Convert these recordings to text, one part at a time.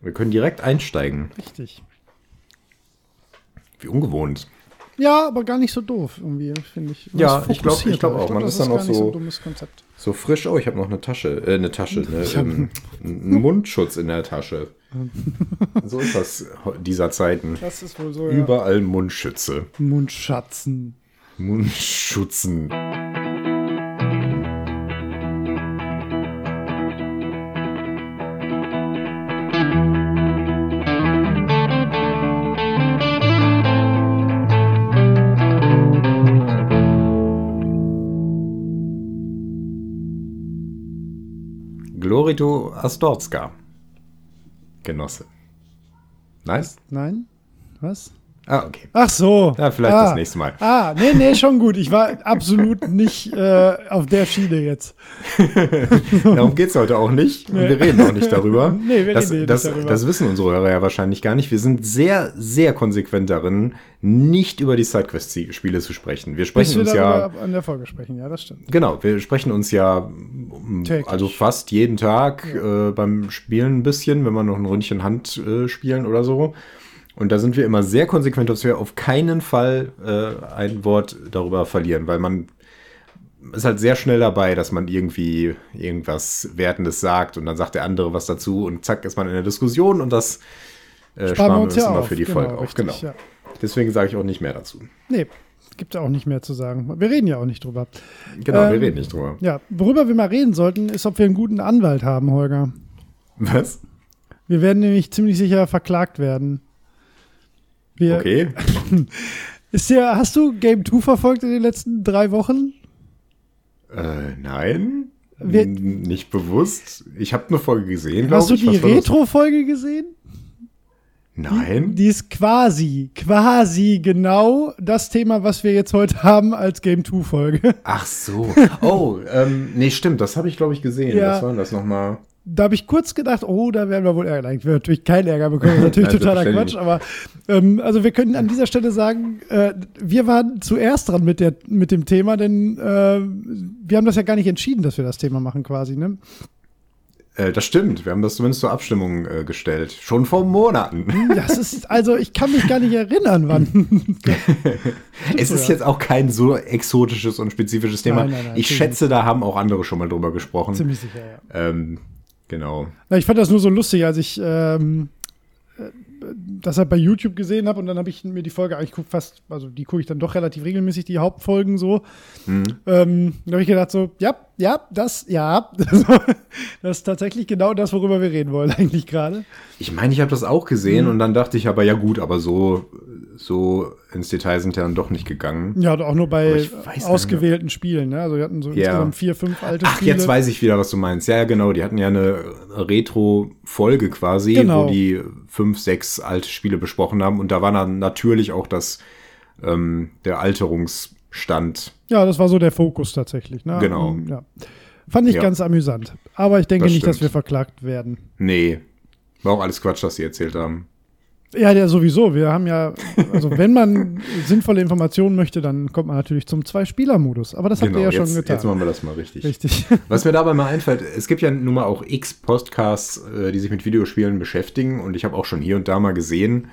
Wir können direkt einsteigen. Richtig. Wie ungewohnt. Ja, aber gar nicht so doof, irgendwie, finde ich. Ja, Das ich glaub- ich glaub auch. Man das ist dann auch so- Konzept. So frisch. Oh, ich habe noch eine Tasche. Äh, eine Tasche. Ne, ähm, einen Mundschutz in der Tasche. so ist das dieser Zeiten. Das ist wohl so, ja. Überall Mundschütze. Mundschatzen. Mundschutzen. Glorito Astorska. Genosse. Nice? Nein? Was? Ah, okay. Ach so. Ja, vielleicht ah. das nächste Mal. Ah, nee, nee, schon gut. Ich war absolut nicht äh, auf der Schiene jetzt. Darum geht es heute auch nicht. Und wir reden auch nicht darüber. Nee, wir das, reden nicht das, darüber. Das wissen unsere Hörer ja wahrscheinlich gar nicht. Wir sind sehr, sehr konsequent darin, nicht über die Sidequest-Spiele zu sprechen. Wir sprechen wir uns ja. an der Folge sprechen, ja, das stimmt. Genau, wir sprechen uns ja um, Täglich. also fast jeden Tag äh, beim Spielen ein bisschen, wenn wir noch ein Ründchen Hand äh, spielen oder so. Und da sind wir immer sehr konsequent, dass wir auf keinen Fall äh, ein Wort darüber verlieren, weil man ist halt sehr schnell dabei, dass man irgendwie irgendwas Wertendes sagt und dann sagt der andere was dazu und zack ist man in der Diskussion und das äh, sparen wir uns ja immer auf. für die Genau, Folge auf. richtig, Genau. Ja. Deswegen sage ich auch nicht mehr dazu. Nee, gibt ja auch nicht mehr zu sagen. Wir reden ja auch nicht drüber. Genau, wir Ähm, reden nicht drüber. Ja, worüber wir mal reden sollten, ist, ob wir einen guten Anwalt haben, Holger. Was? Wir werden nämlich ziemlich sicher verklagt werden. Wir, Okay. Ist dir, hast du Game 2 verfolgt in den letzten drei Wochen? Äh, nein. Wir- nicht bewusst. Ich habe eine Folge gesehen, Hast du ich. die? Retro-Folge gesehen? Nein. Die ist quasi, quasi genau das Thema, was wir jetzt heute haben als Game 2-Folge. Ach so. Oh, ähm, nee, stimmt. Das habe ich, glaube ich, gesehen. Ja. Was war denn das nochmal? Da habe ich kurz gedacht, oh, da werden wir wohl Ärger. Nein, Ich werde natürlich keinen Ärger bekommen, das ist natürlich totaler Quatsch. Aber ähm, also wir können an dieser Stelle sagen, äh, wir waren zuerst dran mit, der, mit dem Thema, denn äh, wir haben das ja gar nicht entschieden, dass wir das Thema machen quasi. Ne? Äh, das stimmt. Wir haben das zumindest zur Abstimmung äh, gestellt. Schon vor Monaten. Das ist, also ich kann mich gar nicht erinnern, wann. es ist jetzt auch kein so exotisches und spezifisches Thema. Nein, nein, nein, ich schätze, da haben auch andere schon mal drüber gesprochen. Ziemlich sicher, ja. Ähm, genau. Na, ich fand das nur so lustig, als ich ähm, äh, das halt bei YouTube gesehen habe und dann habe ich mir die Folge eigentlich guck fast, also die gucke ich dann doch relativ regelmäßig, die Hauptfolgen so. Mhm. Ähm, da habe ich gedacht so, ja, ja, das, ja, das ist tatsächlich genau das, worüber wir reden wollen eigentlich gerade. Ich meine, ich habe das auch gesehen Mhm. und dann dachte ich aber, ja gut, aber so, so ins Detail sind wir dann doch nicht gegangen. Ja, auch nur bei nicht ausgewählten Spielen. Ne? Also wir hatten so Ja. insgesamt vier, fünf alte Ach, Spiele. jetzt weiß ich wieder, was du meinst. Ja, ja, genau. Die hatten ja eine Retro-Folge quasi, Genau. wo die fünf, sechs alte Spiele besprochen haben. Und da war dann natürlich auch das, ähm, der Alterungsstand. Ja, das war so der Fokus tatsächlich. Ne? Genau. Und, Ja. Fand ich Ja. ganz amüsant. Aber ich denke Das nicht, dass stimmt. wir verklagt werden. Nee, war auch alles Quatsch, was sie erzählt haben. Ja, ja, sowieso. Wir haben ja, also wenn man sinnvolle Informationen möchte, dann kommt man natürlich zum Zwei-Spieler-Modus. Aber das habt ihr ja schon Genau, jetzt, getan. jetzt machen wir das mal richtig. Richtig. Was mir dabei mal einfällt, es gibt ja nun mal auch x Podcasts, äh, die sich mit Videospielen beschäftigen und ich habe auch schon hier und da mal gesehen,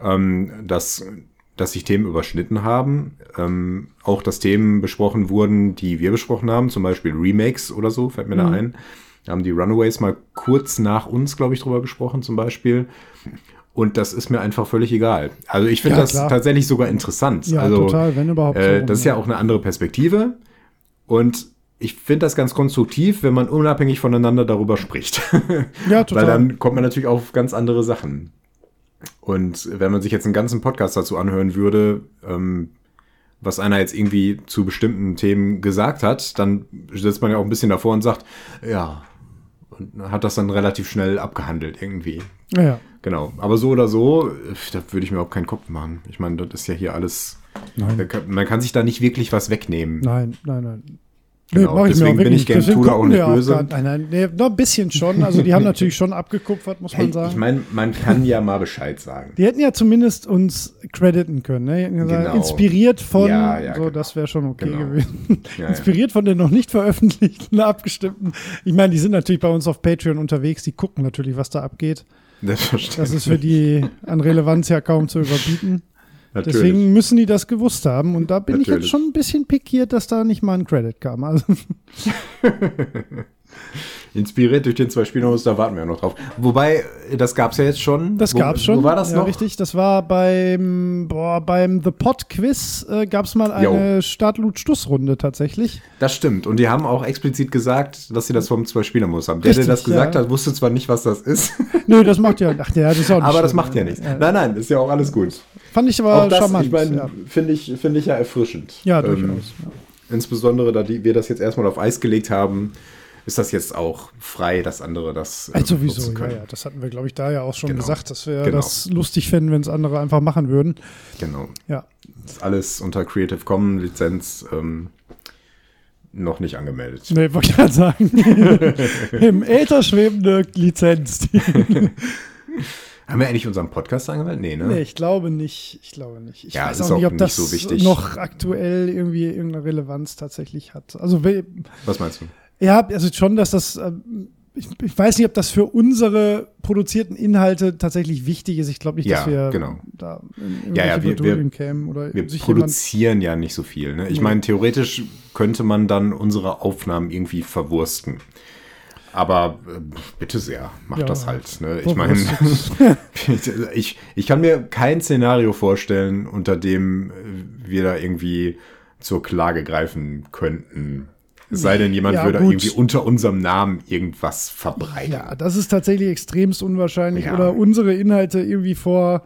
ähm, dass, dass sich Themen überschnitten haben. Ähm, auch dass Themen besprochen wurden, die wir besprochen haben, zum Beispiel Remakes oder so, fällt mir da Mhm. ein. Da haben die Runaways mal kurz nach uns, glaube ich, drüber gesprochen, zum Beispiel. Und das ist mir einfach völlig egal. Also ich finde Ja, das klar. tatsächlich sogar interessant. Ja, also, total, wenn überhaupt. äh, so. das ist ja auch eine andere Perspektive. Und ich finde das ganz konstruktiv, wenn man unabhängig voneinander darüber spricht. Ja, total. Weil dann kommt man natürlich auf ganz andere Sachen. Und wenn man sich jetzt einen ganzen Podcast dazu anhören würde, ähm, was einer jetzt irgendwie zu bestimmten Themen gesagt hat, dann sitzt man ja auch ein bisschen davor und sagt, ja, und hat das dann relativ schnell abgehandelt irgendwie. Ja. Genau. Aber so oder so, da würde ich mir auch keinen Kopf machen. Ich meine, das ist ja hier alles. Nein. Man kann sich da nicht wirklich was wegnehmen. Nein, nein, nein. Genau, mach deswegen bin ich Game Tuner auch nicht böse. gar- Nein, nein, nee, noch ein bisschen schon. Also die haben natürlich schon abgekupfert, muss man Hey, sagen. ich meine, man kann ja mal Bescheid sagen. die hätten ja zumindest uns crediten können. Ne? Gesagt, Genau. Inspiriert von, Ja, ja, so, genau. das wäre schon okay Genau. gewesen. Ja. Inspiriert von den noch nicht veröffentlichten, abgestimmten. Ich meine, die sind natürlich bei uns auf Patreon unterwegs, die gucken natürlich, was da abgeht. Das ist für die an Relevanz ja kaum zu überbieten. Natürlich. Deswegen müssen die das gewusst haben. Und da bin ich Natürlich. jetzt schon ein bisschen pikiert, dass da nicht mal ein Credit kam. Also, Inspiriert durch den zwei Spielmodus, da warten wir ja noch drauf. Wobei, das gab es ja jetzt schon. das wo, gab's schon. Wo war das ja, noch? Richtig, das war beim, boah, beim The Pod Quiz äh, gab es mal eine Start-Loot-Stuss-Runde tatsächlich. Das stimmt. Und die haben auch explizit gesagt, dass sie das vom Zwei-Spieler-Modus haben. Der, der Richtig, das gesagt ja. hat, wusste zwar nicht, was das ist. Nö, das macht ja, ach, ja, das ist auch nicht aber das macht ja nichts. Nein, nein, ist ja auch alles gut. Fand ich aber auch das, charmant. ich meine, ja. finde ich, finde ich ja erfrischend. ja, Ähm, durchaus. ja. Insbesondere, da die, wir das jetzt erstmal auf Eis gelegt haben, ist das jetzt auch frei, dass andere das äh, Also sowieso, ja, ja. Das hatten wir, glaube ich, da ja auch schon Genau. gesagt, dass wir Genau. das lustig fänden, wenn es andere einfach machen würden. Genau. Ja. Ist alles unter Creative Commons Lizenz ähm, noch nicht angemeldet. Nee, wollte ich gerade sagen. Im Äther schwebende Lizenz. Haben wir eigentlich unseren Podcast angemeldet? Nee, ne? nee, ich glaube nicht. Ich glaube nicht. Ich Ja, weiß ist auch nicht, ob nicht das so noch aktuell irgendwie irgendeine Relevanz tatsächlich hat. Also, Was meinst du? Ja, also schon, dass das. ähm, Ich, ich weiß nicht, ob das für unsere produzierten Inhalte tatsächlich wichtig ist. Ich glaube nicht, dass Ja, wir genau. da in Ja, ja, wir- wir- kämen oder Wir produzieren ja nicht so viel. Ne? Ich Nee. meine, theoretisch könnte man dann unsere Aufnahmen irgendwie verwursten. Aber äh, bitte sehr, macht Ja. das halt. Ne? Ich meine, ich, ich kann mir kein Szenario vorstellen, unter dem äh, wir da irgendwie zur Klage greifen könnten. Es sei denn, jemand Ja, würde gut. irgendwie unter unserem Namen irgendwas verbreiten. Ja, das ist tatsächlich extremst unwahrscheinlich. Ja. Oder unsere Inhalte irgendwie vor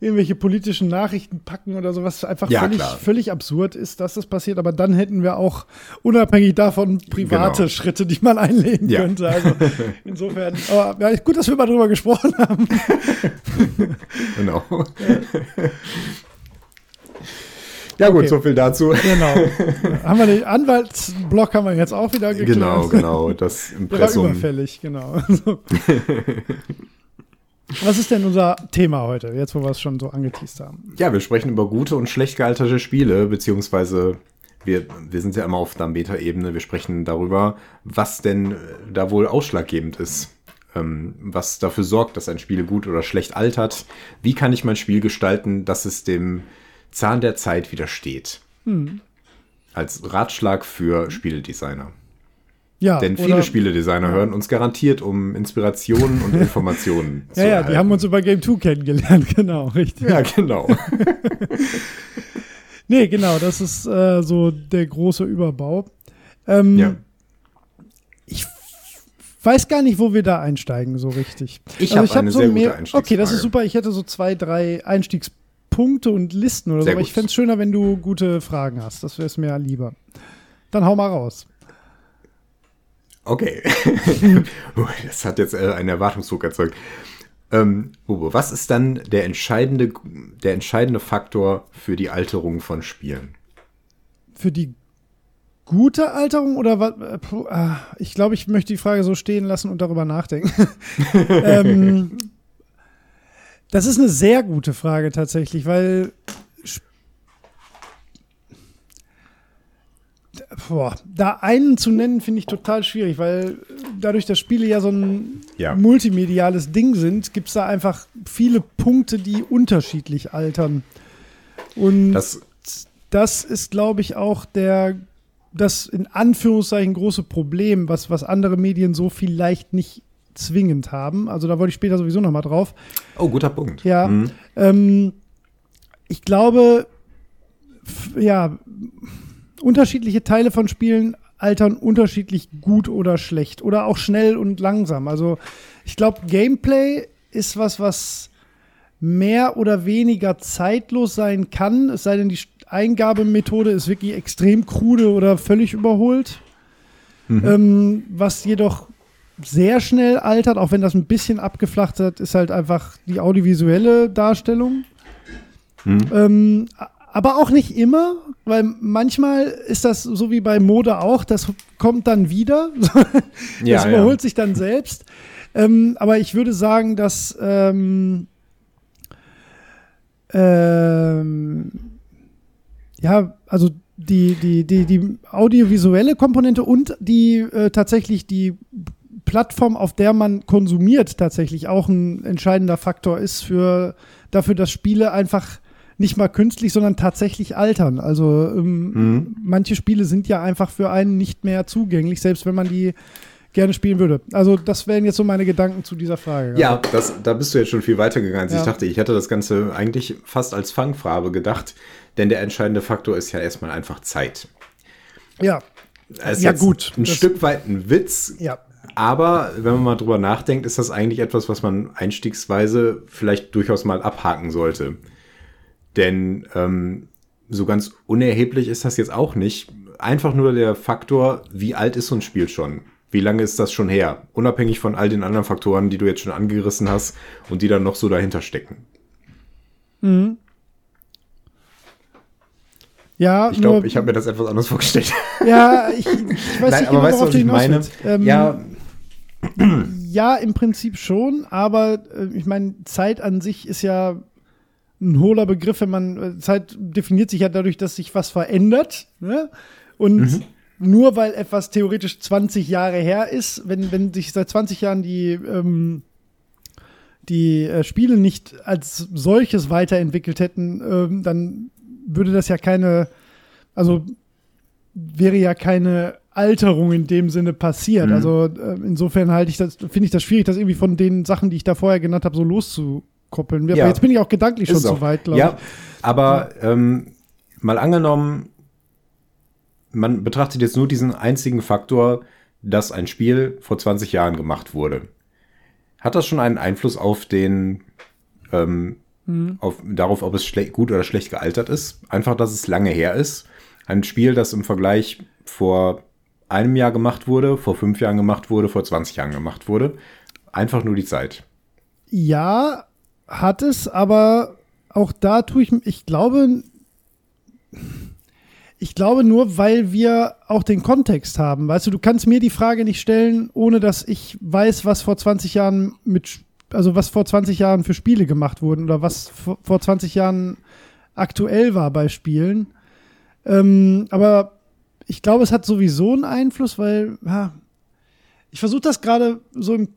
irgendwelche politischen Nachrichten packen oder sowas einfach Ja, völlig, völlig absurd ist, dass das passiert. Aber dann hätten wir auch unabhängig davon private Genau. Schritte, die man einlegen Ja. könnte. Also insofern, aber ja, gut, dass wir mal drüber gesprochen haben. Genau. Ja, gut, Okay. so viel dazu. Genau. haben wir den Anwaltsblock haben wir jetzt auch wieder geklärt. Genau, genau. Das Der war Impressum. überfällig, genau. So. Was ist denn unser Thema heute, jetzt wo wir es schon so angeteased haben? Ja, wir sprechen über gute und schlecht gealterte Spiele, beziehungsweise wir, wir sind ja immer auf der Meta-Ebene. Wir sprechen darüber, was denn äh, da wohl ausschlaggebend ist. Ähm, was dafür sorgt, dass ein Spiel gut oder schlecht altert. Wie kann ich mein Spiel gestalten, dass es dem Zahn der Zeit widersteht? Hm. Als Ratschlag für Spieledesigner. Ja, Denn viele Spieledesigner hören uns garantiert, um Inspirationen und Informationen zu Ja, ja, erhalten. die haben uns über Game 2 kennengelernt, genau, richtig. Ja, genau. Nee, genau, das ist äh, so der große Überbau. Ähm, ja. Ich weiß gar nicht, wo wir da einsteigen, so richtig. Also Ich habe hab eine sehr gute Einstiegsfrage. Okay, das ist super. Ich hätte so zwei, drei Einstiegspunkte und Listen oder so, Sehr aber gut. ich fände es schöner, wenn du gute Fragen hast. Das wäre es mir lieber. Dann hau mal raus. Okay. Das hat jetzt äh, einen Erwartungsdruck erzeugt. Ähm, Hugo, was ist dann der entscheidende, der entscheidende Faktor für die Alterung von Spielen? Für die gute Alterung oder was? äh, ah, Ich glaube, ich möchte die Frage so stehen lassen und darüber nachdenken. ähm, das ist eine sehr gute Frage tatsächlich, weil Boah, da einen zu nennen, finde ich total schwierig, weil dadurch, dass Spiele ja so ein Ja. multimediales Ding sind, gibt es da einfach viele Punkte, die unterschiedlich altern. Und Das, das ist, glaube ich, auch der, das in Anführungszeichen große Problem, was, was andere Medien so vielleicht nicht zwingend haben. Also da wollte ich später sowieso noch mal drauf. oh, guter Punkt. Ja. Mhm. Ähm, ich glaube, ja, unterschiedliche Teile von Spielen altern unterschiedlich gut oder schlecht oder auch schnell und langsam. Also ich glaube, Gameplay ist was, was mehr oder weniger zeitlos sein kann, es sei denn, die Eingabemethode ist wirklich extrem krude oder völlig überholt. Ähm, was jedoch sehr schnell altert, auch wenn das ein bisschen abgeflacht hat, ist halt einfach die audiovisuelle Darstellung. Mhm. Ähm, aber auch nicht immer, weil manchmal ist das so wie bei Mode auch, das kommt dann wieder. Ja, das ja. überholt sich dann selbst. Ähm, aber ich würde sagen, dass ähm, ähm, ja, also die, die, die, die audiovisuelle Komponente und die äh, tatsächlich die Plattform, auf der man konsumiert, tatsächlich auch ein entscheidender Faktor ist für dafür, dass Spiele einfach nicht mal künstlich, sondern tatsächlich altern. Also ähm, mhm. manche Spiele sind ja einfach für einen nicht mehr zugänglich, selbst wenn man die gerne spielen würde. Also das wären jetzt so meine Gedanken zu dieser Frage. Ja, das, da bist du jetzt schon viel weiter gegangen. Ja. Ich dachte, ich hätte das Ganze eigentlich fast als Fangfrage gedacht, denn der entscheidende Faktor ist ja erstmal einfach Zeit. Ja. Es ist ja, gut. Ein Stück weit ein Witz. Ja. Aber wenn man mal drüber nachdenkt, ist das eigentlich etwas, was man einstiegsweise vielleicht durchaus mal abhaken sollte. Denn ähm, so ganz unerheblich ist das jetzt auch nicht. Einfach nur der Faktor, wie alt ist so ein Spiel schon? Wie lange ist das schon her? Unabhängig von all den anderen Faktoren, die du jetzt schon angerissen hast und die dann noch so dahinter stecken. Mhm. Ja, ich glaube, ich habe mir das etwas anders vorgestellt. Ja, ich, ich weiß Nein, nicht, aber genau, weißt du, was ich meine? Ähm, ja. Ja, im Prinzip schon, aber äh, ich meine, Zeit an sich ist ja ein hohler Begriff, wenn man äh, Zeit definiert sich ja dadurch, dass sich was verändert. Ne? Und mhm. nur weil etwas theoretisch 20 Jahre her ist, wenn, wenn sich seit 20 Jahren die, ähm, die äh, Spiele nicht als solches weiterentwickelt hätten, ähm, dann würde das ja keine, also wäre ja keine Alterung in dem Sinne passiert. Mhm. Also äh, insofern halte ich das, finde ich das schwierig, das irgendwie von den Sachen, die ich da vorher genannt habe, so loszukoppeln. Ja. Jetzt bin ich auch gedanklich schon zu weit, glaube ja, ich. Aber ja. ähm, mal angenommen, man betrachtet jetzt nur diesen einzigen Faktor, dass ein Spiel vor 20 Jahren gemacht wurde. Hat das schon einen Einfluss auf den ähm, mhm. auf, darauf, ob es gut oder schlecht gealtert ist. Einfach, dass es lange her ist. Ein Spiel, das im Vergleich vor einem Jahr gemacht wurde, vor fünf Jahren gemacht wurde, vor 20 Jahren gemacht wurde. Einfach nur die Zeit. Ja, hat es, aber auch da tue ich, ich glaube, ich glaube nur, weil wir auch den Kontext haben. Weißt du, du kannst mir die Frage nicht stellen, ohne dass ich weiß, was vor 20 Jahren mit also was vor 20 Jahren für Spiele gemacht wurden oder was vor 20 Jahren aktuell war bei Spielen. Ähm, aber ich glaube, es hat sowieso einen Einfluss, weil ja, ich versuche das gerade so im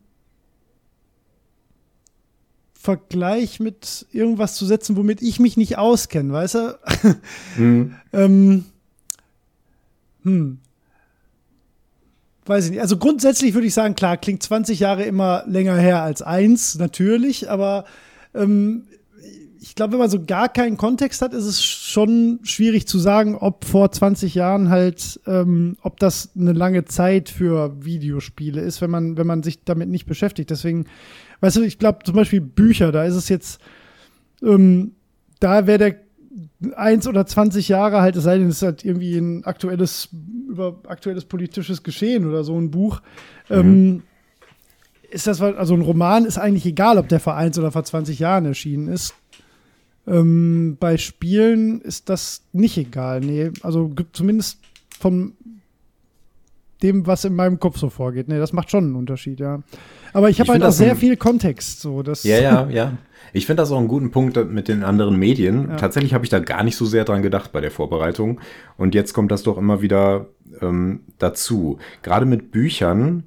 Vergleich mit irgendwas zu setzen, womit ich mich nicht auskenne, weißt du? Mhm. ähm, hm weiß ich nicht. Also grundsätzlich würde ich sagen, klar, klingt 20 Jahre immer länger her als eins, natürlich, aber ähm, ich glaube, wenn man so gar keinen Kontext hat, ist es schon schwierig zu sagen, ob vor 20 Jahren halt, ähm, ob das eine lange Zeit für Videospiele ist, wenn man, wenn man sich damit nicht beschäftigt. Deswegen, weißt du, ich glaube zum Beispiel Bücher, da ist es jetzt, ähm, da wäre der eins oder 20 Jahre halt, es sei denn, es ist halt irgendwie ein aktuelles, über aktuelles politisches Geschehen oder so ein Buch. Mhm. Ähm, ist das, also ein Roman ist eigentlich egal, ob der vor eins oder vor 20 Jahren erschienen ist. Ähm, bei Spielen ist das nicht egal. Nee, also zumindest von dem, was in meinem Kopf so vorgeht. Nee, das macht schon einen Unterschied, ja. Aber ich habe halt auch sehr viel Kontext. So, das ja, ja, ja. Ich finde das auch einen guten Punkt mit den anderen Medien. Ja. Tatsächlich habe ich da gar nicht so sehr dran gedacht bei der Vorbereitung. Und jetzt kommt das doch immer wieder ähm, dazu. Gerade mit Büchern.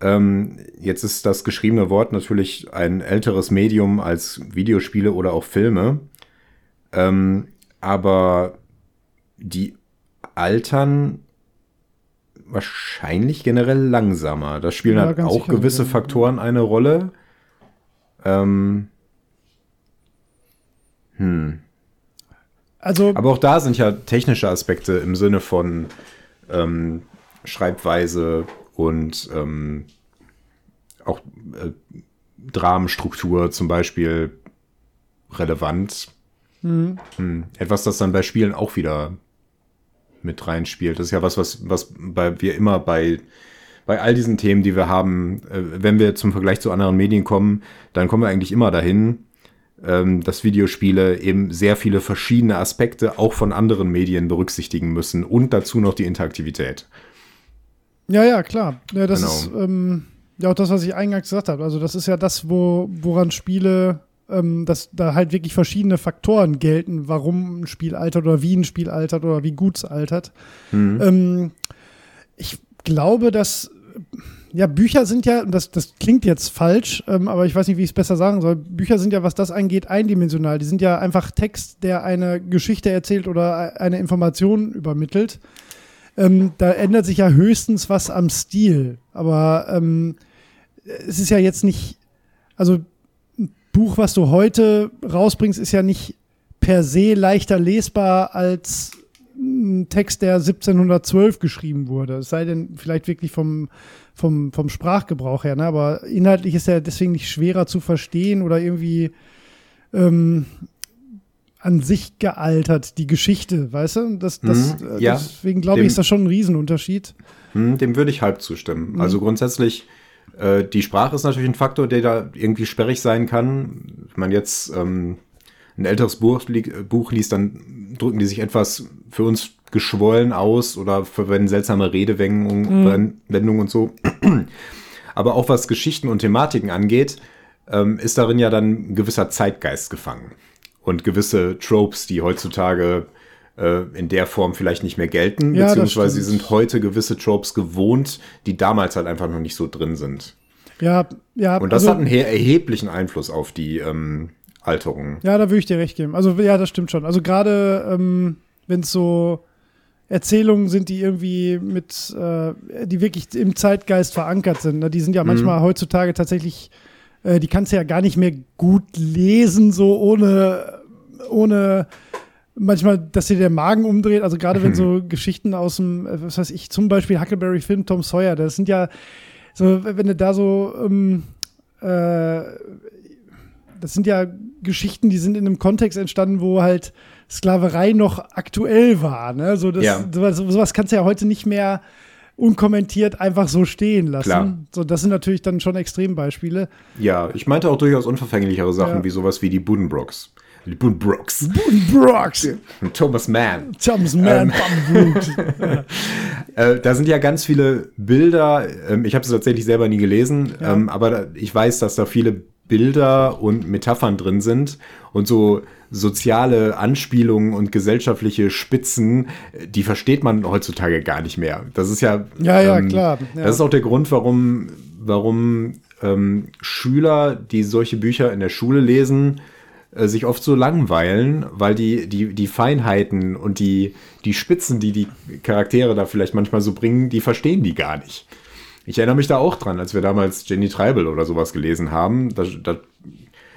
Ähm, jetzt ist das geschriebene Wort natürlich ein älteres Medium als Videospiele oder auch Filme. Ähm, aber die altern wahrscheinlich generell langsamer. Da spielen ja, halt auch sicher, gewisse ja. Faktoren eine Rolle. Ähm, hm. Also, Aber auch da sind ja technische Aspekte im Sinne von ähm, Schreibweise und ähm, auch äh, Dramenstruktur zum Beispiel relevant. Mhm. Hm. Etwas, das dann bei Spielen auch wieder mit reinspielt. Das ist ja was, was, was bei, wir immer bei, bei all diesen Themen, die wir haben, äh, wenn wir zum Vergleich zu anderen Medien kommen, dann kommen wir eigentlich immer dahin, ähm, dass Videospiele eben sehr viele verschiedene Aspekte auch von anderen Medien berücksichtigen müssen und dazu noch die Interaktivität. Ja, ja, klar. Ja, das genau. ist ähm, ja auch das, was ich eingangs gesagt habe. Also das ist ja das, wo, woran Spiele, ähm, dass da halt wirklich verschiedene Faktoren gelten, warum ein Spiel altert oder wie ein Spiel altert oder wie gut es altert. Mhm. Ähm, ich glaube, dass ja, Bücher sind ja, das, das klingt jetzt falsch, ähm, aber ich weiß nicht, wie ich es besser sagen soll. Bücher sind ja, was das angeht, eindimensional. Die sind ja einfach Text, der eine Geschichte erzählt oder eine Information übermittelt. Ähm, da ändert sich ja höchstens was am Stil. Aber ähm, es ist ja jetzt nicht, also ein Buch, was du heute rausbringst, ist ja nicht per se leichter lesbar als ein Text, der 1712 geschrieben wurde. Es sei denn, vielleicht wirklich vom, vom, vom Sprachgebrauch her, ne? aber inhaltlich ist er deswegen nicht schwerer zu verstehen oder irgendwie ähm, an sich gealtert, die Geschichte, weißt du? Das, das, Mhm, ja. deswegen glaube ich, ist das schon ein Riesenunterschied. Hm, dem würde ich halb zustimmen. Mhm. Also grundsätzlich, äh, die Sprache ist natürlich ein Faktor, der da irgendwie sperrig sein kann. Wenn man jetzt ähm, ein älteres Buch, Buch liest, dann drücken die sich etwas für uns geschwollen aus oder verwenden seltsame Redewendungen Wendungen und so. Aber auch was Geschichten und Thematiken angeht, ähm, ist darin ja dann ein gewisser Zeitgeist gefangen. Und gewisse Tropes, die heutzutage äh, in der Form vielleicht nicht mehr gelten, Ja, beziehungsweise sie sind heute gewisse Tropes gewohnt, die damals halt einfach noch nicht so drin sind. Ja, ja. Und das also, hat einen he- erheblichen Einfluss auf die ähm, Alterung. Ja, da würde ich dir recht geben. Also ja, das stimmt schon. Also gerade ähm, wenn es so Erzählungen sind, die irgendwie mit, äh, die wirklich im Zeitgeist verankert sind. Ne? Die sind ja manchmal heutzutage tatsächlich, äh, die kannst du ja gar nicht mehr gut lesen, so ohne, ohne manchmal, dass dir der Magen umdreht. Also gerade wenn so Geschichten aus dem, äh, was weiß ich, zum Beispiel Huckleberry Finn, Tom Sawyer, das sind ja so, wenn du da so ähm, äh, das sind ja Geschichten, die sind in einem Kontext entstanden, wo halt Sklaverei noch aktuell war. Ne? So, das, Ja. sowas, sowas kannst du ja heute nicht mehr unkommentiert einfach so stehen lassen. Klar. So, das sind natürlich dann schon Extrembeispiele. Ja, ich meinte auch durchaus unverfänglichere Sachen, Ja. wie sowas wie die Buddenbrooks. Die Buddenbrooks. Brooks, Und Thomas Mann. Thomas Ähm. Man, Brooks. Äh, da sind ja ganz viele Bilder. Ähm, ich habe es tatsächlich selber nie gelesen, Ja. ähm, aber da, ich weiß, dass da viele Bilder und Metaphern drin sind und so soziale Anspielungen und gesellschaftliche Spitzen, äh, die versteht man heutzutage gar nicht mehr. Das ist ja, Ja, ja, ähm, klar, ja. Das ist auch der Grund, warum, warum ähm, Schüler, die solche Bücher in der Schule lesen, äh, sich oft so langweilen, weil die, die, die Feinheiten und die, die Spitzen, die die Charaktere da vielleicht manchmal so bringen, die verstehen die gar nicht. Ich erinnere mich da auch dran, als wir damals Jenny Treibel oder sowas gelesen haben. Da, da,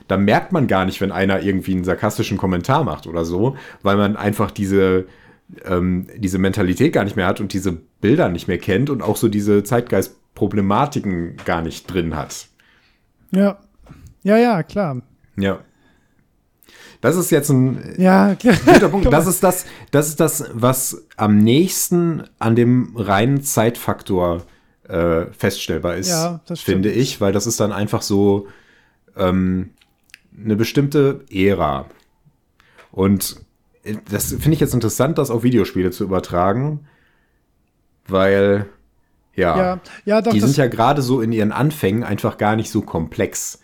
da merkt man gar nicht, wenn einer irgendwie einen sarkastischen Kommentar macht oder so, weil man einfach diese, ähm, diese Mentalität gar nicht mehr hat und diese Bilder nicht mehr kennt und auch so diese Zeitgeistproblematiken gar nicht drin hat. ja. ja, ja, klar. Ja. Das ist jetzt ein Ja, klar. guter Punkt. Das ist das, das ist das, was am nächsten an dem reinen Zeitfaktor äh, feststellbar ist, Ja, stimmt. finde ich, weil das ist dann einfach so ähm, eine bestimmte Ära. Und äh, das finde ich jetzt interessant, das auf Videospiele zu übertragen, weil ja, Ja, ja, doch, die sind ja gerade so in ihren Anfängen einfach gar nicht so komplex.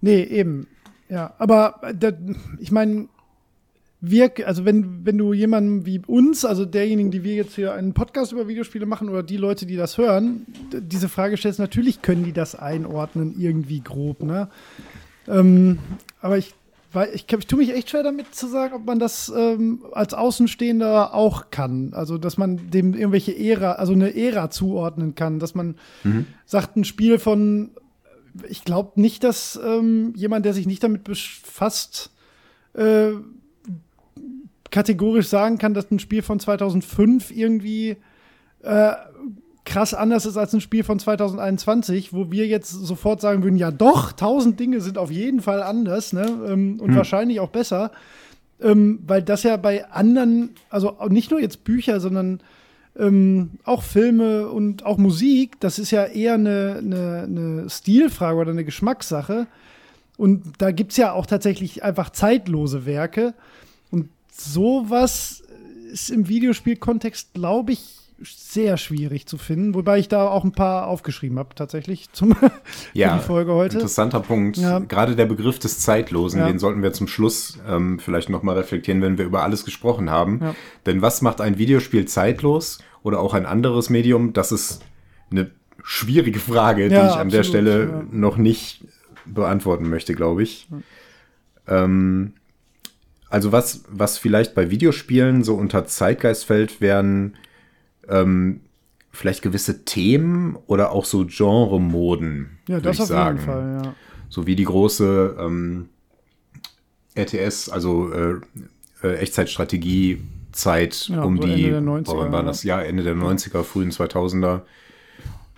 Nee, eben. Ja, aber äh, da, ich meine, wir, also wenn, wenn du jemanden wie uns, also derjenigen, die wir jetzt hier einen Podcast über Videospiele machen oder die Leute, die das hören, diese Frage stellst, natürlich können die das einordnen, irgendwie grob, ne? Ähm, aber ich, weil ich, ich tue mich echt schwer damit zu sagen, ob man das ähm, als Außenstehender auch kann. Also, dass man dem irgendwelche Ära, also eine Ära zuordnen kann, dass man sagt, ein Spiel von ich glaube nicht, dass ähm, jemand, der sich nicht damit befasst, äh, kategorisch sagen kann, dass ein Spiel von 2005 irgendwie äh, krass anders ist als ein Spiel von 2021, wo wir jetzt sofort sagen würden, ja doch, tausend Dinge sind auf jeden Fall anders ne? ähm, und wahrscheinlich auch besser, ähm, weil das ja bei anderen, also nicht nur jetzt Bücher, sondern ähm, auch Filme und auch Musik, das ist ja eher eine, eine, eine Stilfrage oder eine Geschmackssache. Und da gibt es ja auch tatsächlich einfach zeitlose Werke. Und sowas ist im Videospielkontext, glaube ich, sehr schwierig zu finden. Wobei ich da auch ein paar aufgeschrieben habe, tatsächlich, zum, Ja, für die Folge heute. Interessanter Punkt. Ja. Gerade der Begriff des Zeitlosen, Ja. den sollten wir zum Schluss ähm, vielleicht nochmal reflektieren, wenn wir über alles gesprochen haben. Ja. Denn was macht ein Videospiel zeitlos oder auch ein anderes Medium, das es eine schwierige Frage, Ja, die ich an absolut, der Stelle ja. noch nicht beantworten möchte, glaube ich. Ähm, also was, was vielleicht bei Videospielen so unter Zeitgeist fällt, wären ähm, vielleicht gewisse Themen oder auch so Genre-Moden, Ja, würde das ich auf sagen. jeden Fall, ja. So wie die große ähm, RTS, also äh, äh, Echtzeitstrategie-Zeit Ja, um so die, Ende der 90er, boah, wann war ja. das Jahr Ende der 90er, frühen 2000er,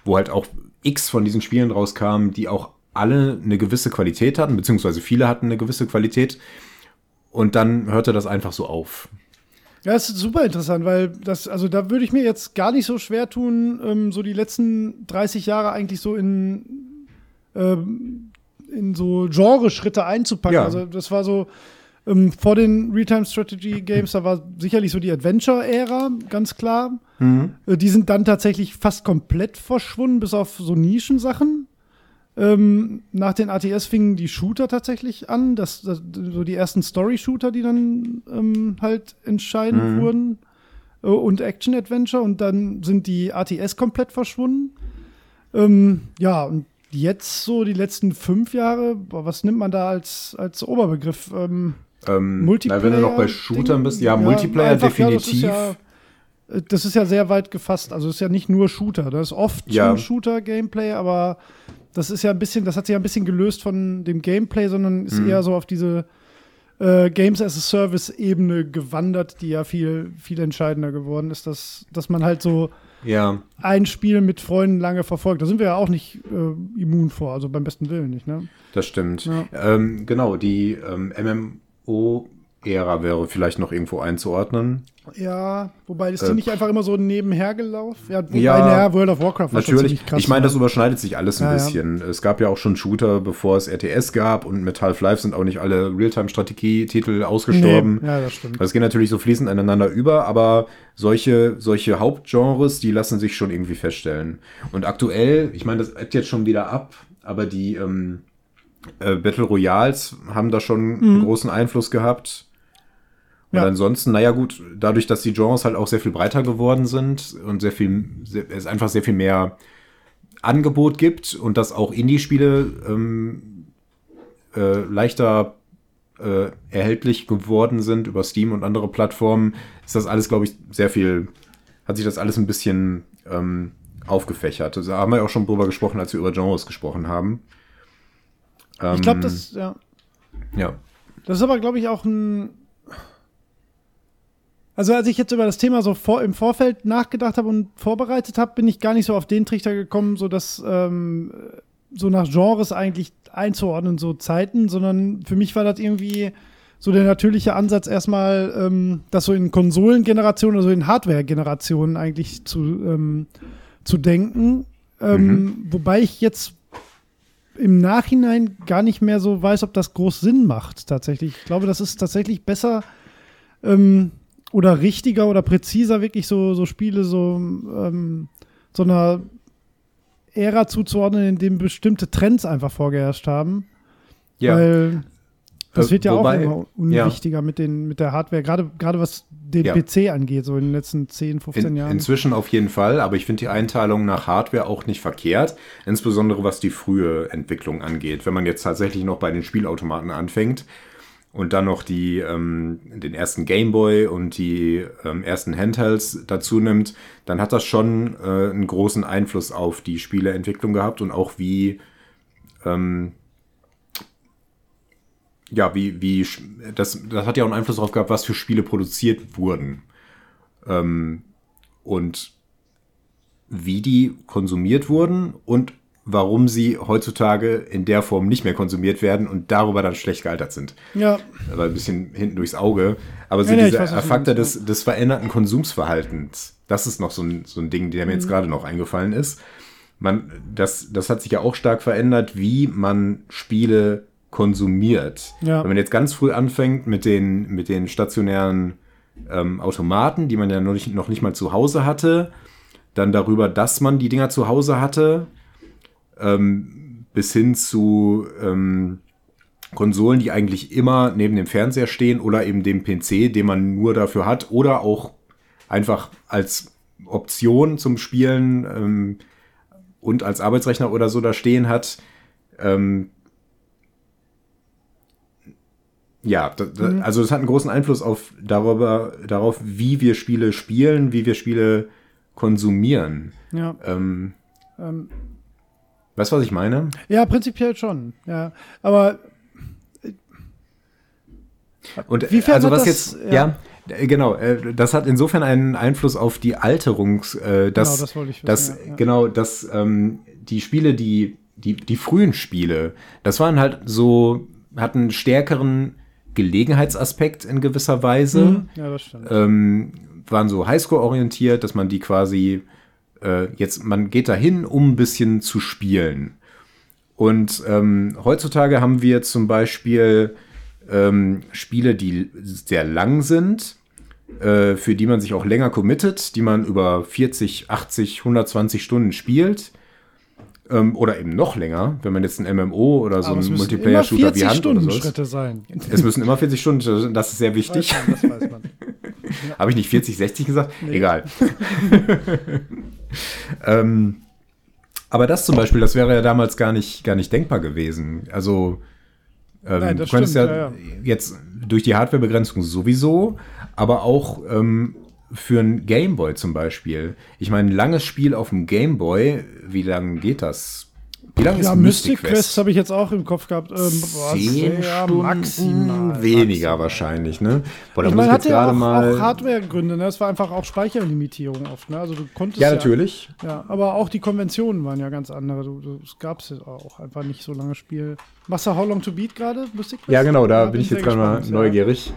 wo halt auch x von diesen Spielen rauskamen, die auch alle eine gewisse Qualität hatten, beziehungsweise viele hatten eine gewisse Qualität. Und dann hörte das einfach so auf. Ja, das ist super interessant, weil das, also da würde ich mir jetzt gar nicht so schwer tun, ähm, so die letzten 30 Jahre eigentlich so in, ähm, in so Genreschritte einzupacken. Ja. Also das war so ähm, vor den Real-Time-Strategy-Games, da war sicherlich so die Adventure-Ära, ganz klar. Äh, die sind dann tatsächlich fast komplett verschwunden, bis auf so Nischensachen. Ähm, nach den ATS fingen die Shooter tatsächlich an, das, das, so die ersten Story-Shooter, die dann ähm, halt entscheidend wurden äh, und Action-Adventure und dann sind die ATS komplett verschwunden. Ähm, ja, und jetzt so die letzten fünf Jahre, was nimmt man da als, als Oberbegriff? Ähm, Ähm, Multiplayer. na, wenn du noch bei Shootern bist, ja, Multiplayer einfach, ja, das ist definitiv. ja- äh, Das ist ja sehr weit gefasst. Also es ist ja nicht nur Shooter. Das ist oft Ja. schon Shooter-Gameplay, aber das ist ja ein bisschen, das hat sich ja ein bisschen gelöst von dem Gameplay, sondern ist Mhm. eher so auf diese äh, Games as a Service-Ebene gewandert, die ja viel, viel entscheidender geworden ist, dass, dass man halt so ja, ein Spiel mit Freunden lange verfolgt. Da sind wir ja auch nicht äh, immun vor, also beim besten Willen nicht, ne? das stimmt. Ja. Ähm, genau, die ähm, MMO-Ära wäre vielleicht noch irgendwo einzuordnen. Ja, wobei ist die Äh, nicht einfach immer so nebenher gelaufen? Ja, wobei, Ja, naja, World of Warcraft war Natürlich, krass. ich meine, das ne? überschneidet sich alles ein Ja, ja. bisschen. Es gab ja auch schon Shooter, bevor es RTS gab und mit Half-Life sind auch nicht alle Realtime-Strategie-Titel ausgestorben. Nee, ja, das stimmt. Das geht natürlich so fließend aneinander über, aber solche, solche Hauptgenres, die lassen sich schon irgendwie feststellen. Und aktuell, ich meine, das ebbt jetzt schon wieder ab, aber die ähm, äh, Battle Royals haben da schon Mhm. einen großen Einfluss gehabt. Und Ja. ansonsten, naja gut, dadurch, dass die Genres halt auch sehr viel breiter geworden sind und sehr viel, sehr, es einfach sehr viel mehr Angebot gibt und dass auch Indie-Spiele ähm, äh, leichter äh, erhältlich geworden sind über Steam und andere Plattformen, ist das alles, glaube ich, sehr viel, hat sich das alles ein bisschen ähm, aufgefächert. Da haben wir ja auch schon drüber gesprochen, als wir über Genres gesprochen haben. Ich glaube, Ähm, das, ja. Ja. Das ist aber, glaube ich, auch ein. Also, als ich jetzt über das Thema so vor, im Vorfeld nachgedacht habe und vorbereitet habe, bin ich gar nicht so auf den Trichter gekommen, so dass ähm, so nach Genres eigentlich einzuordnen, so Zeiten, sondern für mich war das irgendwie so der natürliche Ansatz, erstmal ähm, das so in Konsolengenerationen oder so in Hardware-Generationen eigentlich zu, ähm, zu denken. Ähm, Wobei ich jetzt im Nachhinein gar nicht mehr so weiß, ob das groß Sinn macht, tatsächlich. Ich glaube, das ist tatsächlich besser ähm, oder richtiger oder präziser, wirklich so, so Spiele so, ähm, so einer Ära zuzuordnen, in dem bestimmte Trends einfach vorgeherrscht haben. Ja. Weil das Äh, wird ja wobei- auch immer ja. unwichtiger mit, den, mit der Hardware, gerade gerade was den Ja. PC angeht, so in den letzten 10, 15 In, Jahren. inzwischen auf jeden Fall, aber ich finde die Einteilung nach Hardware auch nicht verkehrt, insbesondere was die frühe Entwicklung angeht. Wenn man jetzt tatsächlich noch bei den Spielautomaten anfängt und dann noch die, ähm, den ersten Gameboy und die ähm, ersten Handhelds dazu nimmt, dann hat das schon äh, einen großen Einfluss auf die Spieleentwicklung gehabt und auch wie ähm, ja, wie, wie, das, das hat ja auch einen Einfluss darauf gehabt, was für Spiele produziert wurden. Ähm, und wie die konsumiert wurden und warum sie heutzutage in der Form nicht mehr konsumiert werden und darüber dann schlecht gealtert sind. ja, Aber ein bisschen hinten durchs Auge. Aber so Ja, dieser weiß, Faktor des, des veränderten Konsumsverhaltens, das ist noch so ein, so ein Ding, der mir jetzt Mhm. gerade noch eingefallen ist. Man, das, das hat sich ja auch stark verändert, wie man Spiele konsumiert. Ja. Wenn man jetzt ganz früh anfängt mit den, mit den stationären ähm, Automaten, die man ja noch nicht, noch nicht mal zu Hause hatte, dann darüber, dass man die Dinger zu Hause hatte, ähm, bis hin zu ähm, Konsolen, die eigentlich immer neben dem Fernseher stehen oder eben dem PC, den man nur dafür hat oder auch einfach als Option zum Spielen ähm, und als Arbeitsrechner oder so da stehen hat, ähm, ja, da, da, Mhm. also es hat einen großen Einfluss auf darüber, darauf, wie wir Spiele spielen, wie wir Spiele konsumieren. Ja. Ähm, Ähm, weißt du, was ich meine? ja, prinzipiell schon. Ja. Aber Und Wiefern also was das- jetzt, ja. ja, äh, genau, äh, das hat insofern einen Einfluss auf die Alterungs, äh, dass, Genau, das wissen, dass, ja, ja. genau, dass ähm, die Spiele, die, die, die frühen Spiele, das waren halt so, hatten stärkeren Gelegenheitsaspekt in gewisser Weise. Mhm. ja, das stimmt. ähm, waren so Highscore-orientiert, dass man die quasi äh, jetzt, man geht dahin, um ein bisschen zu spielen. Und ähm, heutzutage haben wir zum Beispiel ähm, Spiele, die sehr lang sind, äh, für die man sich auch länger committet, die man über 40, 80, 120 Stunden spielt. Ähm, oder eben noch länger, wenn man jetzt ein MMO oder so ein Multiplayer-Shooter wie Hand oder so ist. Schritte sein. Es müssen immer 40 Stunden, das ist sehr wichtig. Weiß man, das weiß man. Habe ich nicht 40, 60 gesagt? Nee. Egal. ähm, aber das zum Beispiel, das wäre ja damals gar nicht, gar nicht denkbar gewesen. Also ähm, Nein, du könntest stimmt, ja, ja, ja. jetzt durch die Hardwarebegrenzung sowieso, aber auch ähm, für ein Gameboy zum Beispiel. Ich meine, ein langes Spiel auf dem Gameboy, wie lange geht das? Wie lange Ja, ist Mystic Quest habe ich jetzt auch im Kopf gehabt. Ähm, Zehn Stunden maximal. weniger maximal. wahrscheinlich, ne? Boah, da Ich muss meine, ich jetzt ja mal. auch Hardware-Gründe, ne? Es war einfach auch Speicherlimitierung oft, ne? Also du konntest ja, natürlich. Ja, aber auch die Konventionen waren ja ganz andere. Du, du, es gab es auch einfach nicht so lange Spiel. Machst du How Long to Beat gerade? Mystic Quest? Ja, genau, da Ja, bin ich jetzt gerade mal gespannt, ja.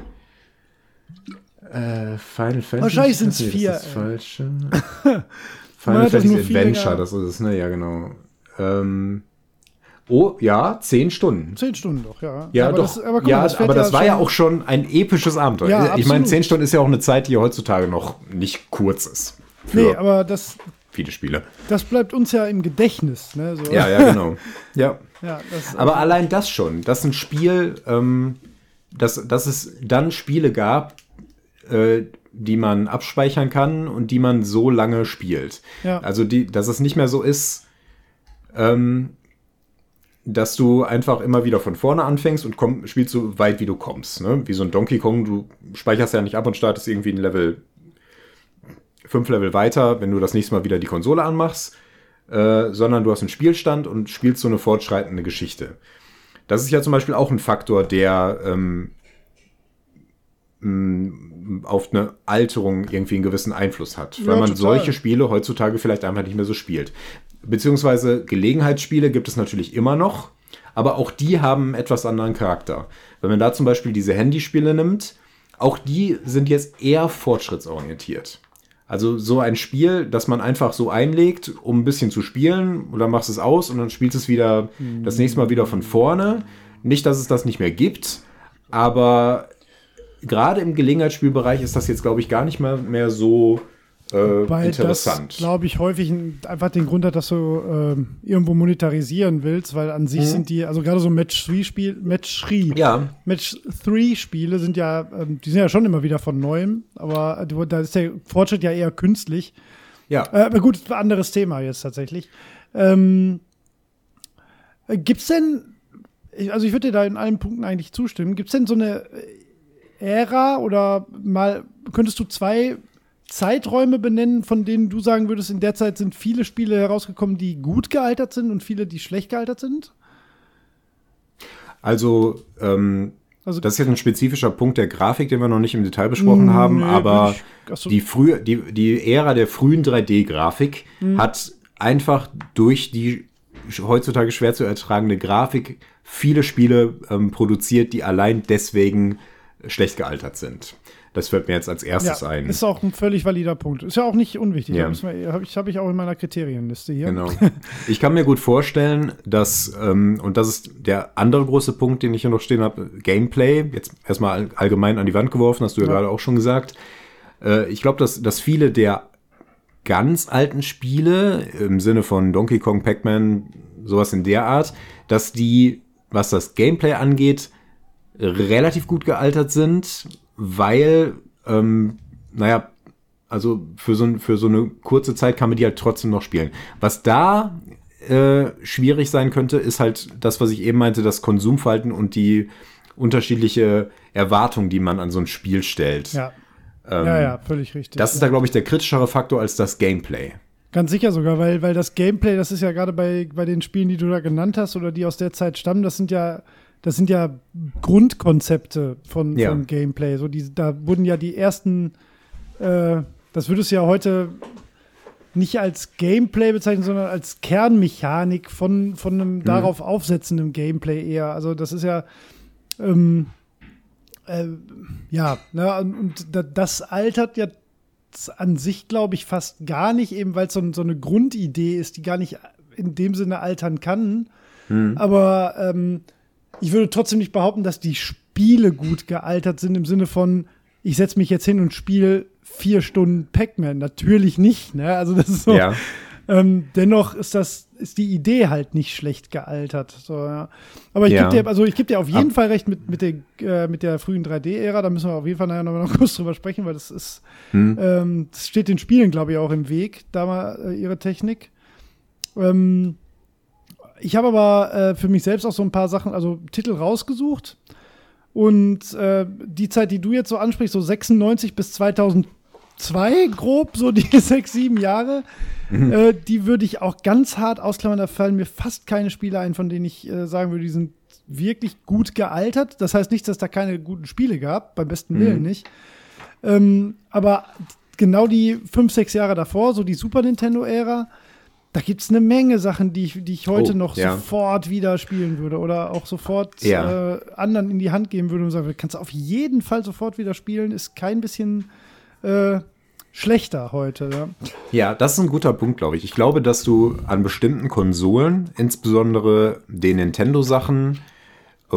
Äh, Final Fantasy. Wahrscheinlich sind's Nee, vier, Das ist falsch. Final Fantasy Adventure, länger- das ist es, ne? Ja, genau. Ähm, oh, ja, zehn Stunden. Zehn Stunden doch, ja. Ja, aber doch. Das, aber guck ja, mal, das aber das war ja auch schon ein episches Abenteuer. Ja, ich meine, zehn Stunden ist ja auch eine Zeit, die heutzutage noch nicht kurz ist. Nee, aber das, viele Spiele. das bleibt uns ja im Gedächtnis, ne? So. Ja, ja, genau. ja. ja das, Aber allein das schon, dass ein Spiel, ähm, dass, dass es dann Spiele gab, äh, die man abspeichern kann und die man so lange spielt. Ja. Also die, dass es nicht mehr so ist, ähm, dass du einfach immer wieder von vorne anfängst und komm, spielst so weit, wie du kommst. Ne? Wie so ein Donkey Kong, du speicherst ja nicht ab und startest irgendwie ein Level, fünf Level weiter, wenn du das nächste Mal wieder die Konsole anmachst, äh, sondern du hast einen Spielstand und spielst so eine fortschreitende Geschichte. Das ist ja zum Beispiel auch ein Faktor, der ähm, auf eine Alterung irgendwie einen gewissen Einfluss hat, weil Ja, man total. solche Spiele heutzutage vielleicht einfach nicht mehr so spielt. Beziehungsweise Gelegenheitsspiele gibt es natürlich immer noch, aber auch die haben einen etwas anderen Charakter. Wenn man da zum Beispiel diese Handyspiele nimmt, auch die sind jetzt eher fortschrittsorientiert. Also so ein Spiel, das man einfach so einlegt, um ein bisschen zu spielen, oder machst es aus und dann spielst es wieder das nächste Mal wieder von vorne. Nicht, dass es das nicht mehr gibt, aber gerade im Gelegenheitsspielbereich ist das jetzt, glaube ich, gar nicht mehr, mehr so äh, Weil interessant. glaube ich, häufig ein, einfach den Grund hat, dass du ähm, irgendwo monetarisieren willst, weil an sich Mhm. sind die, also gerade so Match-3-Spiel, Match-3, ja, Match-3-Spiele sind ja, ähm, die sind ja schon immer wieder von Neuem, aber da ist der Fortschritt ja eher künstlich. ja. Äh, aber gut, anderes Thema jetzt tatsächlich. Ähm, äh, gibt's denn, also ich würde dir da in allen Punkten eigentlich zustimmen, gibt's denn so eine Ära oder mal, könntest du zwei Zeiträume benennen, von denen du sagen würdest, in der Zeit sind viele Spiele herausgekommen, die gut gealtert sind und viele, die schlecht gealtert sind? Also, ähm, Also das ist jetzt ein spezifischer Punkt der Grafik, den wir noch nicht im Detail besprochen haben, Nee, aber ich- so. die, frühe, die, die Ära der frühen 3D-Grafik Mhm. hat einfach durch die heutzutage schwer zu ertragende Grafik viele Spiele ähm, produziert, die allein deswegen schlecht gealtert sind. Das fällt mir jetzt als erstes ja, ein. ist auch ein völlig valider Punkt. Ist ja auch nicht unwichtig. Ja. Habe ich, hab ich auch in meiner Kriterienliste hier. Genau. Ich kann mir gut vorstellen, dass, ähm, und das ist der andere große Punkt, den ich hier noch stehen habe, Gameplay, jetzt erstmal all- allgemein an die Wand geworfen, hast du ja, Ja. gerade auch schon gesagt. Äh, ich glaube, dass, dass viele der ganz alten Spiele, im Sinne von Donkey Kong, Pac-Man, sowas in der Art, dass die, was das Gameplay angeht, relativ gut gealtert sind, weil, ähm, naja, also für so, für so eine kurze Zeit kann man die halt trotzdem noch spielen. Was da äh, schwierig sein könnte, ist halt das, was ich eben meinte, das Konsumverhalten und die unterschiedliche Erwartung, die man an so ein Spiel stellt. Ja, ähm, ja, ja, völlig richtig. Das ist da, glaube ich, der kritischere Faktor als das Gameplay. Ganz sicher sogar, weil, weil das Gameplay, das ist ja gerade bei, bei den Spielen, die du da genannt hast oder die aus der Zeit stammen, das sind ja, das sind ja Grundkonzepte von, ja. von Gameplay. So die, da wurden ja die ersten, äh, das würdest du ja heute nicht als Gameplay bezeichnen, sondern als Kernmechanik von, von einem mhm. darauf aufsetzenden Gameplay eher. Also das ist ja, ähm, äh, ja, ne, und das altert ja an sich, glaube ich, fast gar nicht, eben weil es so, so, eine Grundidee ist, die gar nicht in dem Sinne altern kann. Mhm. Aber ähm, ich würde trotzdem nicht behaupten, dass die Spiele gut gealtert sind im Sinne von, ich setze mich jetzt hin und spiele vier Stunden Pac-Man. Natürlich nicht, ne? Also das ist so. Ja. Ähm, dennoch ist das, ist die Idee halt nicht schlecht gealtert. So, ja. Aber ich ja. gebe dir, also ich gebe dir auf jeden Ab Fall recht mit, mit, der, äh, mit der frühen 3D-Ära. Da müssen wir auf jeden Fall nachher noch, noch kurz drüber sprechen, weil das ist, hm. ähm, das steht den Spielen, glaube ich, auch im Weg, da mal äh, ihre Technik. Ähm, ich habe aber äh, für mich selbst auch so ein paar Sachen, also Titel rausgesucht. Und äh, die Zeit, die du jetzt so ansprichst, so 96 bis 2002, grob, so die sechs, sieben Jahre, Mhm. Äh, die würde ich auch ganz hart ausklammern. Da fallen mir fast keine Spiele ein, von denen ich äh, sagen würde, die sind wirklich gut gealtert. Das heißt nicht, dass da keine guten Spiele gab, beim besten Willen mhm. nicht. Ähm, aber genau die fünf, sechs Jahre davor, so die Super Nintendo-Ära, da gibt es eine Menge Sachen, die ich, die ich heute oh, noch ja. sofort wieder spielen würde oder auch sofort ja. äh, anderen in die Hand geben würde und sagen, kannst du auf jeden Fall sofort wieder spielen, ist kein bisschen äh, schlechter heute. Ja. ja, das ist ein guter Punkt, glaube ich. Ich glaube, dass du an bestimmten Konsolen, insbesondere den Nintendo-Sachen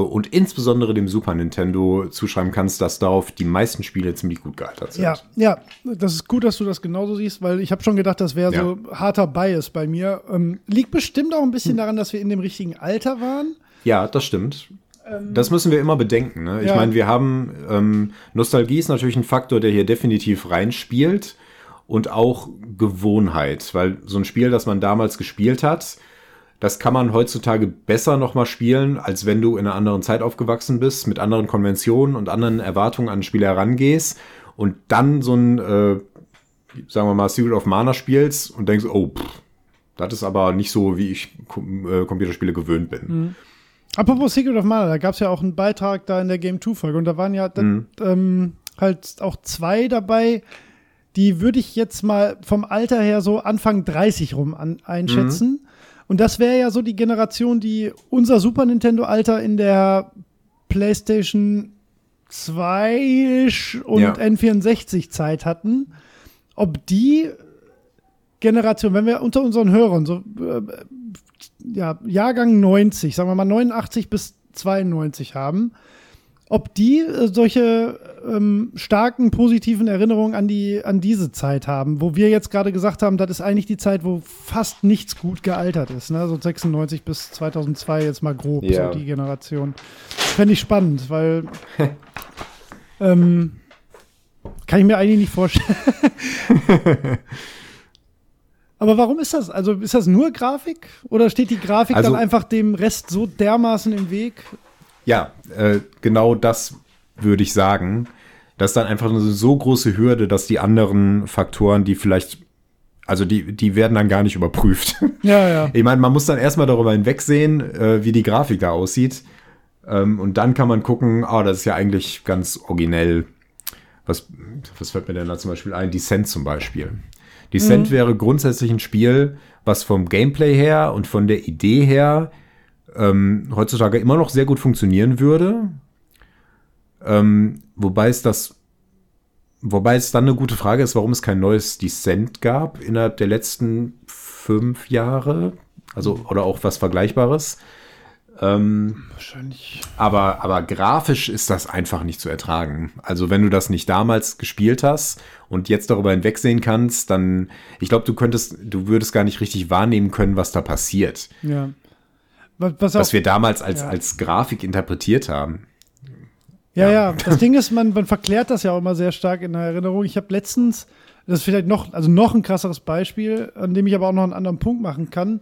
und insbesondere dem Super Nintendo zuschreiben kannst, dass darauf die meisten Spiele ziemlich gut gealtert sind. Ja, ja, das ist gut, dass du das genauso siehst, weil ich habe schon gedacht, das wäre ja. so harter Bias bei mir. Ähm, liegt bestimmt auch ein bisschen hm. daran, dass wir in dem richtigen Alter waren. Ja, das stimmt. Ähm, das müssen wir immer bedenken. Ne? Ich ja. meine, wir haben ähm, Nostalgie ist natürlich ein Faktor, der hier definitiv reinspielt und auch Gewohnheit, weil so ein Spiel, das man damals gespielt hat, das kann man heutzutage besser nochmal spielen, als wenn du in einer anderen Zeit aufgewachsen bist, mit anderen Konventionen und anderen Erwartungen an Spiele herangehst und dann so ein, äh, sagen wir mal, Secret of Mana spielst und denkst, oh, pff, das ist aber nicht so, wie ich äh, Computerspiele gewöhnt bin. Mhm. Apropos Secret of Mana, da gab es ja auch einen Beitrag da in der Game 2-Folge und da waren ja mhm. ähm, halt auch zwei dabei, die würde ich jetzt mal vom Alter her so Anfang 30 rum an, einschätzen. Mhm. Und das wäre ja so die Generation, die unser Super Nintendo-Alter in der PlayStation 2 und ja. N64-Zeit hatten. Ob die Generation, wenn wir unter unseren Hörern so äh, ja, Jahrgang 90, sagen wir mal 89 bis 92 haben, ob die äh, solche ähm, starken positiven Erinnerungen an die an diese Zeit haben, wo wir jetzt gerade gesagt haben, das ist eigentlich die Zeit, wo fast nichts gut gealtert ist, ne? So 96 bis 2002 jetzt mal grob ja. so die Generation. Fände ich spannend, weil ähm, kann ich mir eigentlich nicht vorstellen. Aber warum ist das? Also ist das nur Grafik oder steht die Grafik also, dann einfach dem Rest so dermaßen im Weg? Ja, äh, genau das würde ich sagen. Das ist dann einfach eine so große Hürde, dass die anderen Faktoren, die vielleicht, also die, die werden dann gar nicht überprüft. Ja, ja. Ich meine, man muss dann erstmal darüber hinwegsehen, äh, wie die Grafik da aussieht. Ähm, und dann kann man gucken, ah, oh, das ist ja eigentlich ganz originell. Was, was fällt mir denn da zum Beispiel ein? Descent zum Beispiel. Descent mhm. wäre grundsätzlich ein Spiel, was vom Gameplay her und von der Idee her ähm, heutzutage immer noch sehr gut funktionieren würde. Ähm, wobei es das, wobei es dann eine gute Frage ist, warum es kein neues Descent gab innerhalb der letzten fünf Jahre. Also, oder auch was Vergleichbares. Ähm, Wahrscheinlich. Aber, aber grafisch ist das einfach nicht zu ertragen. Also wenn du das nicht damals gespielt hast und jetzt darüber hinwegsehen kannst, dann, ich glaube, du könntest, du würdest gar nicht richtig wahrnehmen können, was da passiert. Ja. Was, was, wir damals als, ja. als Grafik interpretiert haben. Ja, ja, ja. das Ding ist, man, man verklärt das ja auch immer sehr stark in der Erinnerung. Ich habe letztens das ist vielleicht noch, also noch ein krasseres Beispiel, an dem ich aber auch noch einen anderen Punkt machen kann.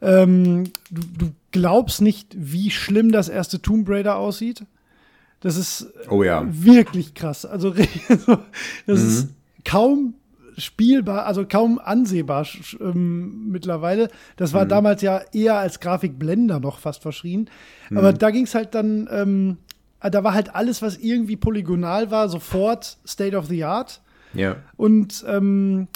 Ähm, du, du glaubst nicht, wie schlimm das erste Tomb Raider aussieht. Das ist Oh ja. wirklich krass. Also das Mhm. ist kaum spielbar, also kaum ansehbar ähm, mittlerweile. Das Mhm. war damals ja eher als Grafikblender noch fast verschrien. Aber Mhm. da ging es halt dann, ähm, da war halt alles, was irgendwie polygonal war, sofort State of the Art. Ja. Und ähm,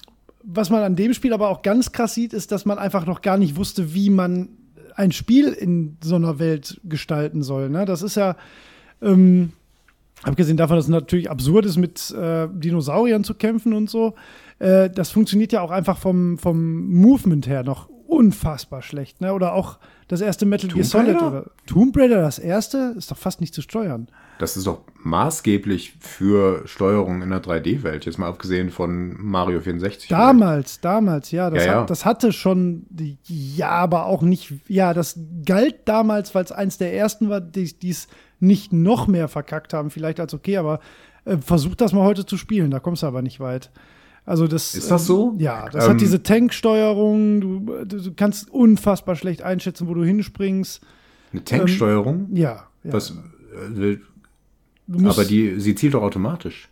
was man an dem Spiel aber auch ganz krass sieht, ist, dass man einfach noch gar nicht wusste, wie man ein Spiel in so einer Welt gestalten soll. Ne? Das ist ja, ähm, abgesehen davon, dass es natürlich absurd ist, mit äh, Dinosauriern zu kämpfen und so, äh, das funktioniert ja auch einfach vom, vom Movement her noch unfassbar schlecht. Ne? Oder auch das erste Metal Gear Solid. Raider? Oder Tomb Raider, das erste, ist doch fast nicht zu steuern. Das ist doch maßgeblich für Steuerung in der 3D-Welt, jetzt mal abgesehen von Mario 64. Damals, damals, ja. Das, Ja, ja. Hat, das hatte schon, ja, aber auch nicht, ja, das galt damals, weil es eins der ersten war, die es nicht noch mehr verkackt haben, vielleicht als okay, aber äh, versuch das mal heute zu spielen, da kommst du aber nicht weit. Also das, Ist das so? Ja, das Ähm, hat diese Tanksteuerung, du, du, kannst unfassbar schlecht einschätzen, wo du hinspringst. Eine Tanksteuerung? Ja, ja. Was, äh, musst, aber die, sie zielt doch automatisch.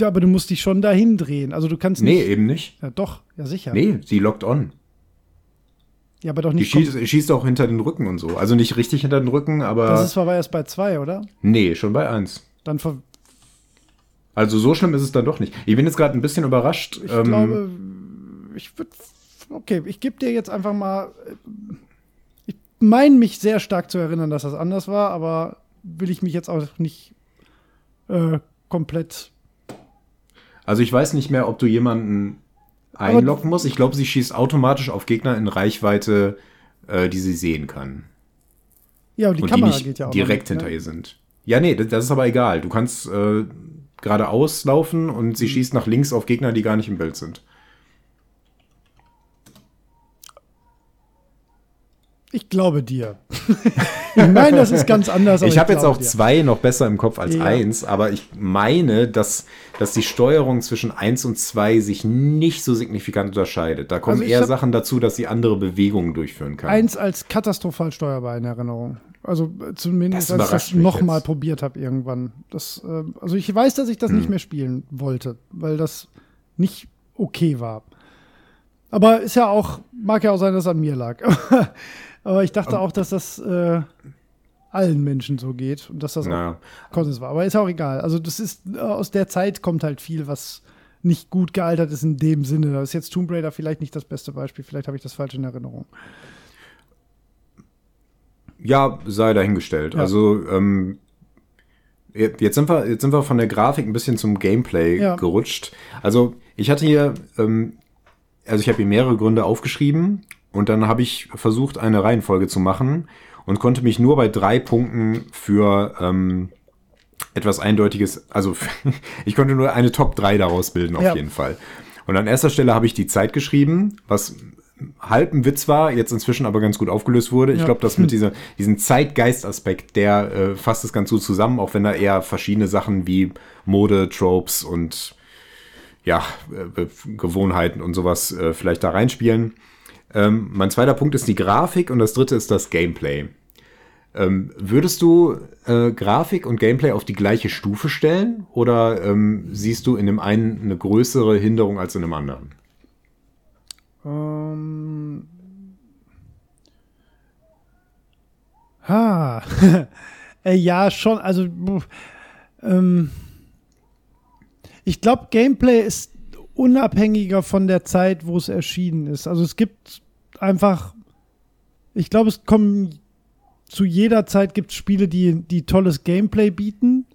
aber du musst dich schon dahin drehen. Also du kannst Nee, nicht. eben nicht. Ja, doch, ja sicher. Nee, sie lockt on. Ja, aber doch Die nicht. schießt, schießt auch hinter den Rücken und so. Also nicht richtig hinter den Rücken, aber. das ist war erst bei zwei, oder? nee, schon bei eins. Dann ver Also so schlimm ist es dann doch nicht. Ich bin jetzt gerade ein bisschen überrascht. Ich ähm, glaube, ich würde. Okay, ich gebe dir jetzt einfach mal. äh, Ich meine mich sehr stark zu erinnern, dass das anders war, aber will ich mich jetzt auch nicht äh, komplett. Also ich weiß nicht mehr, ob du jemanden einloggen musst. Ich glaube, sie schießt automatisch auf Gegner in Reichweite, äh, die sie sehen kann. Ja, und die und Kamera die nicht geht ja auch. direkt noch mit, hinter ne? ihr sind. Ja, nee, das, das ist aber egal. Du kannst äh, geradeaus laufen und Mhm. sie schießt nach links auf Gegner, die gar nicht im Bild sind. Ich glaube dir. ich meine, das ist ganz anders. ich habe jetzt auch dir. zwei noch besser im Kopf als Ja. eins, aber ich meine, dass, dass die Steuerung zwischen eins und zwei sich nicht so signifikant unterscheidet. Da kommen Also eher Sachen dazu, dass sie andere Bewegungen durchführen kann. Eins als katastrophal steuerbar in Erinnerung. Also äh, zumindest, Das als ich das nochmal probiert habe irgendwann. Das, äh, also ich weiß, dass ich das Hm. nicht mehr spielen wollte, weil das nicht okay war. Aber ist ja auch, mag ja auch sein, dass es an mir lag. Aber ich dachte auch, dass das äh, allen Menschen so geht und dass das auch Na, Konsens war. Aber ist auch egal. Also das ist, äh, aus der Zeit kommt halt viel, was nicht gut gealtert ist in dem Sinne. Da ist jetzt Tomb Raider vielleicht nicht das beste Beispiel. Vielleicht habe ich das falsch in Erinnerung. Ja, sei dahingestellt. Ja. Also, ähm, jetzt sind, wir, jetzt sind wir von der Grafik ein bisschen zum Gameplay Ja. gerutscht. Also, ich hatte hier, ähm, also ich habe hier mehrere Gründe aufgeschrieben und dann habe ich versucht, eine Reihenfolge zu machen und konnte mich nur bei drei Punkten für ähm, etwas Eindeutiges, also ich konnte nur eine Top 3 daraus bilden, auf Ja. jeden Fall. Und an erster Stelle habe ich die Zeit geschrieben, was halb ein Witz war, jetzt inzwischen aber ganz gut aufgelöst wurde. Ich Ja. glaube, das mit dieser, diesem Zeitgeist-Aspekt, der äh, fasst es ganz gut zusammen, auch wenn da eher verschiedene Sachen wie Mode, Tropes und ja, äh, Gewohnheiten und sowas äh, vielleicht da reinspielen. Ähm, mein zweiter Punkt ist die Grafik und das dritte ist das Gameplay. Ähm, würdest du äh, Grafik und Gameplay auf die gleiche Stufe stellen oder ähm, siehst du in dem einen eine größere Hinderung als in dem anderen? Ähm. Ha. äh, ja, schon. Also, ähm, ich glaube, Gameplay ist unabhängiger von der Zeit, wo es erschienen ist. Also es gibt einfach, ich glaube, es kommen zu jeder Zeit gibt es Spiele, die, die tolles Gameplay bieten,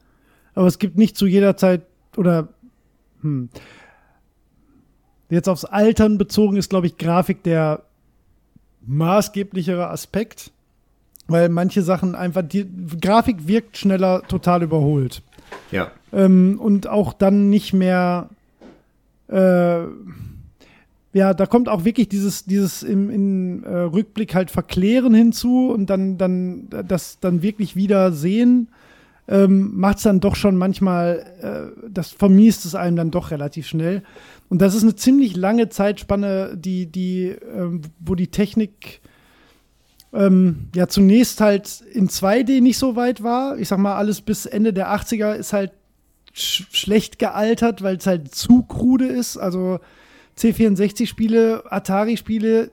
aber es gibt nicht zu jeder Zeit oder hm, Jetzt aufs Altern bezogen ist, glaube ich, Grafik der maßgeblichere Aspekt, weil manche Sachen einfach, die Grafik wirkt schneller total überholt. Ja. Ähm, und auch dann nicht mehr, äh, ja, da kommt auch wirklich dieses, dieses im, im äh, Rückblick halt Verklären hinzu und dann, dann das dann wirklich wieder sehen. ähm, macht es dann doch schon manchmal, äh, das vermiest es einem dann doch relativ schnell. Und das ist eine ziemlich lange Zeitspanne, die, die, ähm, wo die Technik ähm, ja zunächst halt in 2D nicht so weit war. Ich sag mal, alles bis Ende der 80er ist halt sch schlecht gealtert, weil es halt zu krude ist. Also C64-Spiele, Atari-Spiele,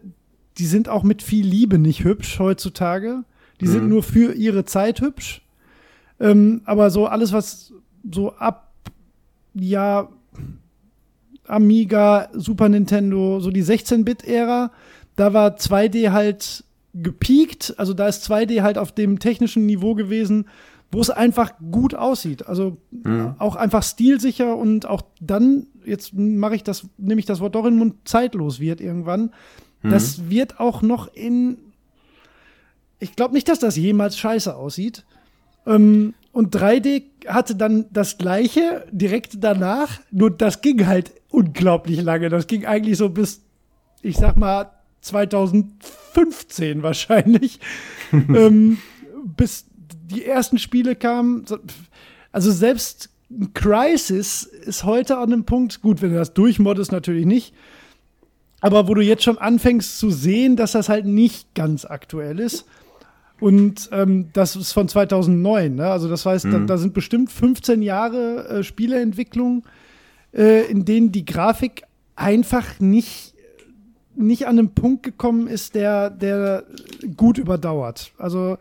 die sind auch mit viel Liebe nicht hübsch heutzutage. Die mhm. sind nur für ihre Zeit hübsch. Ähm, aber so alles, was so ab, ja, Amiga, Super Nintendo, so die 16-Bit-Ära, da war 2D halt gepiekt. Also da ist 2D halt auf dem technischen Niveau gewesen, wo es einfach gut aussieht. Also mhm. auch einfach stilsicher und auch dann, jetzt mache ich das, nehme ich das Wort doch in den Mund, zeitlos wird irgendwann. Mhm. Das wird auch noch in. Ich glaube nicht, dass das jemals scheiße aussieht. Ähm, und 3D hatte dann das gleiche direkt danach, nur das ging halt unglaublich lange. Das ging eigentlich so bis, ich sag mal, 2015 wahrscheinlich. ähm, bis die ersten Spiele kamen. Also selbst Crisis ist heute an einem Punkt, gut, wenn du das durchmoddest, natürlich nicht. Aber wo du jetzt schon anfängst zu sehen, dass das halt nicht ganz aktuell ist. Und ähm, das ist von 2009. Ne? Also das heißt, mhm. da, da, sind bestimmt 15 Jahre äh, Spieleentwicklung, äh, in denen die Grafik einfach nicht, nicht an einen Punkt gekommen ist, der, der gut überdauert. Also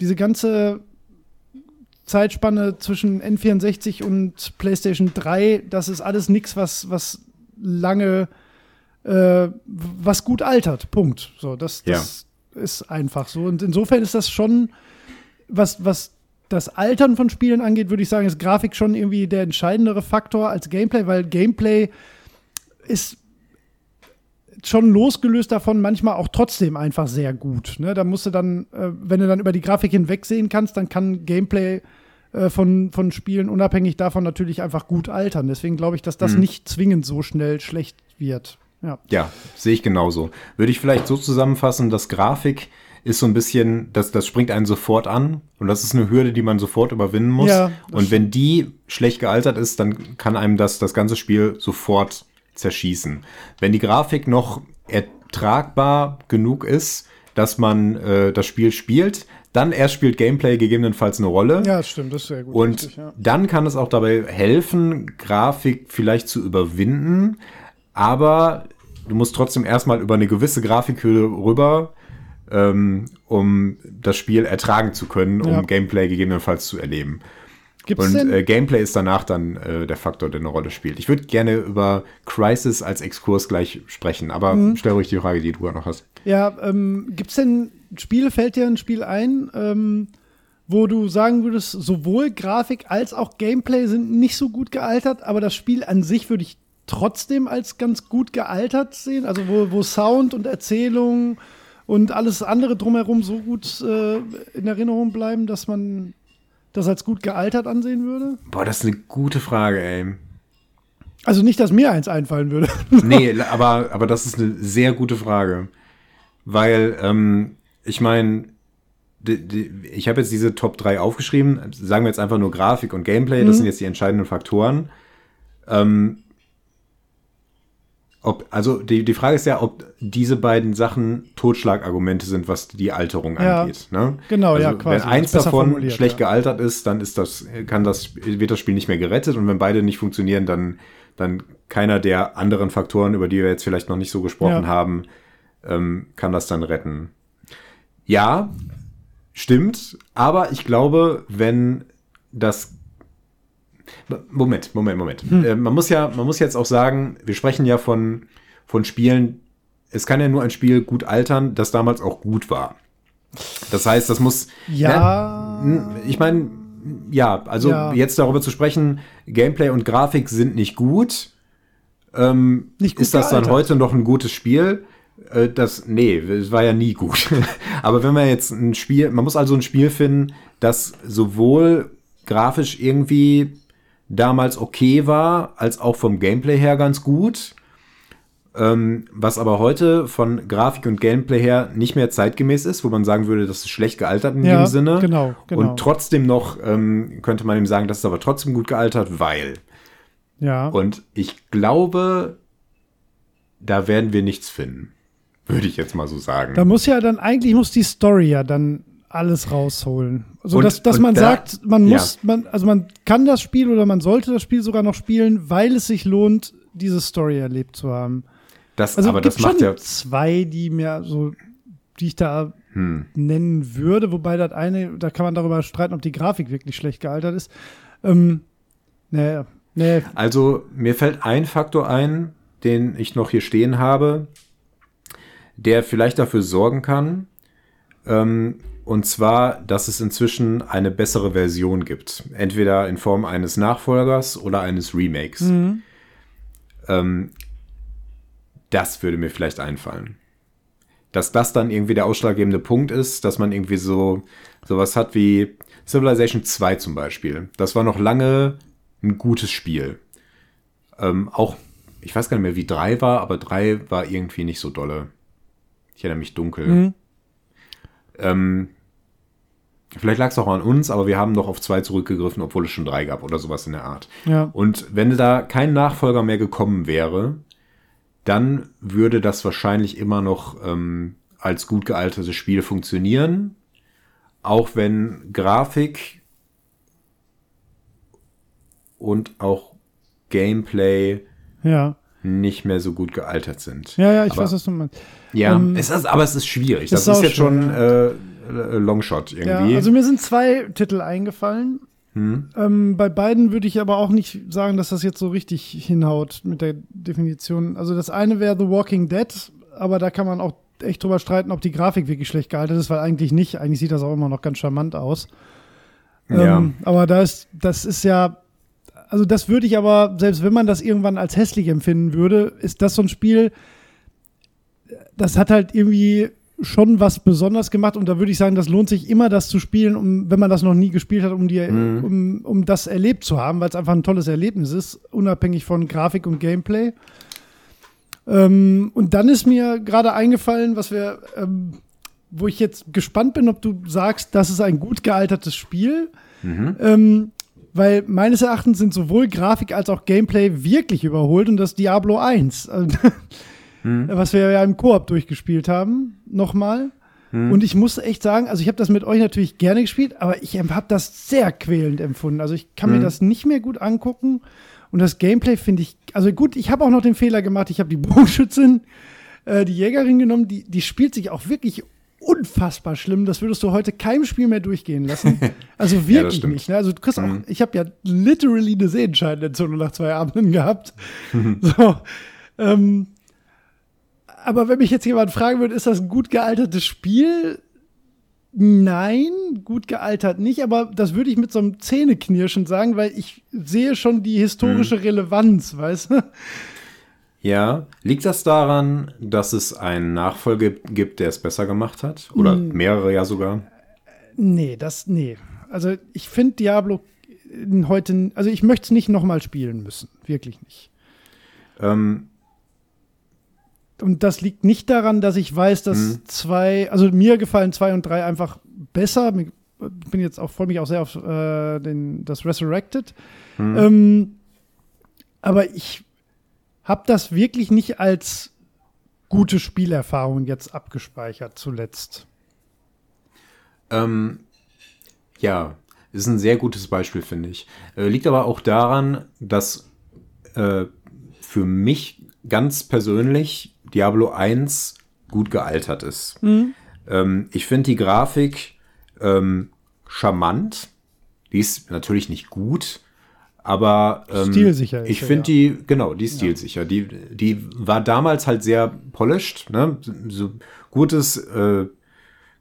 diese ganze Zeitspanne zwischen N64 und PlayStation 3, das ist alles nichts, was, was lange, äh, was gut altert. Punkt. So, das, das ja. Ist einfach so. Und insofern ist das schon, was, was das Altern von Spielen angeht, würde ich sagen, ist Grafik schon irgendwie der entscheidendere Faktor als Gameplay, weil Gameplay ist schon losgelöst davon manchmal auch trotzdem einfach sehr gut. Ne? Da musst du dann, äh, wenn du dann über die Grafik hinwegsehen kannst, dann kann Gameplay äh, von, von Spielen unabhängig davon natürlich einfach gut altern. Deswegen glaube ich, dass das mhm. nicht zwingend so schnell schlecht wird. Ja, ja sehe ich genauso. Würde ich vielleicht so zusammenfassen, dass Grafik ist so ein bisschen, das, das springt einen sofort an und das ist eine Hürde, die man sofort überwinden muss. Ja, und wenn die schlecht gealtert ist, dann kann einem das, das ganze Spiel sofort zerschießen. Wenn die Grafik noch ertragbar genug ist, dass man äh, das Spiel spielt, dann erst spielt Gameplay gegebenenfalls eine Rolle. Ja, stimmt, das ist sehr gut. Und richtig, ja. dann kann es auch dabei helfen, Grafik vielleicht zu überwinden, aber du musst trotzdem erstmal über eine gewisse Grafikhöhe rüber, ähm, um das Spiel ertragen zu können, um ja. Gameplay gegebenenfalls zu erleben. Gibt's und äh, Gameplay ist danach dann äh, der Faktor, der eine Rolle spielt. Ich würde gerne über Crisis als Exkurs gleich sprechen, aber mhm. stell ruhig die Frage, die du noch hast. Ja, ähm, gibt es denn Spiele, fällt dir ein Spiel ein, ähm, wo du sagen würdest, sowohl Grafik als auch Gameplay sind nicht so gut gealtert, aber das Spiel an sich würde ich trotzdem als ganz gut gealtert sehen? Also wo, wo Sound und Erzählung und alles andere drumherum so gut äh, in Erinnerung bleiben, dass man das als gut gealtert ansehen würde? Boah, das ist eine gute Frage, ey. Also nicht, dass mir eins einfallen würde. nee, aber, aber das ist eine sehr gute Frage. Weil, ähm, ich meine, ich habe jetzt diese Top 3 aufgeschrieben. Sagen wir jetzt einfach nur Grafik und Gameplay, das mhm. sind jetzt die entscheidenden Faktoren. Ähm, ob, also die, die Frage ist ja, ob diese beiden Sachen Totschlagargumente sind, was die Alterung ja, angeht. Ne? Genau, also ja, quasi. Wenn eins davon schlecht ja. gealtert ist, dann ist das, kann das, wird das Spiel nicht mehr gerettet und wenn beide nicht funktionieren, dann, dann keiner der anderen Faktoren, über die wir jetzt vielleicht noch nicht so gesprochen ja. haben, ähm, kann das dann retten. Ja, stimmt, aber ich glaube, wenn das Moment, Moment, Moment. Hm. Äh, man muss ja, man muss jetzt auch sagen, wir sprechen ja von, von Spielen. Es kann ja nur ein Spiel gut altern, das damals auch gut war. Das heißt, das muss. Ja. Ne, ich meine, ja, also ja. jetzt darüber zu sprechen, Gameplay und Grafik sind nicht gut. Ähm, nicht gut ist das gealtert. dann heute noch ein gutes Spiel? Äh, das, nee, es war ja nie gut. Aber wenn man jetzt ein Spiel, man muss also ein Spiel finden, das sowohl grafisch irgendwie damals okay war, als auch vom Gameplay her ganz gut. ähm, was aber heute von Grafik und Gameplay her nicht mehr zeitgemäß ist, wo man sagen würde, das ist schlecht gealtert in Ja, dem Sinne. genau, genau. Und trotzdem noch ähm, könnte man ihm sagen, das ist aber trotzdem gut gealtert, weil. Ja. Und ich glaube, da werden wir nichts finden. Würde ich jetzt mal so sagen. Da muss ja dann, eigentlich muss die Story ja dann alles rausholen. Also, Und- dass, dass man da- sagt, man ja. muss, man, also man kann das Spiel oder man sollte das Spiel sogar noch spielen, weil es sich lohnt, diese Story erlebt zu haben. das, Also aber gibt das macht schon ja. zwei, die mir so, die ich da Hm. nennen würde, wobei das eine, da kann man darüber streiten, ob die Grafik wirklich schlecht gealtert ist. Ähm, nee, nee, Also, mir fällt ein Faktor ein, den ich noch hier stehen habe, der vielleicht dafür sorgen kann. Ähm, und zwar, dass es inzwischen eine bessere Version gibt. Entweder in Form eines Nachfolgers oder eines Remakes. Mhm. Ähm, das würde mir vielleicht einfallen. Dass das dann irgendwie der ausschlaggebende Punkt ist, dass man irgendwie so sowas hat wie Civilization 2 zum Beispiel. Das war noch lange ein gutes Spiel. Ähm, auch, ich weiß gar nicht mehr, wie 3 war, aber 3 war irgendwie nicht so dolle. Ich erinnere mich dunkel. Mhm. Ähm, vielleicht lag es auch an uns, aber wir haben noch auf 2 zurückgegriffen, obwohl es schon 3 gab oder sowas in der Art. ja. Und wenn da kein Nachfolger mehr gekommen wäre, dann würde das wahrscheinlich immer noch ähm, als gut gealtertes Spiel funktionieren. Auch wenn Grafik und auch Gameplay Ja, nicht mehr so gut gealtert sind. ja, ja, ich aber, weiß, was du meinst. Ja, Ähm, es ist, aber es ist schwierig. Das ist ist, jetzt schon äh, äh, Longshot Ja, irgendwie. also mir sind zwei Titel eingefallen. Hm. Ähm, bei beiden würde ich aber auch nicht sagen, dass das jetzt so richtig hinhaut mit der Definition. Also das eine wäre The Walking Dead, aber da kann man auch echt drüber streiten, ob die Grafik wirklich schlecht gealtert ist, weil eigentlich nicht. Eigentlich sieht das auch immer noch ganz charmant aus. ja. Ähm, aber da ist, das ist ja, also das würde ich aber, selbst wenn man das irgendwann als hässlich empfinden würde, ist das so ein Spiel, das hat halt irgendwie schon was besonders gemacht und da würde ich sagen, das lohnt sich immer, das zu spielen, um, wenn man das noch nie gespielt hat, um, die, Mhm. um, um das erlebt zu haben, weil es einfach ein tolles Erlebnis ist, unabhängig von Grafik und Gameplay. Ähm, und dann ist mir gerade eingefallen, was wir, ähm, wo ich jetzt gespannt bin, ob du sagst, das ist ein gut gealtertes Spiel. Mhm. Ähm, weil meines Erachtens sind sowohl Grafik als auch Gameplay wirklich überholt und das Diablo 1, also, Mhm. was wir ja im Koop durchgespielt haben, nochmal. Mhm. Und ich muss echt sagen, also ich habe das mit euch natürlich gerne gespielt, aber ich habe das sehr quälend empfunden. Also ich kann mir Mhm. das nicht mehr gut angucken. Und das Gameplay finde ich, also gut, ich habe auch noch den Fehler gemacht, ich habe die Bogenschützin, äh, die Jägerin genommen, die, die spielt sich auch wirklich unfassbar schlimm. Das würdest du heute keinem Spiel mehr durchgehen lassen. Also wirklich stimmt. nicht. Ne? Also du kriegst auch, Mhm. ich habe ja literally eine Sehenscheidenentzündung nach zwei Abenden gehabt. so, ähm, aber wenn mich jetzt jemand fragen würde, ist das ein gut gealtertes Spiel? Nein, gut gealtert nicht, aber das würde ich mit so einem Zähneknirschen sagen, weil ich sehe schon die historische Mhm. Relevanz, weißt du? Ja, liegt das daran, dass es einen Nachfolger gibt, der es besser gemacht hat? Oder Hm. mehrere ja sogar? Nee, das, nee. Also ich finde Diablo äh, heute, also ich möchte es nicht nochmal spielen müssen. Wirklich nicht. Ähm, Und das liegt nicht daran, dass ich weiß, dass Mhm. zwei, also mir gefallen zwei und drei einfach besser. Ich bin jetzt auch, freue mich auch sehr auf äh, den, das Resurrected. hm. Ähm, aber ich habe das wirklich nicht als gute Spielerfahrung jetzt abgespeichert zuletzt. Ähm, ja, ist ein sehr gutes Beispiel, finde ich. Äh, liegt aber auch daran, dass äh, für mich ganz persönlich Diablo 1 gut gealtert ist. Ähm, ich finde die Grafik ähm, charmant. Die ist natürlich nicht gut, aber ähm, Stilsicher Ich finde die, genau, die stilsicher. Die, die war damals halt sehr polished, ne? So gutes äh,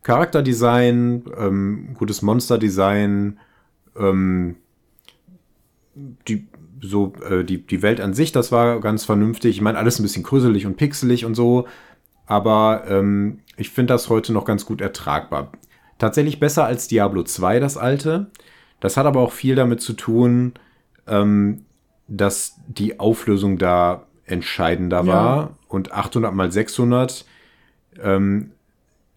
Charakterdesign, ähm, gutes Monsterdesign, ähm, die, so, äh, die, die Welt an sich, das war ganz vernünftig. Ich meine, alles ein bisschen krüselig und pixelig und so, aber ähm, ich finde das heute noch ganz gut ertragbar. Tatsächlich besser als Diablo 2, das alte. Das hat aber auch viel damit zu tun, ähm, dass die Auflösung da entscheidender Ja. war und 800 mal 600, ähm,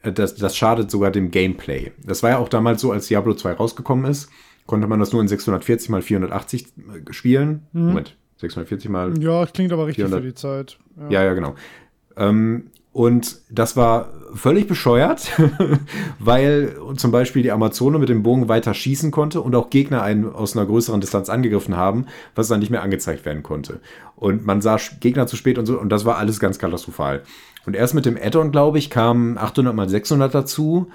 das, das schadet sogar dem Gameplay. Das war ja auch damals so, als Diablo 2 rausgekommen ist, konnte man das nur in 640 mal 480 spielen. Mhm. Moment, 640 mal. Ja, klingt aber richtig 400. für die Zeit. Ja, ja, ja genau. Ähm, und das war völlig bescheuert, weil zum Beispiel die Amazone mit dem Bogen weiter schießen konnte und auch Gegner einen aus einer größeren Distanz angegriffen haben, was dann nicht mehr angezeigt werden konnte. Und man sah Gegner zu spät und so, und das war alles ganz katastrophal. Und erst mit dem Add-on, glaube ich, kam 800 mal 600 dazu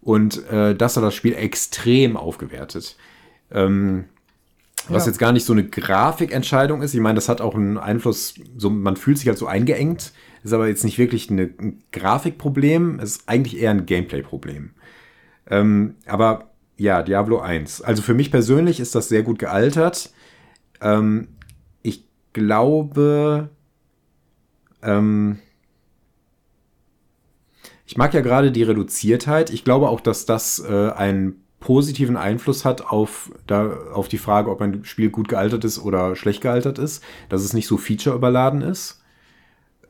und äh, das hat das Spiel extrem aufgewertet. Ähm, was ja. jetzt gar nicht so eine Grafikentscheidung ist. Ich meine, das hat auch einen Einfluss, so, man fühlt sich halt so eingeengt ist aber jetzt nicht wirklich eine, ein Grafikproblem, ist eigentlich eher ein Gameplay-Problem. Ähm, aber ja, Diablo 1. Also für mich persönlich ist das sehr gut gealtert. Ähm, ich glaube, ähm, ich mag ja gerade die Reduziertheit. Ich glaube auch, dass das äh, einen positiven Einfluss hat auf, da, auf die Frage, ob ein Spiel gut gealtert ist oder schlecht gealtert ist, dass es nicht so feature überladen ist.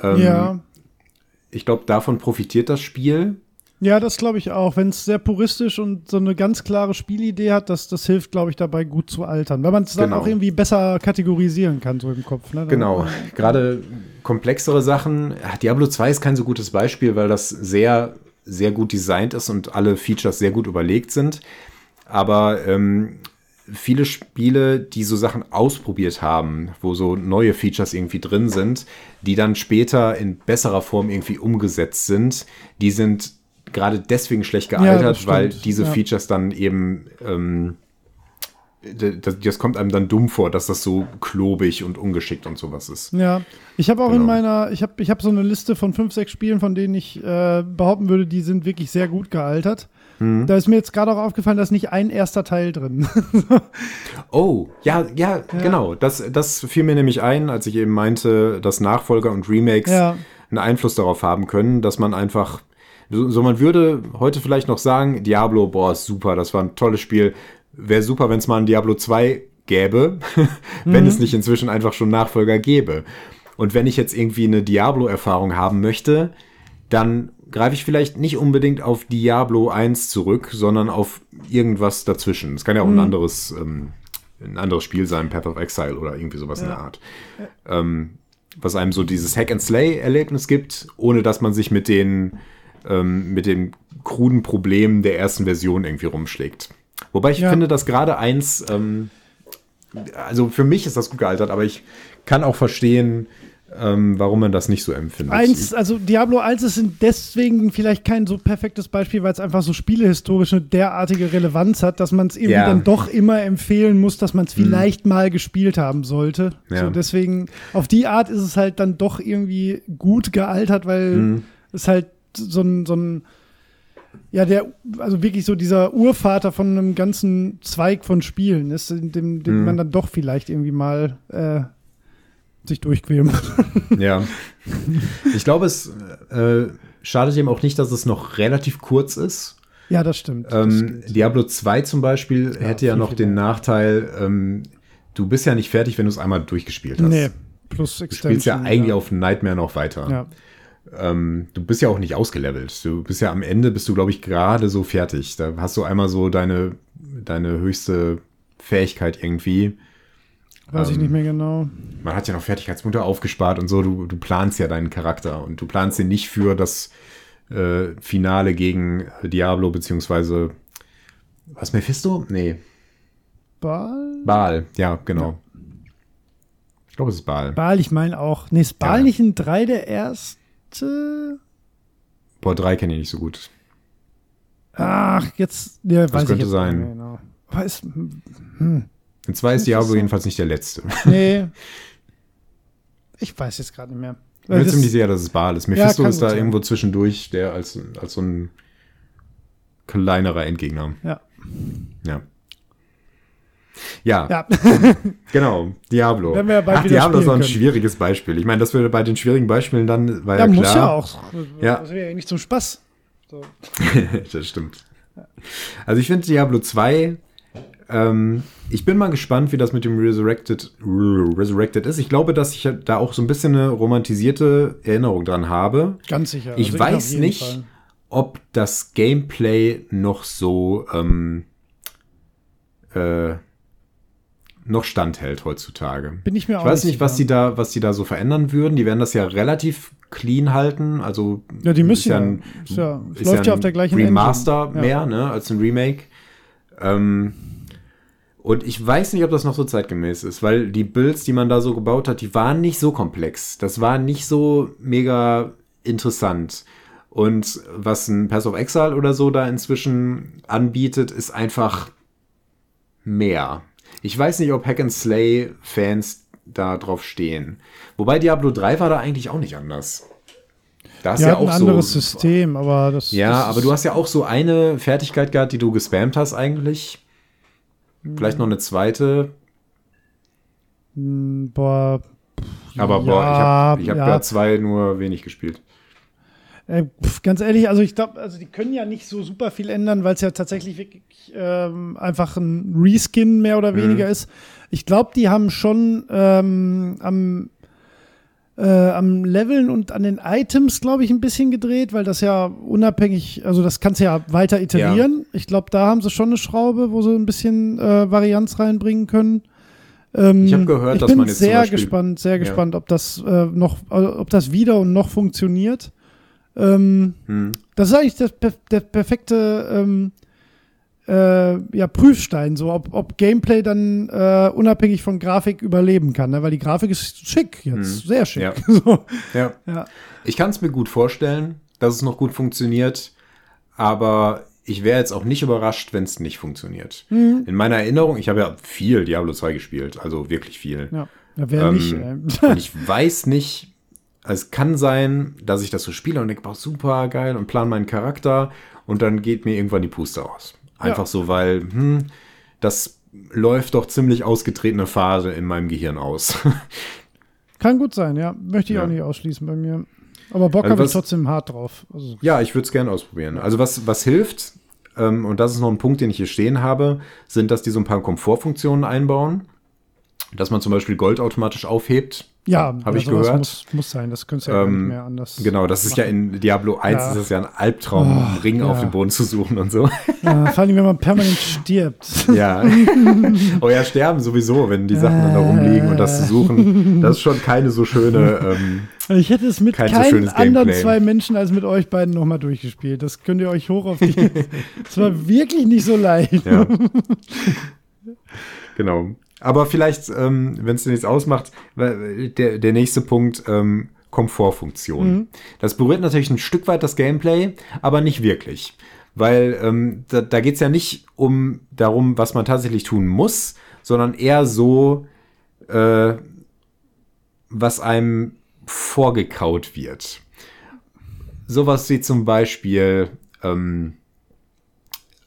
Ähm, ja. Ich glaube, davon profitiert das Spiel. Ja, das glaube ich auch. Wenn es sehr puristisch und so eine ganz klare Spielidee hat, das, das hilft, glaube ich, dabei gut zu altern. Weil man es dann genau. auch irgendwie besser kategorisieren kann, so im Kopf. Ne? Genau. Gerade komplexere Sachen. Diablo 2 ist kein so gutes Beispiel, weil das sehr, sehr gut designt ist und alle Features sehr gut überlegt sind. Aber ähm, viele Spiele, die so Sachen ausprobiert haben, wo so neue Features irgendwie drin sind, die dann später in besserer Form irgendwie umgesetzt sind, die sind gerade deswegen schlecht gealtert, ja, weil diese ja. Features dann eben ähm, das, das, kommt einem dann dumm vor, dass das so klobig und ungeschickt und sowas ist. Ja, ich habe auch genau. in meiner, ich habe ich hab so eine Liste von fünf, sechs Spielen, von denen ich äh, behaupten würde, die sind wirklich sehr gut gealtert. Mhm. Da ist mir jetzt gerade auch aufgefallen, dass nicht ein erster Teil drin. oh, ja, ja, ja, genau. Das, das fiel mir nämlich ein, als ich eben meinte, dass Nachfolger und Remakes ja. einen Einfluss darauf haben können, dass man einfach so, man würde heute vielleicht noch sagen, Diablo, boah, super, das war ein tolles Spiel. Wäre super, wenn es mal ein Diablo 2 gäbe, wenn mhm. es nicht inzwischen einfach schon Nachfolger gäbe. Und wenn ich jetzt irgendwie eine Diablo-Erfahrung haben möchte, dann greife ich vielleicht nicht unbedingt auf Diablo 1 zurück, sondern auf irgendwas dazwischen. Es kann ja auch mhm. ein anderes, ähm, ein anderes Spiel sein, Path of Exile oder irgendwie sowas ja. in der Art. Ähm, was einem so dieses Hack-and-Slay-Erlebnis gibt, ohne dass man sich mit den, ähm, mit den kruden Problemen der ersten Version irgendwie rumschlägt. Wobei ich ja. finde, dass gerade eins, ähm, also für mich ist das gut gealtert, aber ich kann auch verstehen, ähm, warum man das nicht so empfindet. Eins, also Diablo 1 ist deswegen vielleicht kein so perfektes Beispiel, weil es einfach so spielehistorisch eine derartige Relevanz hat, dass man es irgendwie ja. dann doch immer empfehlen muss, dass man es hm. vielleicht hm. mal gespielt haben sollte. Ja. So, deswegen, auf die Art ist es halt dann doch irgendwie gut gealtert, weil hm. es halt so ein, so ein ja, der, also wirklich so dieser Urvater von einem ganzen Zweig von Spielen ist, dem, dem hm. man dann doch vielleicht irgendwie mal äh, sich durchqueren Ja. Ich glaube, es äh, schadet ihm auch nicht, dass es noch relativ kurz ist. Ja, das stimmt. Ähm, das Diablo 2 zum Beispiel ja, hätte ja noch den Nachteil, ähm, du bist ja nicht fertig, wenn du es einmal durchgespielt hast. Nee, plus Du spielst ja eigentlich ja. auf Nightmare noch weiter. Ja. Ähm, du bist ja auch nicht ausgelevelt. Du bist ja am Ende, bist du, glaube ich, gerade so fertig. Da hast du einmal so deine, deine höchste Fähigkeit irgendwie. Weiß ähm, ich nicht mehr genau. Man hat ja noch Fertigkeitsmutter aufgespart und so. Du, du planst ja deinen Charakter und du planst ihn nicht für das äh, Finale gegen Diablo, beziehungsweise was, Mephisto? Nee. Baal? Baal, ja, genau. Ja. Ich glaube, es ist Baal. Baal, ich meine auch. Nee, ist Baal ja. nicht in 3 der erste? Boah, 3 kenne ich nicht so gut. Ach, jetzt. Ja, das könnte sein. Genau. Weiß, hm. In zwei ist Diablo jedenfalls nicht der letzte. Nee. Ich weiß jetzt gerade nicht mehr. Ich bin ziemlich sicher, dass es Baal ist. Mephisto ja, ist da sein. irgendwo zwischendurch, der als, als so ein kleinerer Endgegner. Ja. Ja. Ja, ja. genau, Diablo. Ach, Diablo ist auch ein können. schwieriges Beispiel. Ich meine, das würde bei den schwierigen Beispielen dann, war ja, ja klar. muss ja auch. Ja. Das wäre ja nicht zum Spaß. So. das stimmt. Also ich finde Diablo 2 Ähm, ich bin mal gespannt, wie das mit dem Resurrected, Resurrected ist. Ich glaube, dass ich da auch so ein bisschen eine romantisierte Erinnerung dran habe. Ganz sicher. Ich Also weiß jeden nicht, Fall. ob das Gameplay noch so ähm, äh, noch standhält heutzutage. Bin ich mir auch Ich weiß nicht, was die da, was die da so verändern würden. Die werden das ja relativ clean halten. Also Ja, die müssen ja. ein- Ist ja, ist läuft ja auf der gleichen Remaster Engine. mehr, ne, als ein Remake. Ähm, und ich weiß nicht, ob das noch so zeitgemäß ist, weil die Builds, die man da so gebaut hat, die waren nicht so komplex. Das war nicht so mega interessant. Und was ein Pass of Exile oder so da inzwischen anbietet, ist einfach mehr. Ich weiß nicht, ob Hack and Slay Fans da drauf stehen. Wobei Diablo 3 war da eigentlich auch nicht anders. Da hast Die ja hatten auch ein anderes so, System, aber das. ja, das aber du hast ja auch so eine Fertigkeit gehabt, die du gespammt hast eigentlich. Vielleicht noch eine zweite. mh, Boah. Aber boah, ich Ja, habe hab ja. da zwei nur wenig gespielt. Äh, pf, ganz ehrlich, also ich glaube, also die können ja nicht so super viel ändern, weil es ja tatsächlich wirklich ähm, einfach ein Reskin mehr Mhm. oder weniger ist. Ich glaube, die haben schon ähm, am, äh, am Leveln und an den Items, glaube ich, ein bisschen gedreht, weil das ja unabhängig, also das kannst du ja weiter iterieren. Ich glaube, da haben sie schon eine Schraube, wo sie ein bisschen äh, Varianz reinbringen können. Ähm, Ich hab gehört, ich dass bin man jetzt sehr gespannt, sehr Ja. gespannt, ob das äh, noch, also, ob das wieder und noch funktioniert. Ähm, Hm. das ist eigentlich das, der perfekte ähm, äh, ja, Prüfstein, so ob, ob Gameplay dann äh, unabhängig von Grafik überleben kann, ne? weil die Grafik ist schick jetzt, sehr schick. Ja. So, Ja. ja. Ich kann es mir gut vorstellen, dass es noch gut funktioniert, aber ich wäre jetzt auch nicht überrascht, wenn es nicht funktioniert. Mhm. In meiner Erinnerung, ich habe ja viel Diablo 2 gespielt, also wirklich viel. ja. ja wer Ähm, nicht. Und ich weiß nicht, es kann sein, dass ich das so spiele und denke, boah, super geil und plan meinen Charakter und dann geht mir irgendwann die Puste aus. Einfach Ja. so, weil, hm, das läuft doch ziemlich ausgetretene Phase in meinem Gehirn aus. Kann gut sein, ja. Möchte ich Ja. auch nicht ausschließen bei mir. Aber Bock Also habe ich trotzdem hart drauf. Also, ja, ich würde es gerne ausprobieren. Also was, was hilft, ähm, und das ist noch ein Punkt, den ich hier stehen habe, sind, dass die so ein paar Komfortfunktionen einbauen. Dass man zum Beispiel Gold automatisch aufhebt. Ja, Habe ich gehört. Muss, muss sein, das könntest du ja Ähm, nicht mehr anders. Genau, das ist ja in Diablo 1 Ja. ist es ja ein Albtraum, einen Ring ja. auf dem Boden zu suchen und so. Ja, vor allem, wenn man permanent stirbt. Ja. oh ja, sterben sowieso, wenn die Sachen dann da rumliegen und das zu suchen. Das ist schon keine so schöne. Ähm, Ich hätte es mit Kein so keinen schönes anderen zwei Menschen als mit euch beiden nochmal durchgespielt. Das könnt ihr euch hoch auf die. Es war wirklich nicht so leicht. ja. genau. Aber vielleicht, ähm, wenn es dir nichts ausmacht, der, der nächste Punkt, ähm, Komfortfunktion. Mhm. Das berührt natürlich ein Stück weit das Gameplay, aber nicht wirklich. Weil ähm, da, da geht es ja nicht um darum, was man tatsächlich tun muss, sondern eher so, äh, was einem vorgekaut wird. Sowas wie zum Beispiel ähm,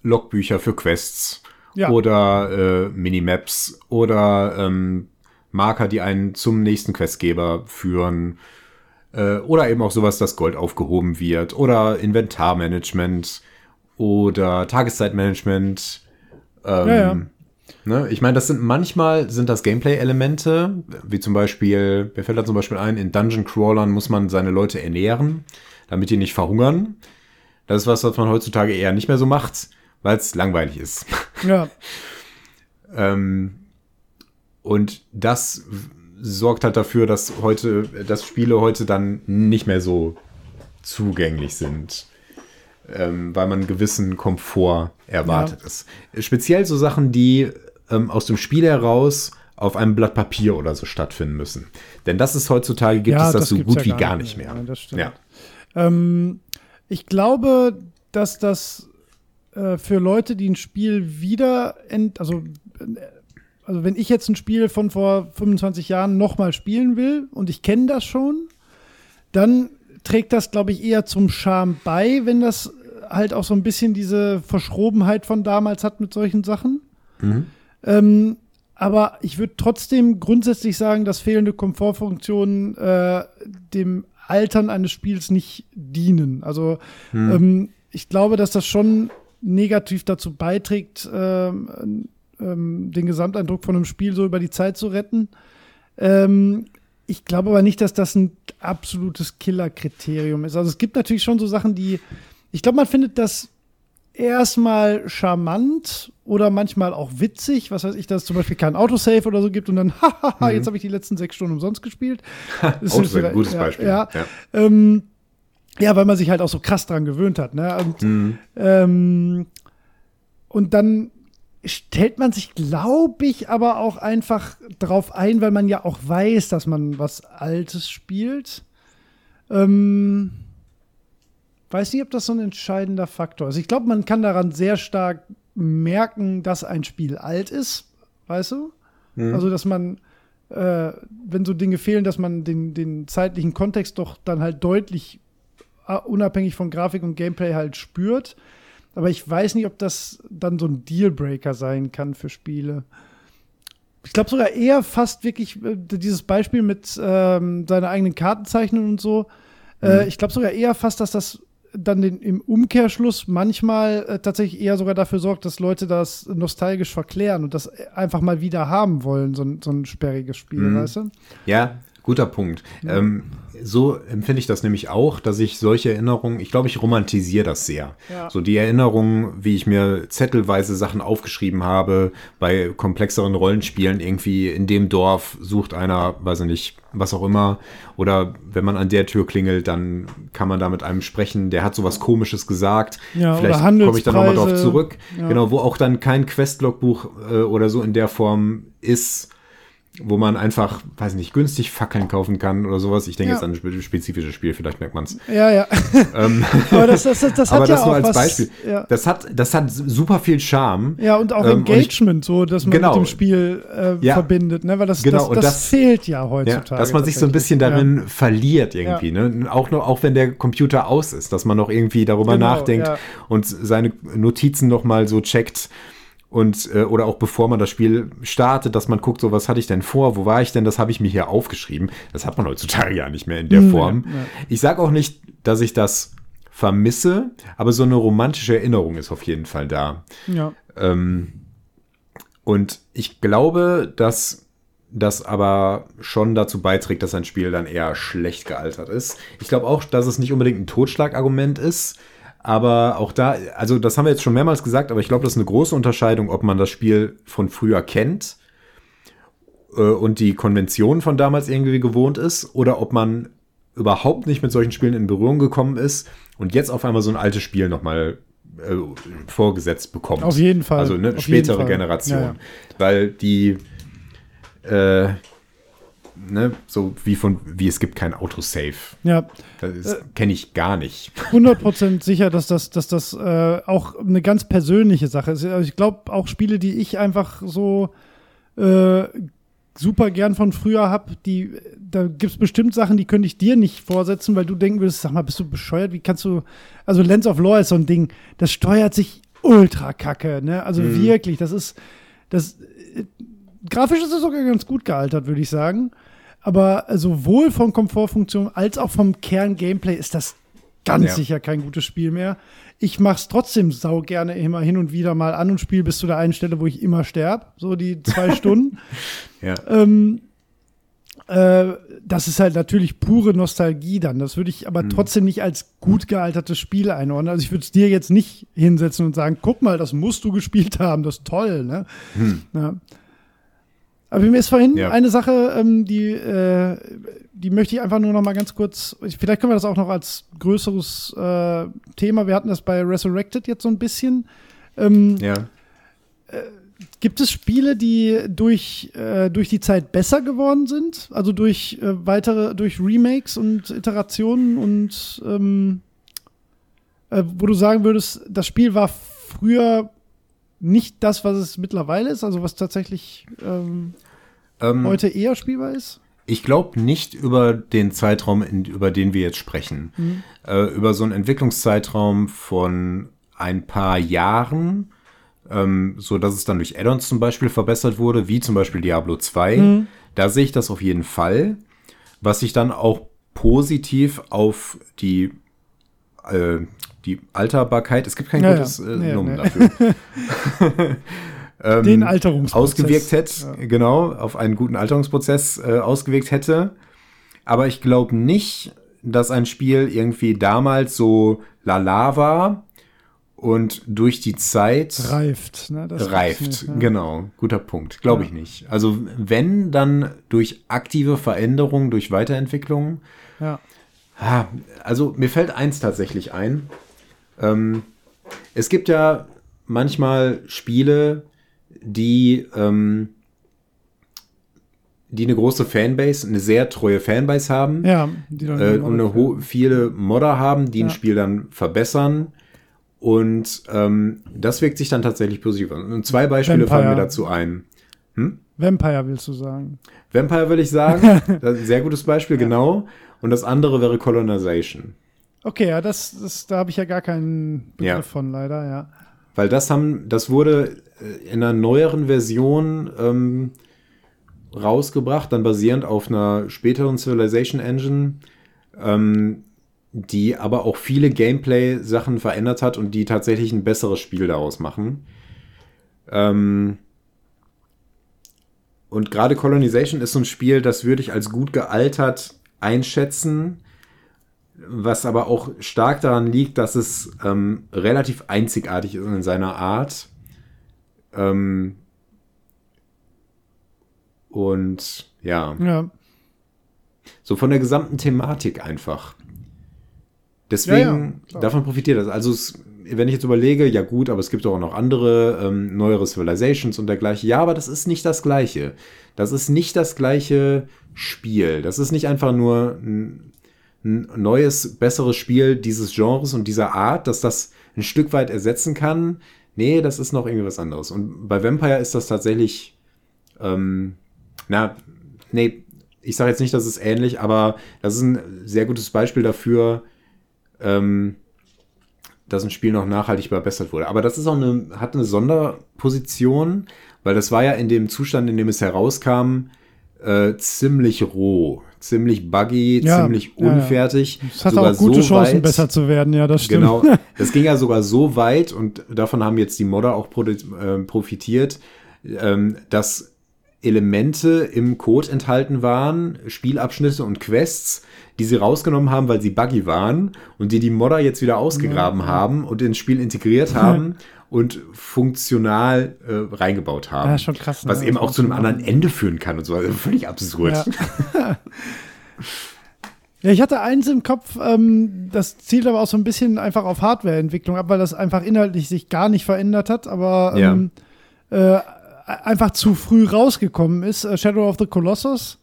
Logbücher für Quests Ja. oder äh, Minimaps oder ähm, Marker, die einen zum nächsten Questgeber führen. Äh, oder eben auch sowas, dass Gold aufgehoben wird. Oder Inventarmanagement oder Tageszeitmanagement. Ähm, Ja, ja. Ne? Ich meine, das sind manchmal sind das Gameplay-Elemente, wie zum Beispiel, mir fällt da zum Beispiel ein, in Dungeon Crawlern muss man seine Leute ernähren, damit die nicht verhungern. Das ist was, was man heutzutage eher nicht mehr so macht, weil es langweilig ist. Ja. Ähm, und das sorgt halt dafür, dass heute, dass Spiele heute dann nicht mehr so zugänglich sind. Ähm, weil man einen gewissen Komfort erwartet Ja. ist. Speziell so Sachen, die ähm, aus dem Spiel heraus auf einem Blatt Papier oder so stattfinden müssen. Denn das ist heutzutage, gibt Ja, es das, das so gut ja wie gar nicht mehr. mehr. Ja, das stimmt. Ja. Ähm, ich glaube, dass das äh, für Leute, die ein Spiel wieder, ent also, äh, also wenn ich jetzt ein Spiel von vor 25 Jahren nochmal spielen will und ich kenne das schon, dann trägt das, glaube ich, eher zum Charme bei, wenn das halt auch so ein bisschen diese Verschrobenheit von damals hat mit solchen Sachen. Mhm. Ähm, aber ich würde trotzdem grundsätzlich sagen, dass fehlende Komfortfunktionen äh, dem Altern eines Spiels nicht dienen. Also ähm, ich glaube, dass das schon negativ dazu beiträgt, ähm, ähm, den Gesamteindruck von einem Spiel so über die Zeit zu retten. Ähm, ich glaube aber nicht, dass das ein absolutes Killer-Kriterium ist. Also es gibt natürlich schon so Sachen, die, ich glaube, man findet das erstmal charmant oder manchmal auch witzig. Was weiß ich, dass es zum Beispiel kein Autosave oder so gibt und dann, hahaha, mhm. jetzt habe ich die letzten sechs Stunden umsonst gespielt. Das ist ein gutes Beispiel. Ja, ja. Ähm, ja, weil man sich halt auch so krass dran gewöhnt hat. Ne? Und, mhm. ähm, und dann stellt man sich, glaube ich, aber auch einfach drauf ein, weil man ja auch weiß, dass man was Altes spielt. Ähm, weiß nicht, ob das so ein entscheidender Faktor ist. Ich glaube, man kann daran sehr stark merken, dass ein Spiel alt ist, weißt du? Mhm. Also, dass man, äh, wenn so Dinge fehlen, dass man den, den zeitlichen Kontext doch dann halt deutlich unabhängig von Grafik und Gameplay halt spürt. Aber ich weiß nicht, ob das dann so ein Dealbreaker sein kann für Spiele. Ich glaube sogar eher fast wirklich äh, dieses Beispiel mit ähm, seiner eigenen Kartenzeichnung und so. Äh, mhm. ich glaube sogar eher fast, dass das dann den, im Umkehrschluss manchmal äh, tatsächlich eher sogar dafür sorgt, dass Leute das nostalgisch verklären und das einfach mal wieder haben wollen, so, so ein sperriges Spiel, mhm. weißt du? Ja, guter Punkt. Ähm, so empfinde ich das nämlich auch, dass ich solche Erinnerungen, ich glaube, ich romantisiere das sehr. Ja. So die Erinnerungen, wie ich mir zettelweise Sachen aufgeschrieben habe, bei komplexeren Rollenspielen irgendwie in dem Dorf sucht einer, weiß ich nicht, was auch immer. Oder wenn man an der Tür klingelt, dann kann man da mit einem sprechen, der hat sowas komisches gesagt. Ja, Vielleicht komme ich da nochmal drauf zurück. Ja. Genau, wo auch dann kein Questlogbuch äh, oder so in der Form ist wo man einfach, weiß nicht, günstig Fackeln kaufen kann oder sowas. Ich denke ja. jetzt an ein spezifisches Spiel, vielleicht merkt man es. Ja, ja. Ähm, aber das, das, das, hat ja das nur als was, Beispiel. Ja. Das, hat, das hat super viel Charme. Ja, und auch ähm, Engagement, ich, so, dass man genau. mit dem Spiel äh, ja. verbindet, ne? Weil das, genau, das, das, fehlt ja heutzutage. dass man sich so ein bisschen darin verliert irgendwie, ne? Auch, noch, auch wenn der Computer aus ist, dass man noch irgendwie darüber genau, nachdenkt und seine Notizen noch mal so checkt und äh, oder auch bevor man das Spiel startet, dass man guckt, so was hatte ich denn vor, wo war ich denn, das habe ich mir hier aufgeschrieben. Das hat man heutzutage ja nicht mehr in der Form. Ja, ja. Ich sage auch nicht, dass ich das vermisse, aber so eine romantische Erinnerung ist auf jeden Fall da. Ja. Ähm, und ich glaube, dass das aber schon dazu beiträgt, dass ein Spiel dann eher schlecht gealtert ist. Ich glaube auch, dass es nicht unbedingt ein Totschlagargument ist, aber auch da, also das haben wir jetzt schon mehrmals gesagt, aber ich glaube, das ist eine große Unterscheidung, ob man das Spiel von früher kennt äh, und die Konvention von damals irgendwie gewohnt ist oder ob man überhaupt nicht mit solchen Spielen in Berührung gekommen ist und jetzt auf einmal so ein altes Spiel nochmal äh, vorgesetzt bekommt. Auf jeden Fall. Also eine auf spätere Generation. Ja, ja. Weil die, äh, ne, so wie von, wie es gibt kein Autosave. Ja. Das äh, kenne ich gar nicht. 100% sicher, dass das, dass das äh, auch eine ganz persönliche Sache ist. Also ich glaube, auch Spiele, die ich einfach so äh, super gern von früher habe, die, da gibt es bestimmt Sachen, die könnte ich dir nicht vorsetzen, weil du denken würdest, sag mal, bist du bescheuert? Wie kannst du, also Lens of Law ist so ein Ding, das steuert sich ultra kacke, ne? Also mhm. wirklich, das ist, das, äh, grafisch ist es sogar ganz gut gealtert, würde ich sagen. Aber sowohl von Komfortfunktion als auch vom Kern-Gameplay ist das ganz ja. sicher kein gutes Spiel mehr. Ich mach's trotzdem sau gerne immer hin und wieder mal an und spiele bis zu der einen Stelle, wo ich immer sterbe, so die zwei Stunden. Ja. Ähm, äh, das ist halt natürlich pure Nostalgie dann. Das würde ich aber mhm. trotzdem nicht als gut gealtertes Spiel einordnen. Also ich würde es dir jetzt nicht hinsetzen und sagen, guck mal, das musst du gespielt haben, das ist toll, ne? Mhm. Ja. Aber mir ist vorhin ja. eine Sache, ähm, die, äh, die möchte ich einfach nur noch mal ganz kurz, vielleicht können wir das auch noch als größeres äh, Thema, wir hatten das bei Resurrected jetzt so ein bisschen. Ähm, ja. Äh, gibt es Spiele, die durch, äh, durch die Zeit besser geworden sind? Also durch äh, weitere, durch Remakes und Iterationen und ähm, äh, wo du sagen würdest, das Spiel war früher nicht das, was es mittlerweile ist, also was tatsächlich ähm, ähm, heute eher spielbar ist? Ich glaube nicht über den Zeitraum, in, über den wir jetzt sprechen. Mhm. Äh, über so einen Entwicklungszeitraum von ein paar Jahren, ähm, so dass es dann durch Add-ons zum Beispiel verbessert wurde, wie zum Beispiel Diablo 2. Mhm. Da sehe ich das auf jeden Fall. Was sich dann auch positiv auf die, äh, die Alterbarkeit, es gibt kein ja, gutes äh, ja. Nomen dafür. ähm, Den Alterungsprozess. ausgewirkt hätte, genau, auf einen guten Alterungsprozess äh, ausgewirkt hätte. Aber ich glaube nicht, dass ein Spiel irgendwie damals so lala war und durch die Zeit Reift. Ne? Das reift. funktioniert, ja. Genau, guter Punkt. Glaube Ja. ich nicht. Also wenn, dann durch aktive Veränderung, durch Weiterentwicklung. Ja. Ah, Also mir fällt eins tatsächlich ein. Ähm, es gibt ja manchmal Spiele, die, ähm, die eine große Fanbase, eine sehr treue Fanbase haben ja, die dann äh, und eine viele Modder haben, die ein Ja. Spiel dann verbessern. Und ähm, das wirkt sich dann tatsächlich positiv an. Und zwei Beispiele fallen mir Vampire. dazu ein. Vampire willst du sagen. Vampire will ich sagen, ein sehr gutes Beispiel, genau. Und das andere wäre Colonization. Okay, ja, das, das, da habe ich ja gar keinen Begriff Ja. von, leider, ja. Weil das haben, das wurde äh, in einer neueren Version ähm, rausgebracht, dann basierend auf einer späteren Civilization Engine, ähm, die aber auch viele Gameplay-Sachen verändert hat und die tatsächlich ein besseres Spiel daraus machen. Ähm, und gerade Colonization ist so ein Spiel, das würde ich als gut gealtert einschätzen, was aber auch stark daran liegt, dass es ähm, relativ einzigartig ist in seiner Art. Ähm, und ja, Ja, so von der gesamten Thematik einfach. Deswegen, Ja, ja, davon profitiert das. Also, es, wenn ich jetzt überlege, ja gut, aber es gibt auch noch andere ähm, neuere Civilizations und dergleichen. Ja, aber das ist nicht das Gleiche. Das ist nicht das gleiche Spiel. Das ist nicht einfach nur ein, ein neues, besseres Spiel dieses Genres und dieser Art, dass das ein Stück weit ersetzen kann. Nee, das ist noch irgendwie was anderes. Und bei Vampire ist das tatsächlich, ähm, na, nee, ich sage jetzt nicht, dass es ähnlich, aber das ist ein sehr gutes Beispiel dafür, ähm, dass ein Spiel noch nachhaltig verbessert wurde. Aber das ist auch eine, hat eine Sonderposition, weil das war ja in dem Zustand, in dem es herauskam, äh, ziemlich roh, ziemlich buggy, Ja, ziemlich ja, ja. unfertig. es hat sogar auch gute so Chancen, weit- besser zu werden, ja, das stimmt. Genau. Das ging ja sogar so weit und davon haben jetzt die Modder auch ähm, profitiert, ähm, dass Elemente im Code enthalten waren, Spielabschnitte und Quests, die sie rausgenommen haben, weil sie buggy waren und die die Modder jetzt wieder ausgegraben haben und ins Spiel integriert haben und funktional äh, reingebaut haben. Ja, schon krass, ne? Was eben auch zu einem anderen. Ende führen kann und so. Also völlig absurd. Ja. Ja, ich hatte eins im Kopf, ähm, das zielt aber auch so ein bisschen einfach auf Hardwareentwicklung ab, weil das einfach inhaltlich sich gar nicht verändert hat, aber Ja. ähm, äh, einfach zu früh rausgekommen ist. Äh, Shadow of the Colossus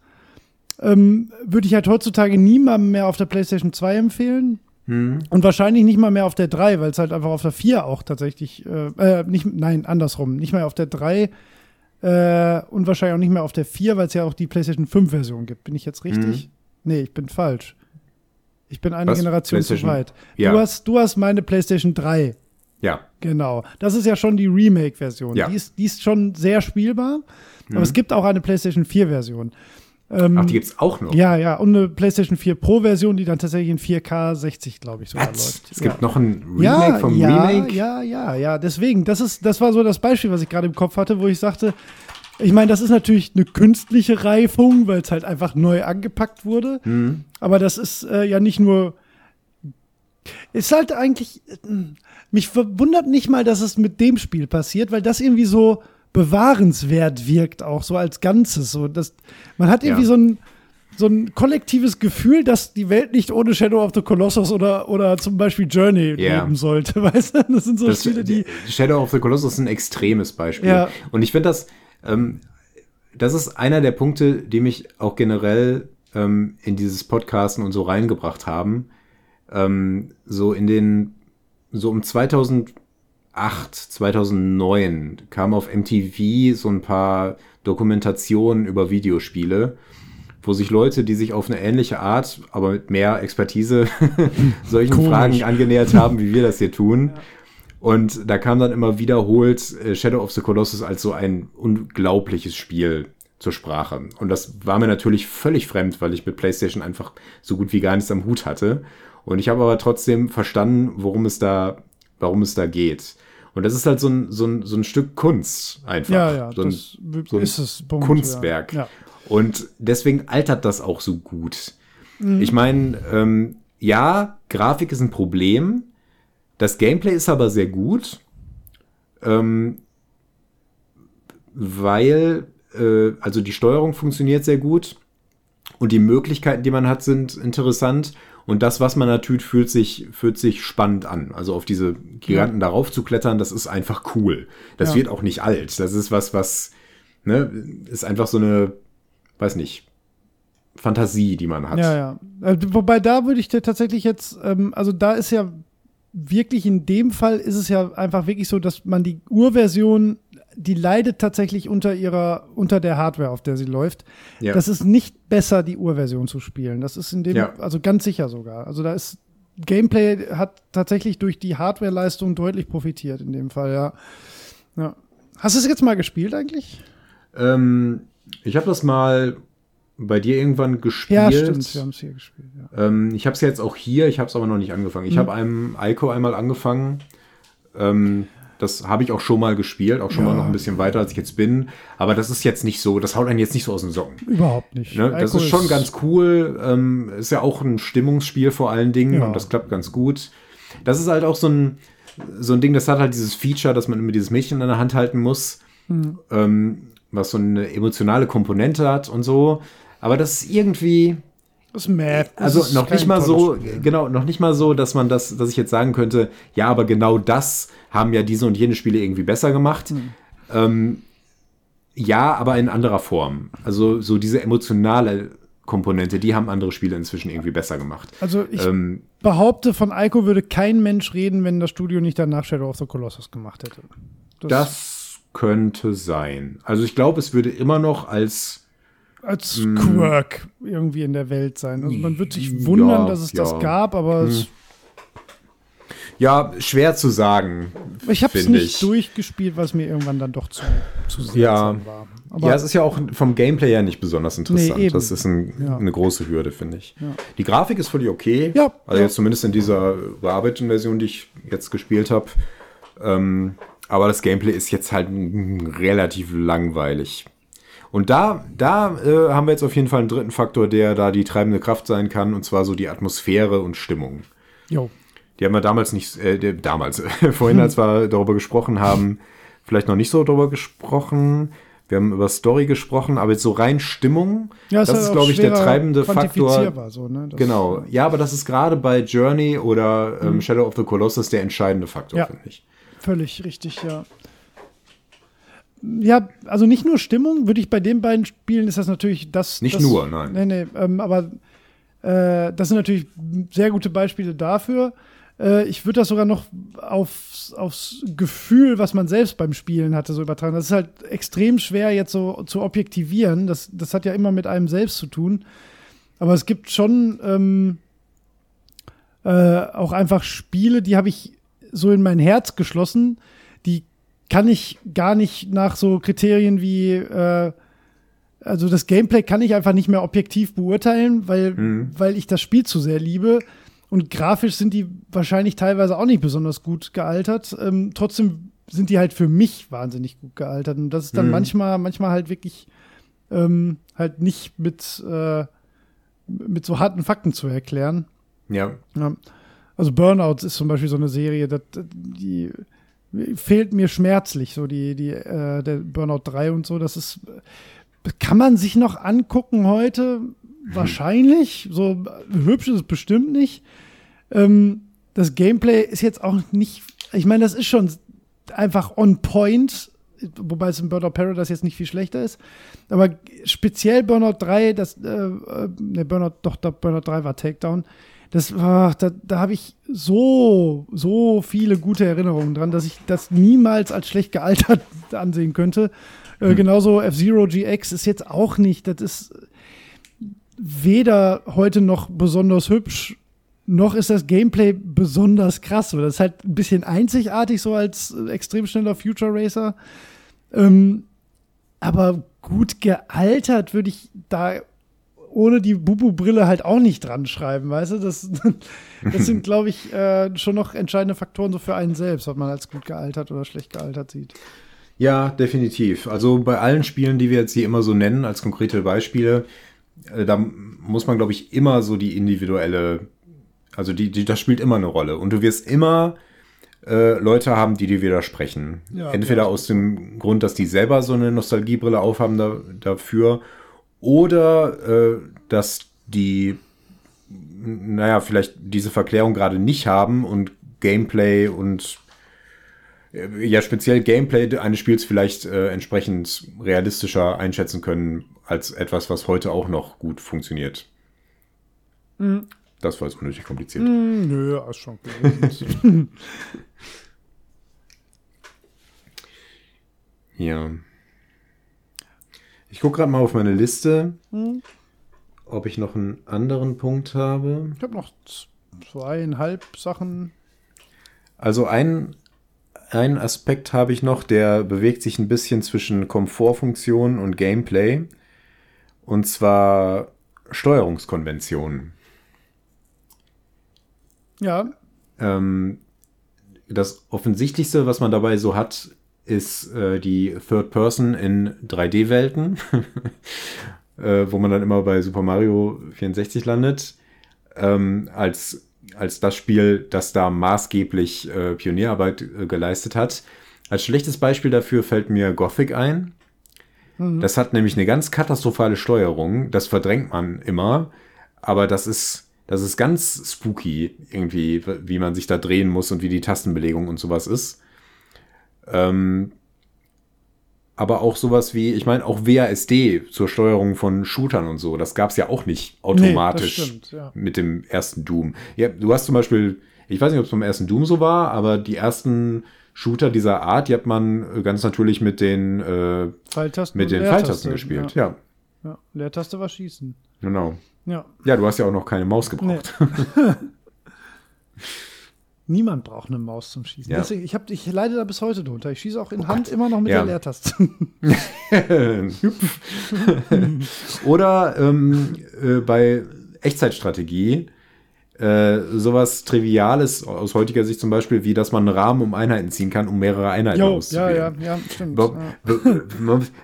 ähm, würde ich halt heutzutage niemandem mehr auf der PlayStation 2 empfehlen. Hm. Und wahrscheinlich nicht mal mehr auf der 3, weil es halt einfach auf der 4 auch tatsächlich, äh, äh, nicht, nein, andersrum, nicht mehr auf der 3 äh, und wahrscheinlich auch nicht mehr auf der 4, weil es ja auch die PlayStation 5-Version gibt. Bin ich jetzt richtig? Nee, ich bin falsch. Ich bin eine Was? Generation zu weit. Ja. Du, hast, du hast meine PlayStation 3. Ja. Genau. Das ist ja schon die Remake-Version. Ja. Die, ist, die ist schon sehr spielbar. Aber es gibt auch eine PlayStation 4-Version. Ähm, Ach, die gibt's auch noch. ja, ja, und eine PlayStation 4 Pro-Version, die dann tatsächlich in 4K 60, glaube ich, sogar Was? läuft. Es ja. gibt noch ein Remake ja, vom ja, Remake? Ja, ja, ja. Deswegen, das ist, das war so das Beispiel, was ich gerade im Kopf hatte, wo ich sagte, ich meine, das ist natürlich eine künstliche Reifung, weil es halt einfach neu angepackt wurde. Hm. Aber das ist äh, ja nicht nur. Ist halt eigentlich. äh, Mich verwundert nicht mal, dass es mit dem Spiel passiert, weil das irgendwie so bewahrenswert wirkt, auch so als Ganzes. So, das, man hat irgendwie Ja. so ein so ein kollektives Gefühl, dass die Welt nicht ohne Shadow of the Colossus oder, oder zum Beispiel Journey Ja. leben sollte. Weißt du? Das sind so Das, Spiele, die. Shadow of the Colossus ist ein extremes Beispiel. Ja. Und ich finde das, ähm, das ist einer der Punkte, die mich auch generell ähm, in dieses Podcasten und so reingebracht haben. Ähm, so in den, so um 2008, 2009 kam auf MTV so ein paar Dokumentationen über Videospiele, wo sich Leute, die sich auf eine ähnliche Art, aber mit mehr Expertise solchen Komisch. Fragen angenähert haben, wie wir das hier tun. Und da kam dann immer wiederholt äh, Shadow of the Colossus als so ein unglaubliches Spiel zur Sprache. Und das war mir natürlich völlig fremd, weil ich mit PlayStation einfach so gut wie gar nichts am Hut hatte. Und ich habe aber trotzdem verstanden, worum es da, warum es da geht. Und das ist halt so ein, so ein, so ein Stück Kunst einfach. Ja, ja, so ein, das so ein ist es. Punkt, Kunstwerk. Ja. Ja. Und deswegen altert das auch so gut. Ich meine, ähm, ja, Grafik ist ein Problem. Das Gameplay ist aber sehr gut. Ähm, weil, äh, also die Steuerung funktioniert sehr gut und die Möglichkeiten, die man hat, sind interessant. Und das, was man da tut, fühlt sich, fühlt sich spannend an. Also auf diese Giganten darauf zu klettern, das ist einfach cool. Das Ja. wird auch nicht alt. Das ist was, was, ne, ist einfach so eine, weiß nicht, Fantasie, die man hat. Ja, ja. Äh, wobei da würde ich dir tatsächlich jetzt, ähm, also da ist ja wirklich in dem Fall ist es ja einfach wirklich so, dass man die Urversion, die leidet tatsächlich unter ihrer, unter der Hardware, auf der sie läuft. Ja. Das ist nicht besser, die Urversion zu spielen. Das ist in dem, Ja. also ganz sicher sogar. Also da ist Gameplay hat tatsächlich durch die Hardware-Leistung deutlich profitiert in dem Fall, ja. ja. Hast du es jetzt mal gespielt eigentlich? Ähm, ich habe das mal bei dir irgendwann gespielt. Ja, stimmt. Wir haben es hier gespielt. Ja. Ähm, ich habe es jetzt auch hier, ich habe es aber noch nicht angefangen. Hm. Ich habe einem Ico einmal angefangen. Ähm, das habe ich auch schon mal gespielt, auch schon Ja. mal noch ein bisschen weiter, als ich jetzt bin. Aber das ist jetzt nicht so, das haut einen jetzt nicht so aus den Socken. Überhaupt nicht. Ne? Das ist schon ganz cool. Ähm, ist ja auch ein Stimmungsspiel vor allen Dingen Ja. und das klappt ganz gut. Das ist halt auch so ein, so ein Ding, das hat halt dieses Feature, dass man immer dieses Mädchen in der Hand halten muss, Hm. ähm, was so eine emotionale Komponente hat und so. Aber das ist irgendwie, Das ist mad. Das also noch nicht mal so, Spiel. genau, noch nicht mal so, dass man das, dass ich jetzt sagen könnte, ja, aber genau das haben ja diese und jene Spiele irgendwie besser gemacht. Hm. Ähm, ja, aber in anderer Form. Also so diese emotionale Komponente, die haben andere Spiele inzwischen irgendwie besser gemacht. Also ich Ähm, behaupte, von Ico würde kein Mensch reden, wenn das Studio nicht danach Shadow of the Colossus gemacht hätte. das könnte sein. Also ich glaube, es würde immer noch als als Hm. Quirk irgendwie in der Welt sein. Also man wird sich wundern, Ja, dass es ja. das gab, aber es, ja schwer zu sagen. ich habe es nicht ich. durchgespielt, es mir irgendwann dann doch zu, zu Ja. seltsam war. Aber ja, es ist ja auch vom Gameplay her nicht besonders interessant. Nee, das ist ein, Ja. eine große Hürde, finde ich. Ja. Die Grafik ist völlig okay. Ja, Also ja. jetzt zumindest in dieser bearbeiteten Version, die ich jetzt gespielt habe. Ähm, aber das Gameplay ist jetzt halt relativ langweilig. Und da, da äh, haben wir jetzt auf jeden Fall einen dritten Faktor, der da die treibende Kraft sein kann, und zwar so die Atmosphäre und Stimmung. jo. Die haben wir damals nicht, äh, damals, vorhin, als wir darüber gesprochen haben, vielleicht noch nicht so darüber gesprochen. Wir haben über Story gesprochen, aber jetzt so rein Stimmung, Ja, das halt ist, auch glaube ich, der treibende Faktor. So, ne? Genau. Ja, aber das ist gerade bei Journey oder ähm, Shadow of the Colossus der entscheidende Faktor, Mhm. Ja. finde ich. Völlig richtig, ja. Ja, also nicht nur Stimmung, würde ich bei den beiden Spielen ist das natürlich das. Nicht das, nur, nein. Nee, nee, ähm, aber äh, das sind natürlich sehr gute Beispiele dafür. Äh, ich würde das sogar noch aufs, aufs Gefühl, was man selbst beim Spielen hatte, so übertragen. Das ist halt extrem schwer jetzt so zu objektivieren. Das, das hat ja immer mit einem selbst zu tun. Aber es gibt schon ähm, äh, auch einfach Spiele, die habe ich so in mein Herz geschlossen. Kann ich gar nicht nach so Kriterien wie, äh, also das Gameplay kann ich einfach nicht mehr objektiv beurteilen, weil, Mhm. weil ich das Spiel zu sehr liebe. Und grafisch sind die wahrscheinlich teilweise auch nicht besonders gut gealtert. Ähm, trotzdem sind die halt für mich wahnsinnig gut gealtert. Und das ist dann Mhm. manchmal, manchmal halt wirklich ähm, halt nicht mit, äh, mit so harten Fakten zu erklären. Ja. Ja. Also Burnout ist zum Beispiel so eine Serie, das, die fehlt mir schmerzlich, so die, die, äh, der Burnout 3 und so. Das ist, kann man sich noch angucken heute? Wahrscheinlich. So hübsch ist es bestimmt nicht. Ähm, das Gameplay ist jetzt auch nicht, ich meine, das ist schon einfach on point, wobei es in Burnout Paradise jetzt nicht viel schlechter ist. Aber speziell Burnout 3, das, äh, äh, ne, Burnout, doch, doch, Burnout 3 war Takedown. Das war, da, da habe ich so, so viele gute Erinnerungen dran, dass ich das niemals als schlecht gealtert ansehen könnte. Äh, genauso F-Zero GX ist jetzt auch nicht, das ist weder heute noch besonders hübsch, noch ist das Gameplay besonders krass. Das ist halt ein bisschen einzigartig, so als äh, extrem schneller Future Racer. Ähm, aber gut gealtert würde ich da ohne die Bubu-Brille halt auch nicht dran schreiben, weißt du? Das, das sind, glaube ich, äh, schon noch entscheidende Faktoren so für einen selbst, ob man als gut gealtert oder schlecht gealtert sieht. Ja, definitiv. Also bei allen Spielen, die wir jetzt hier immer so nennen, als konkrete Beispiele, äh, da muss man, glaube ich, immer so die individuelle, also die, die, das spielt immer eine Rolle. Und du wirst immer äh, Leute haben, die dir widersprechen. Ja, Entweder ja. aus dem Grund, dass die selber so eine Nostalgiebrille aufhaben da, dafür, oder äh, dass die, naja, vielleicht diese Verklärung gerade nicht haben und Gameplay und äh, ja, speziell Gameplay eines Spiels vielleicht äh, entsprechend realistischer einschätzen können als etwas, was heute auch noch gut funktioniert. Mhm. Das war jetzt unnötig kompliziert. Mm, nö, ist schon Ja. Ich gucke gerade mal auf meine Liste, hm. ob ich noch einen anderen Punkt habe. Ich habe noch zweieinhalb Sachen. Also ein, ein Aspekt habe ich noch, der bewegt sich ein bisschen zwischen Komfortfunktion und Gameplay. Und zwar Steuerungskonventionen. Ja. Ähm, das Offensichtlichste, was man dabei so hat, ist äh, die Third Person in 3D-Welten, äh, wo man dann immer bei Super Mario 64 landet, ähm, als, als das Spiel, das da maßgeblich äh, Pionierarbeit äh, geleistet hat. Als schlechtes Beispiel dafür fällt mir Gothic ein. Mhm. Das hat nämlich eine ganz katastrophale Steuerung. Das verdrängt man immer. Aber das ist, das ist ganz spooky, irgendwie, wie man sich da drehen muss und wie die Tastenbelegung und sowas ist. Ähm, aber auch sowas wie, ich meine, auch WASD zur Steuerung von Shootern und so, das gab es ja auch nicht automatisch nee, stimmt, ja. mit dem ersten Doom. Ja, du hast zum Beispiel, ich weiß nicht, ob es beim ersten Doom so war, aber die ersten Shooter dieser Art, die hat man ganz natürlich mit den äh, Pfeiltasten, mit den Pfeiltasten gespielt, ja. ja. ja. Leertaste war Schießen. Genau. Ja. Ja, du hast ja auch noch keine Maus gebraucht. Nee. Niemand braucht eine Maus zum Schießen. Ja. Deswegen, ich, hab, ich leide da bis heute drunter. Ich schieße auch in oh Hand Gott. immer noch mit ja. der Leertaste. Oder ähm, äh, bei Echtzeitstrategie äh, sowas Triviales aus heutiger Sicht zum Beispiel, wie dass man einen Rahmen um Einheiten ziehen kann, um mehrere Einheiten jo, auszuwählen. Ja, ja, ja, stimmt.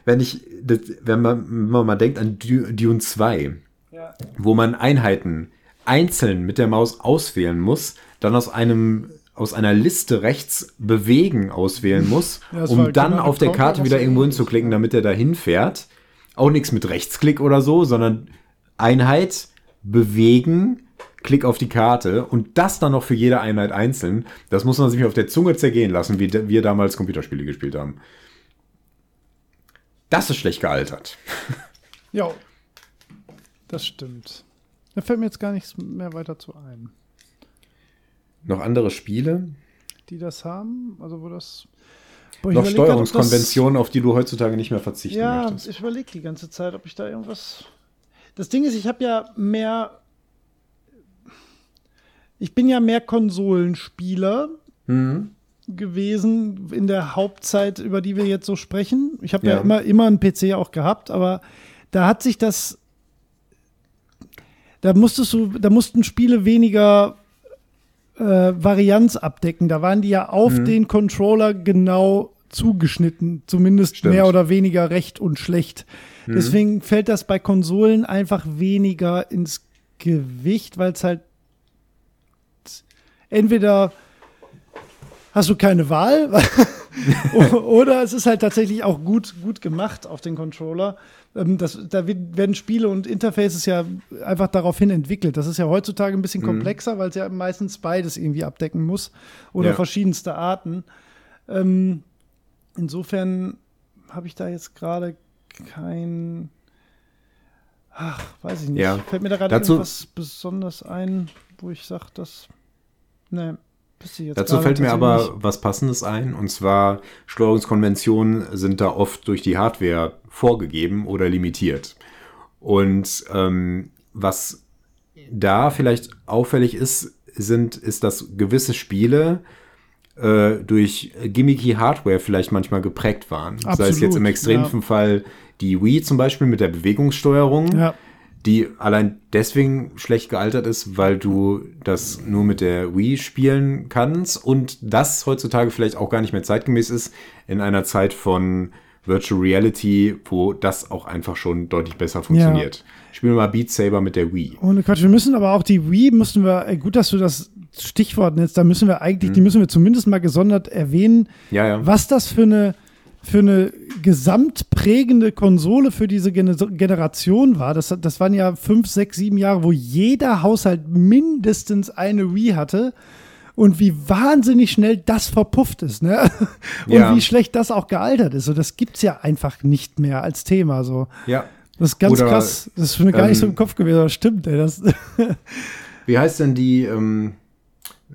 Wenn, ich, das, wenn, man, wenn man mal denkt an Dune 2, ja. wo man Einheiten einzeln mit der Maus auswählen muss, dann aus einem aus einer Liste rechts bewegen auswählen muss, ja, um dann genau auf der Karte wieder irgendwo hinzuklicken, damit er dahin fährt. Auch nichts mit Rechtsklick oder so, sondern Einheit, bewegen, Klick auf die Karte und das dann noch für jede Einheit einzeln. Das muss man sich auf der Zunge zergehen lassen, wie wir damals Computerspiele gespielt haben. Das ist schlecht gealtert. Ja, das stimmt. Da fällt mir jetzt gar nichts mehr weiter zu ein. Noch andere Spiele? Die das haben? Also wo das. Boah, noch Steuerungskonventionen, auf die du heutzutage nicht mehr verzichten ja, möchtest. Ja, ich überlege die ganze Zeit, ob ich da irgendwas. Das Ding ist, ich habe ja mehr. Ich bin ja mehr Konsolenspieler mhm. gewesen in der Hauptzeit, über die wir jetzt so sprechen. Ich habe ja. ja immer, immer einen PC auch gehabt, aber da hat sich das. Da musstest du, da mussten Spiele weniger äh, Varianz abdecken. Da waren die ja auf mhm. den Controller genau zugeschnitten, zumindest Stimmt. mehr oder weniger recht und schlecht. Mhm. Deswegen fällt das bei Konsolen einfach weniger ins Gewicht, weil es halt entweder hast du keine Wahl oder es ist halt tatsächlich auch gut, gut gemacht auf den Controller. Ähm, das, da werden Spiele und Interfaces ja einfach daraufhin entwickelt. Das ist ja heutzutage ein bisschen mhm. komplexer, weil es ja meistens beides irgendwie abdecken muss oder ja. verschiedenste Arten. Ähm, insofern habe ich da jetzt gerade kein. Ach, weiß ich nicht. Ja. Fällt mir da gerade irgendwas besonders ein, wo ich sage, dass. Ne. Dazu fällt mir aber was Passendes ein, und zwar Steuerungskonventionen sind da oft durch die Hardware vorgegeben oder limitiert. Und ähm, was da vielleicht auffällig ist, sind, ist, dass gewisse Spiele äh, durch gimmicky Hardware vielleicht manchmal geprägt waren. Absolut, Sei es jetzt im extremen ja. Fall die Wii zum Beispiel mit der Bewegungssteuerung. Ja die allein deswegen schlecht gealtert ist, weil du das nur mit der Wii spielen kannst und das heutzutage vielleicht auch gar nicht mehr zeitgemäß ist in einer Zeit von Virtual Reality, wo das auch einfach schon deutlich besser funktioniert. Ja. Spielen wir mal Beat Saber mit der Wii. Ohne Quatsch, wir müssen aber auch die Wii, müssen wir, gut, dass du das Stichwort nennst, da müssen wir eigentlich, hm. die müssen wir zumindest mal gesondert erwähnen, ja, ja. was das für eine für eine gesamtprägende Konsole für diese Gen Generation war. Das, das waren ja fünf, sechs, sieben Jahre, wo jeder Haushalt mindestens eine Wii hatte. Und wie wahnsinnig schnell das verpufft ist, ne? Und ja. wie schlecht das auch gealtert ist. Und das gibt es ja einfach nicht mehr als Thema. So. Ja. Das ist ganz Oder, krass. Das ist mir gar ähm, nicht so im Kopf gewesen, aber stimmt, ey. Das wie heißt denn die, ähm,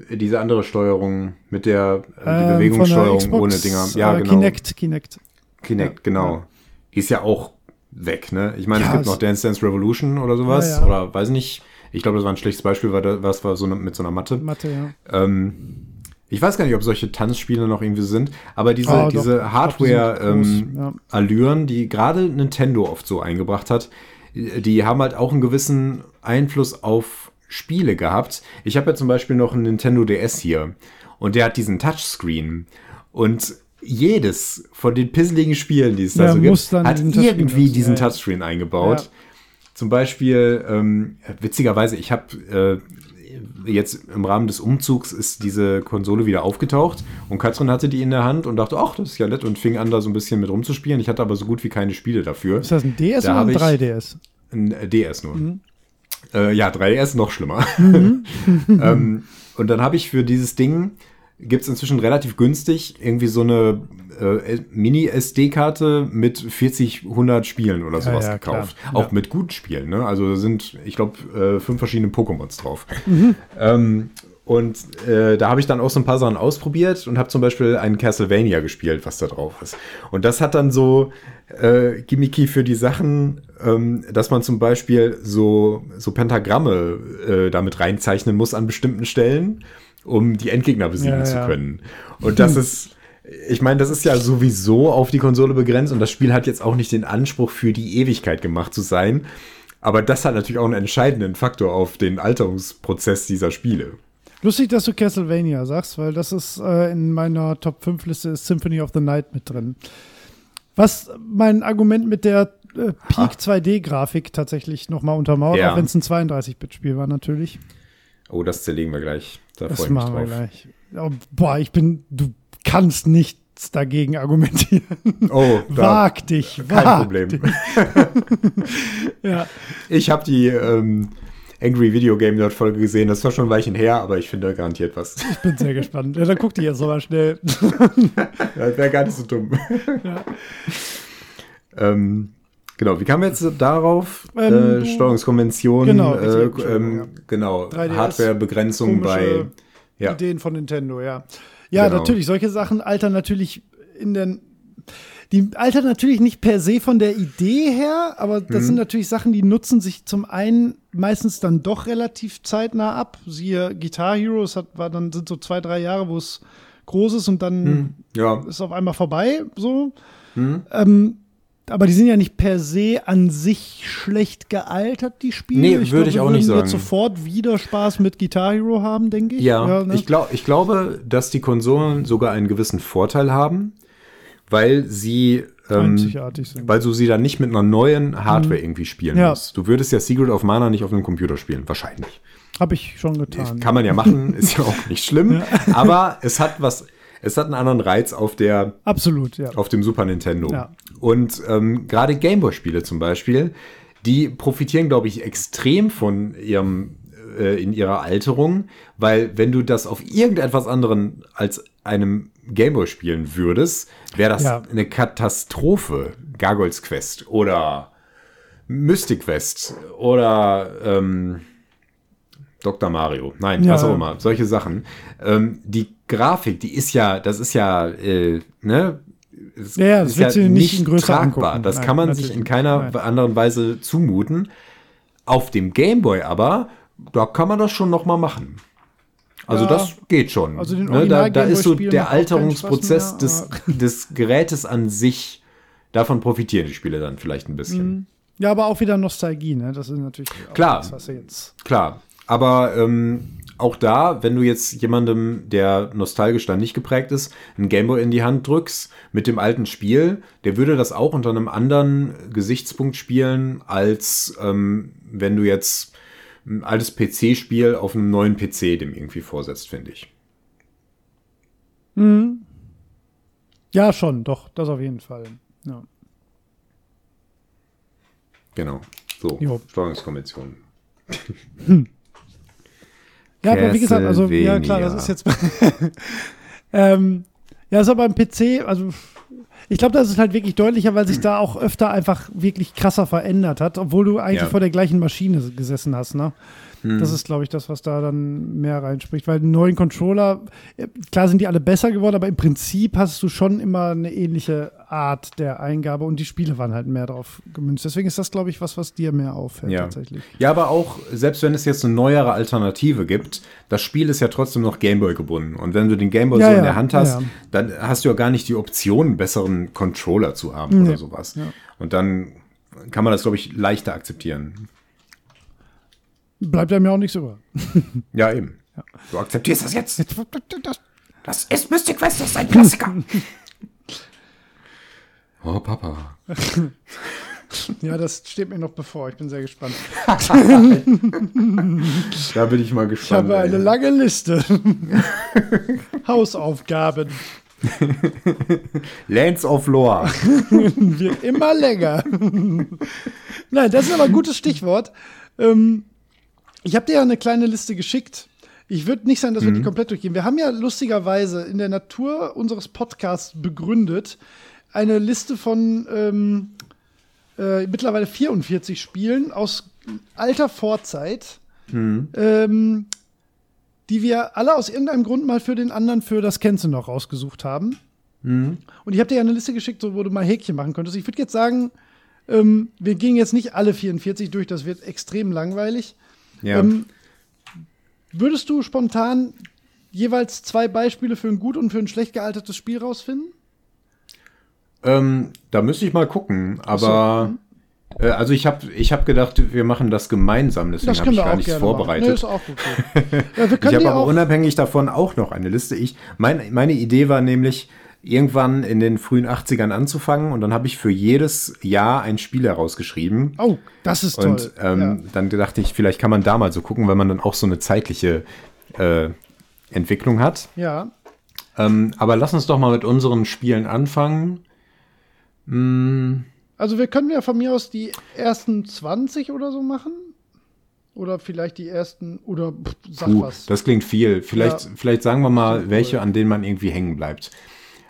diese andere Steuerung mit der äh, ähm, Bewegungssteuerung Xbox, ohne Dinger. Ja, äh, genau. Kinect, Kinect. Kinect, ja, genau. Ja. Ist ja auch weg, ne? Ich meine, ja, es gibt noch Dance Dance Revolution oder sowas. Oder weiß nicht. Ich glaube, das war ein schlechtes Beispiel, weil das war so eine, mit so einer Matte. Matte, ja. Ähm, ich weiß gar nicht, ob solche Tanzspiele noch irgendwie sind, aber diese, oh, diese Hardware-Allüren, ähm, die gerade Nintendo oft so eingebracht hat, die haben halt auch einen gewissen Einfluss auf Spiele gehabt. Ich habe ja zum Beispiel noch einen Nintendo DS hier und der hat diesen Touchscreen und jedes von den pisseligen Spielen, die es da ja, so gibt, hat irgendwie diesen ja, Touchscreen eingebaut. Ja. Zum Beispiel, ähm, witzigerweise, ich habe äh, jetzt im Rahmen des Umzugs ist diese Konsole wieder aufgetaucht und Katrin hatte die in der Hand und dachte, ach, das ist ja nett und fing an, da so ein bisschen mit rumzuspielen. Ich hatte aber so gut wie keine Spiele dafür. Ist das ein DS da oder ein 3DS? Ein DS nur. Mhm. Äh, ja, 3DS noch schlimmer. Mhm. ähm, und dann habe ich für dieses Ding, gibt es inzwischen relativ günstig, irgendwie so eine äh, Mini-SD-Karte mit 40, 100 Spielen oder sowas ja, ja, gekauft. Klar. Auch ja. mit guten Spielen. Ne? Also sind, ich glaube, äh, fünf verschiedene Pokémons drauf. Mhm. Ähm, und äh, da habe ich dann auch so ein paar Sachen ausprobiert und habe zum Beispiel einen Castlevania gespielt, was da drauf ist. Und das hat dann so äh, Gimmicky für die Sachen, ähm, dass man zum Beispiel so, so Pentagramme äh, damit reinzeichnen muss an bestimmten Stellen, um die Endgegner besiegen ja, zu ja. können. Und das ist. Ich meine, das ist ja sowieso auf die Konsole begrenzt und das Spiel hat jetzt auch nicht den Anspruch, für die Ewigkeit gemacht zu sein. Aber das hat natürlich auch einen entscheidenden Faktor auf den Alterungsprozess dieser Spiele. Lustig, dass du Castlevania sagst, weil das ist äh, in meiner Top 5 Liste ist Symphony of the Night mit drin. Was mein Argument mit der äh, Peak 2D-Grafik tatsächlich nochmal untermauert, ja. auch wenn es ein 32-Bit-Spiel war, natürlich. Oh, das zerlegen wir gleich. Da das machen wir gleich. Oh, boah, ich bin, du kannst nichts dagegen argumentieren. Oh, wag dich, kein wag Problem. Dich. ja. Ich habe die ähm, Angry Video Game Nerd Folge gesehen. Das war schon ein Weilchen her, aber ich finde garantiert was. Ich bin sehr gespannt. Ja, dann guck die jetzt nochmal schnell. das wäre gar nicht so dumm. Ja. ähm, genau, wie kam jetzt darauf? Ähm, äh, Steuerungskonvention, genau, äh, ähm, genau Hardwarebegrenzung bei ja. Ideen von Nintendo, ja. Ja, genau. natürlich, solche Sachen altern natürlich in den die altern natürlich nicht per se von der Idee her, aber das mhm. sind natürlich Sachen, die nutzen sich zum einen meistens dann doch relativ zeitnah ab. Siehe Guitar Heroes hat, war dann sind so zwei, drei Jahre, wo es groß ist und dann mhm. ja. ist auf einmal vorbei. So. Mhm. Ähm, aber die sind ja nicht per se an sich schlecht gealtert, die Spiele. Nee, ich würde ich auch nicht sagen. Wir sofort wieder Spaß mit Guitar Hero haben, denke ich. Ja, ja ne? ich, glaub, ich glaube, dass die Konsolen sogar einen gewissen Vorteil haben, weil sie ähm, weil du sie dann nicht mit einer neuen Hardware mhm. irgendwie spielen ja. musst. Du würdest ja Secret of Mana nicht auf einem Computer spielen, wahrscheinlich. Habe ich schon getan. Kann man ja machen, ist ja auch nicht schlimm. Ja. Aber es hat was, es hat einen anderen Reiz auf der Absolut, ja. auf dem Super Nintendo. Ja. Und ähm, gerade Gameboy-Spiele zum Beispiel, die profitieren, glaube ich, extrem von ihrem äh, in ihrer Alterung, weil wenn du das auf irgendetwas anderen als einem Gameboy spielen würdest, wäre das ja. eine Katastrophe. Gargoyles Quest oder Mystic Quest oder ähm, Dr. Mario. Nein, ja. was auch immer. Solche Sachen. Ähm, die Grafik, die ist ja, das ist ja, äh, ne? Es ja, das ist ja nicht, nicht tragbar. Das Nein, kann man sich in keiner Nein. anderen Weise zumuten. Auf dem Gameboy aber, da kann man das schon noch mal machen. Also ja, das geht schon. Also ne? da, da ist so der Alterungsprozess des, des Gerätes an sich, davon profitieren die Spiele dann vielleicht ein bisschen. Mhm. Ja, aber auch wieder Nostalgie, ne? Das ist natürlich Klar. das, was jetzt. Klar, aber ähm, auch da, wenn du jetzt jemandem, der nostalgisch dann nicht geprägt ist, einen Gameboy in die Hand drückst mit dem alten Spiel, der würde das auch unter einem anderen Gesichtspunkt spielen, als ähm, wenn du jetzt ein altes PC-Spiel auf einem neuen PC dem irgendwie vorsetzt, finde ich. Ja, schon, doch, das auf jeden Fall. Ja. Genau. So, Jo. Steuerungskonvention. Ja, aber wie gesagt, also ja klar, das ist jetzt. ähm, ja, ist aber im PC, also ich glaube, das ist halt wirklich deutlicher, weil sich da auch öfter einfach wirklich krasser verändert hat, obwohl du eigentlich Ja. vor der gleichen Maschine gesessen hast, ne? Das ist, glaube ich, das, was da dann mehr reinspricht. Weil die neuen Controller, äh, klar sind die alle besser geworden, aber im Prinzip hast du schon immer eine ähnliche Art der Eingabe und die Spiele waren halt mehr drauf gemünzt. Deswegen ist das, glaube ich, was, was dir mehr auffällt Ja. tatsächlich. Ja, aber auch, selbst wenn es jetzt eine neuere Alternative gibt, das Spiel ist ja trotzdem noch Gameboy gebunden. Und wenn du den Gameboy Ja, so in ja, der Hand hast, dann hast du ja gar nicht die Option, einen besseren Controller zu haben Nee. oder sowas. Und dann kann man das, glaube ich, leichter akzeptieren. Bleibt einem ja auch nichts über. Ja, eben. Du akzeptierst das jetzt. Das, Das ist Mystic Quest, das ist ein Klassiker. oh, Papa. ja, das steht mir noch bevor. Ich bin sehr gespannt. Da bin ich mal Ich gespannt. habe eine ey. lange Liste. Hausaufgaben. Lands of Lore. Wird immer länger. Nein, das ist aber ein gutes Stichwort. Ähm, ich habe dir ja eine kleine Liste geschickt. Ich würde nicht sagen, dass wir die komplett durchgehen. Wir haben ja lustigerweise in der Natur unseres Podcasts begründet eine Liste von ähm, äh, mittlerweile 44 Spielen aus alter Vorzeit, ähm, die wir alle aus irgendeinem Grund mal für den anderen für das Kennst noch rausgesucht haben. Und ich habe dir ja eine Liste geschickt, so, wo du mal Häkchen machen könntest. Ich würde jetzt sagen, ähm, wir gehen jetzt nicht alle 44 durch, das wird extrem langweilig. Ja. Ähm, würdest du spontan jeweils zwei Beispiele für ein gut und für ein schlecht gealtertes Spiel rausfinden? Ähm, da müsste ich mal gucken, aber äh, also ich habe ich hab gedacht, wir machen das gemeinsam, deswegen habe ich gar nichts vorbereitet. Nee, ja, ich habe aber unabhängig davon auch noch eine Liste. Ich, mein, meine Idee war nämlich, irgendwann in den frühen 80ern anzufangen und dann habe ich für jedes Jahr ein Spiel herausgeschrieben. oh, das ist toll. Und ähm, dann dachte ich, vielleicht kann man da mal so gucken, weil man dann auch so eine zeitliche äh, Entwicklung hat. ja. ja, Ähm, aber lass uns doch mal mit unseren Spielen anfangen. Also wir können ja von mir aus die ersten 20 oder so machen. Oder vielleicht die ersten, oder pff, sag Uh, was. das klingt viel. Vielleicht, Ja. vielleicht sagen wir mal, welche, an denen man irgendwie hängen bleibt.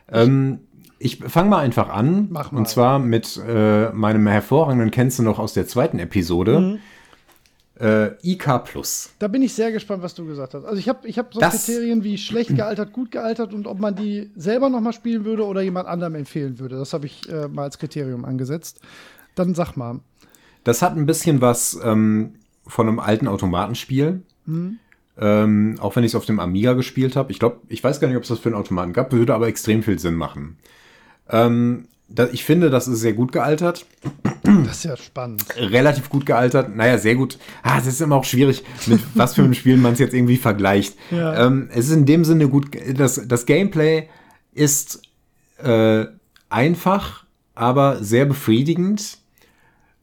Ähm, ich fange mal einfach an. Mach mal. Und zwar mit äh, meinem hervorragenden kennst du noch aus der zweiten Episode. Mhm. Äh, IK Plus. Da bin ich sehr gespannt, was du gesagt hast. Also ich habe ich hab so Das- Kriterien wie schlecht gealtert, gut gealtert und ob man die selber noch mal spielen würde oder jemand anderem empfehlen würde. Das habe ich äh, mal als Kriterium angesetzt. Dann sag mal. Das hat ein bisschen was ähm, von einem alten Automatenspiel. Mhm. Ähm, auch wenn ich es auf dem Amiga gespielt habe. Ich glaube, ich weiß gar nicht, ob es das für einen Automaten gab, würde aber extrem viel Sinn machen. Ähm, ich finde, das ist sehr gut gealtert. Das ist ja spannend. relativ gut gealtert. Naja, sehr gut. Ah, es ist immer auch schwierig, mit was für einem Spiel man es jetzt irgendwie vergleicht. Ja. Ähm, es ist in dem Sinne gut. Das, das Gameplay ist äh, einfach, aber sehr befriedigend.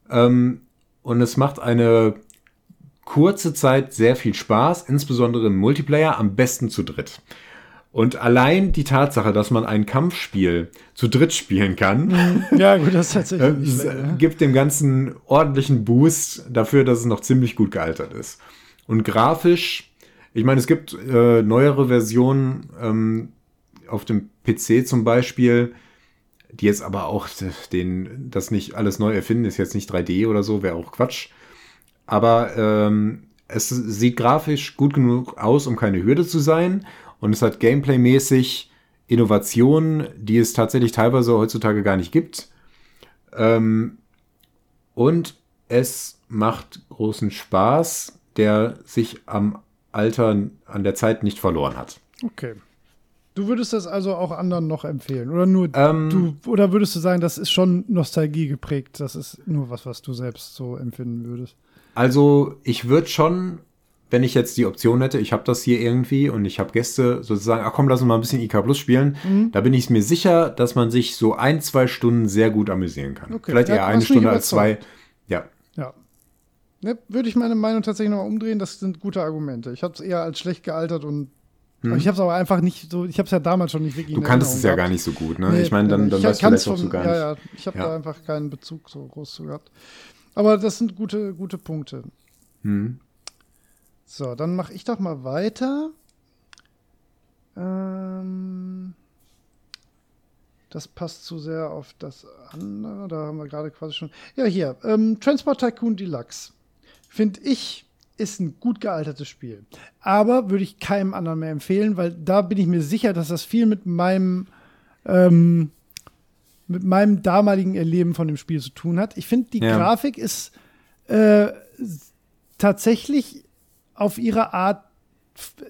Ähm, und es macht eine kurze Zeit sehr viel Spaß, insbesondere im Multiplayer, am besten zu dritt. Und allein die Tatsache, dass man ein Kampfspiel zu dritt spielen kann, Ja, gut, das äh, tatsächlich schlecht, äh, ne? gibt dem Ganzen ordentlichen Boost dafür, dass es noch ziemlich gut gealtert ist. Und grafisch, ich meine, es gibt äh, neuere Versionen ähm, auf dem PC zum Beispiel, die jetzt aber auch den, das nicht alles neu erfinden, ist jetzt nicht 3D oder so, wäre auch Quatsch. Aber ähm, es sieht grafisch gut genug aus, um keine Hürde zu sein. Und es hat gameplaymäßig Innovationen, die es tatsächlich teilweise heutzutage gar nicht gibt. Ähm, und es macht großen Spaß, der sich am Alter, an der Zeit nicht verloren hat. Okay. Du würdest das also auch anderen noch empfehlen? Oder nur Ähm, du, oder würdest du sagen, das ist schon Nostalgie geprägt? Das ist nur was, was du selbst so empfinden würdest? Also ich würde schon, wenn ich jetzt die Option hätte, ich habe das hier irgendwie und ich habe Gäste sozusagen, ach komm, lass uns mal ein bisschen IK Plus spielen, Mhm. da bin ich mir sicher, dass man sich so ein, zwei Stunden sehr gut amüsieren kann. Okay. Vielleicht Ja, eher eine Stunde als zwei. Ja. Ja. Ne, würde ich meine Meinung tatsächlich nochmal umdrehen, das sind gute Argumente. Ich habe es eher als schlecht gealtert und ich habe es aber einfach nicht so, ich habe es ja damals schon nicht wirklich Hm. Du kanntest es ja Erinnerung gar gehabt. nicht so gut, ne? Nee, ich meine, dann, dann ich weißt du vielleicht auch so vom- gar ja, nicht. Ja, ich habe Ja. da einfach keinen Bezug so groß zu gehabt. Aber das sind gute, gute Punkte. Hm. So, dann mache ich doch mal weiter. Ähm, das passt zu sehr auf das andere. Da haben wir gerade quasi schon. Ja, hier. Ähm, Transport Tycoon Deluxe. Finde ich, ist ein gut gealtertes Spiel. Aber würde ich keinem anderen mehr empfehlen, weil da bin ich mir sicher, dass das viel mit meinem. Ähm, mit meinem damaligen Erleben von dem Spiel zu tun hat. Ich finde, die Ja. Grafik ist äh, tatsächlich auf ihre Art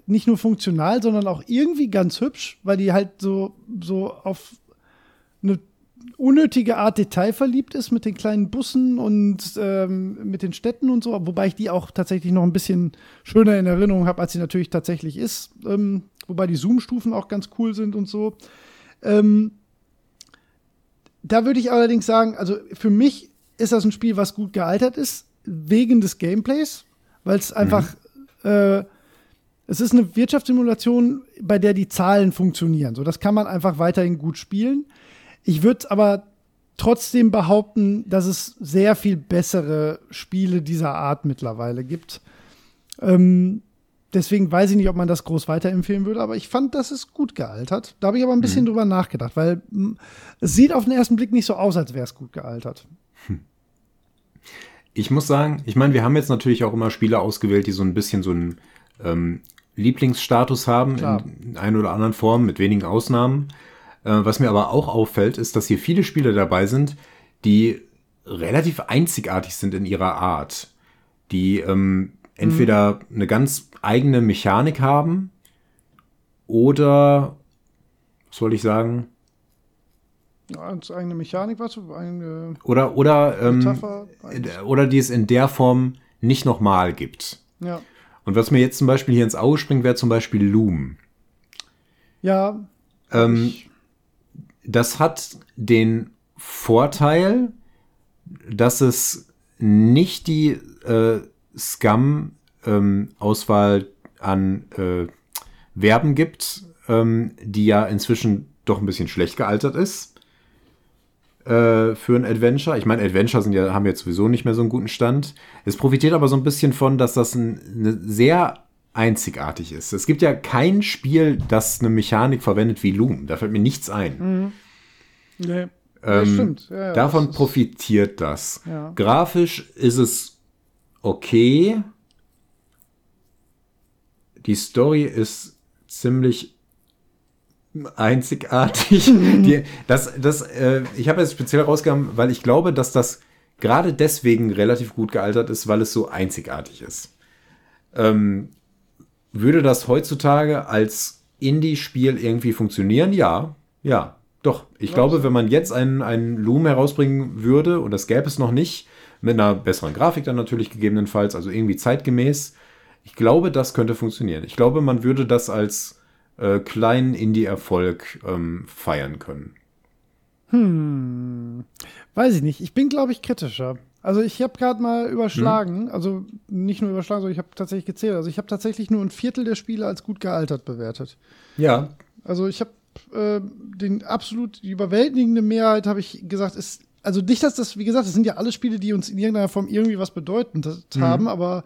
nicht nur funktional, sondern auch irgendwie ganz hübsch, weil die halt so, so auf eine unnötige Art Detail verliebt ist mit den kleinen Bussen und ähm, mit den Städten und so, wobei ich die auch tatsächlich noch ein bisschen schöner in Erinnerung habe, als sie natürlich tatsächlich ist. Ähm, wobei die Zoom-Stufen auch ganz cool sind und so. Ähm, da würde ich allerdings sagen, also für mich ist das ein Spiel, was gut gealtert ist, wegen des Gameplays, weil es einfach, äh, es ist eine Wirtschaftssimulation, bei der die Zahlen funktionieren. So, das kann man einfach weiterhin gut spielen. Ich würde aber trotzdem behaupten, dass es sehr viel bessere Spiele dieser Art mittlerweile gibt. Ähm, deswegen weiß ich nicht, ob man das groß weiterempfehlen würde, aber ich fand, das ist gut gealtert. Da habe ich aber ein bisschen drüber nachgedacht, weil mh, es sieht auf den ersten Blick nicht so aus, als wäre es gut gealtert. Ich muss sagen, ich meine, wir haben jetzt natürlich auch immer Spiele ausgewählt, die so ein bisschen so einen ähm, Lieblingsstatus haben, Klar. in einer oder anderen Form, mit wenigen Ausnahmen. Äh, was mir aber auch auffällt, ist, dass hier viele Spiele dabei sind, die relativ einzigartig sind in ihrer Art. Die ähm, entweder eine ganz eigene Mechanik haben oder, was soll ich sagen, eigene Mechanik, was? Eine oder, oder, ähm, Metapher? oder die es in der Form nicht nochmal gibt. Ja. Und was mir jetzt zum Beispiel hier ins Auge springt, wäre zum Beispiel Loom. Ja. Ähm, das hat den Vorteil, dass es nicht die äh, Scum-Auswahl an äh, Verben gibt, ähm, die ja inzwischen doch ein bisschen schlecht gealtert ist äh, für ein Adventure. Ich meine, Adventure sind ja, haben jetzt sowieso nicht mehr so einen guten Stand. Es profitiert aber so ein bisschen von, dass das ein, eine sehr einzigartig ist. Es gibt ja kein Spiel, das eine Mechanik verwendet wie Loom. Da fällt mir nichts ein. nee. Ähm, stimmt. Ja, ja, davon das profitiert das. Ja. Grafisch ist es okay. Die Story ist ziemlich einzigartig. Die, das, das, äh, ich habe es speziell rausgehauen, weil ich glaube, dass das gerade deswegen relativ gut gealtert ist, weil es so einzigartig ist. Ähm, würde das heutzutage als Indie-Spiel irgendwie funktionieren? Ja, ja, doch. Ich glaube, wenn man jetzt einen, einen Loom herausbringen würde, und das gäbe es noch nicht, mit einer besseren Grafik dann natürlich gegebenenfalls, also irgendwie zeitgemäß, ich glaube, das könnte funktionieren. Ich glaube, man würde das als äh, kleinen Indie-Erfolg ähm, feiern können. Hm. Weiß ich nicht. Ich bin, glaube ich, kritischer. Also ich habe gerade mal überschlagen, also nicht nur überschlagen, sondern ich habe tatsächlich gezählt. Also ich habe tatsächlich nur ein Viertel der Spiele als gut gealtert bewertet. Ja, Also ich habe äh, den absolut die überwältigende Mehrheit habe ich gesagt ist also nicht dass das wie gesagt das sind ja alle Spiele die uns in irgendeiner Form irgendwie was bedeutend haben aber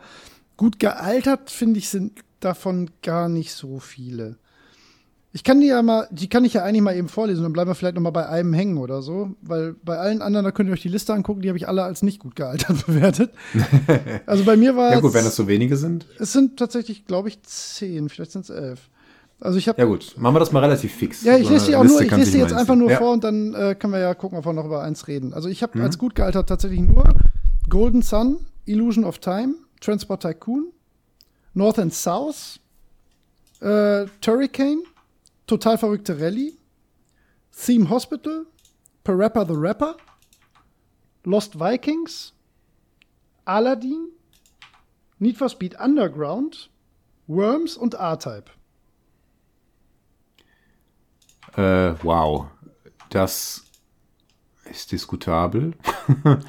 gut gealtert finde ich sind davon gar nicht so viele ich kann die ja mal die kann ich ja eigentlich mal eben vorlesen dann bleiben wir vielleicht noch mal bei einem hängen oder so weil bei allen anderen da könnt ihr euch die Liste angucken die habe ich alle als nicht gut gealtert bewertet also bei mir war ja gut, es- wenn das so wenige sind. es sind tatsächlich glaube ich zehn vielleicht sind es elf also ich habe Ja gut, machen wir das mal relativ fix. ja, ich So lese die auch Liste nur, ich lese die jetzt einfach nur einziehen. vor und dann äh, können wir ja gucken, ob wir noch über eins reden. Also ich Mhm. habe als gut gealtert tatsächlich nur Golden Sun, Illusion of Time, Transport Tycoon, North and South, äh, Turricane, Total verrückte Rallye, Theme Hospital, Parappa the Rapper, Lost Vikings, Aladdin, Need for Speed Underground, Worms und R-Type. Äh, wow. Das ist diskutabel.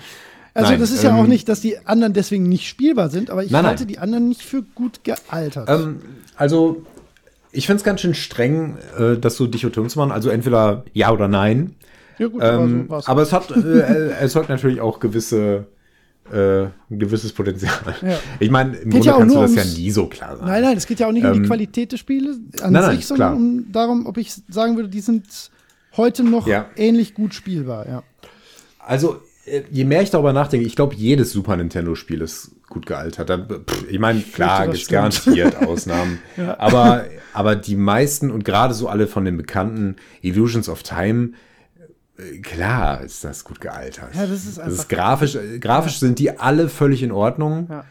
Also Nein, das ist ja ähm, auch nicht, dass die anderen deswegen nicht spielbar sind, aber ich Nein, halte nein. die anderen nicht für gut gealtert. Ähm, also, ich finde es ganz schön streng, äh, das so dichotom zu machen. Also entweder ja oder nein. ja gut, Ähm, so aber es hat, äh, es hat natürlich auch gewisse, äh, ein gewisses Potenzial. Ja. Ich meine, im Geht Grunde ja kannst du das ja ums- nie so klar sagen. Nein, nein, es geht ja auch nicht um Ähm, die Qualität des Spieles an nein, nein, sich, sondern klar. um darum, ob ich sagen würde, die sind heute noch Ja. ähnlich gut spielbar. Ja. Also, äh, je mehr ich darüber nachdenke, ich glaube, jedes Super Nintendo-Spiel ist gut gealtert. Pff, Ich meine, klar, gibt garantiert Ausnahmen. aber, aber die meisten und gerade so alle von den bekannten Illusions of Time, äh, klar ist das gut gealtert. Ja, das ist das ist grafisch, äh, grafisch sind die alle völlig in Ordnung. Ja.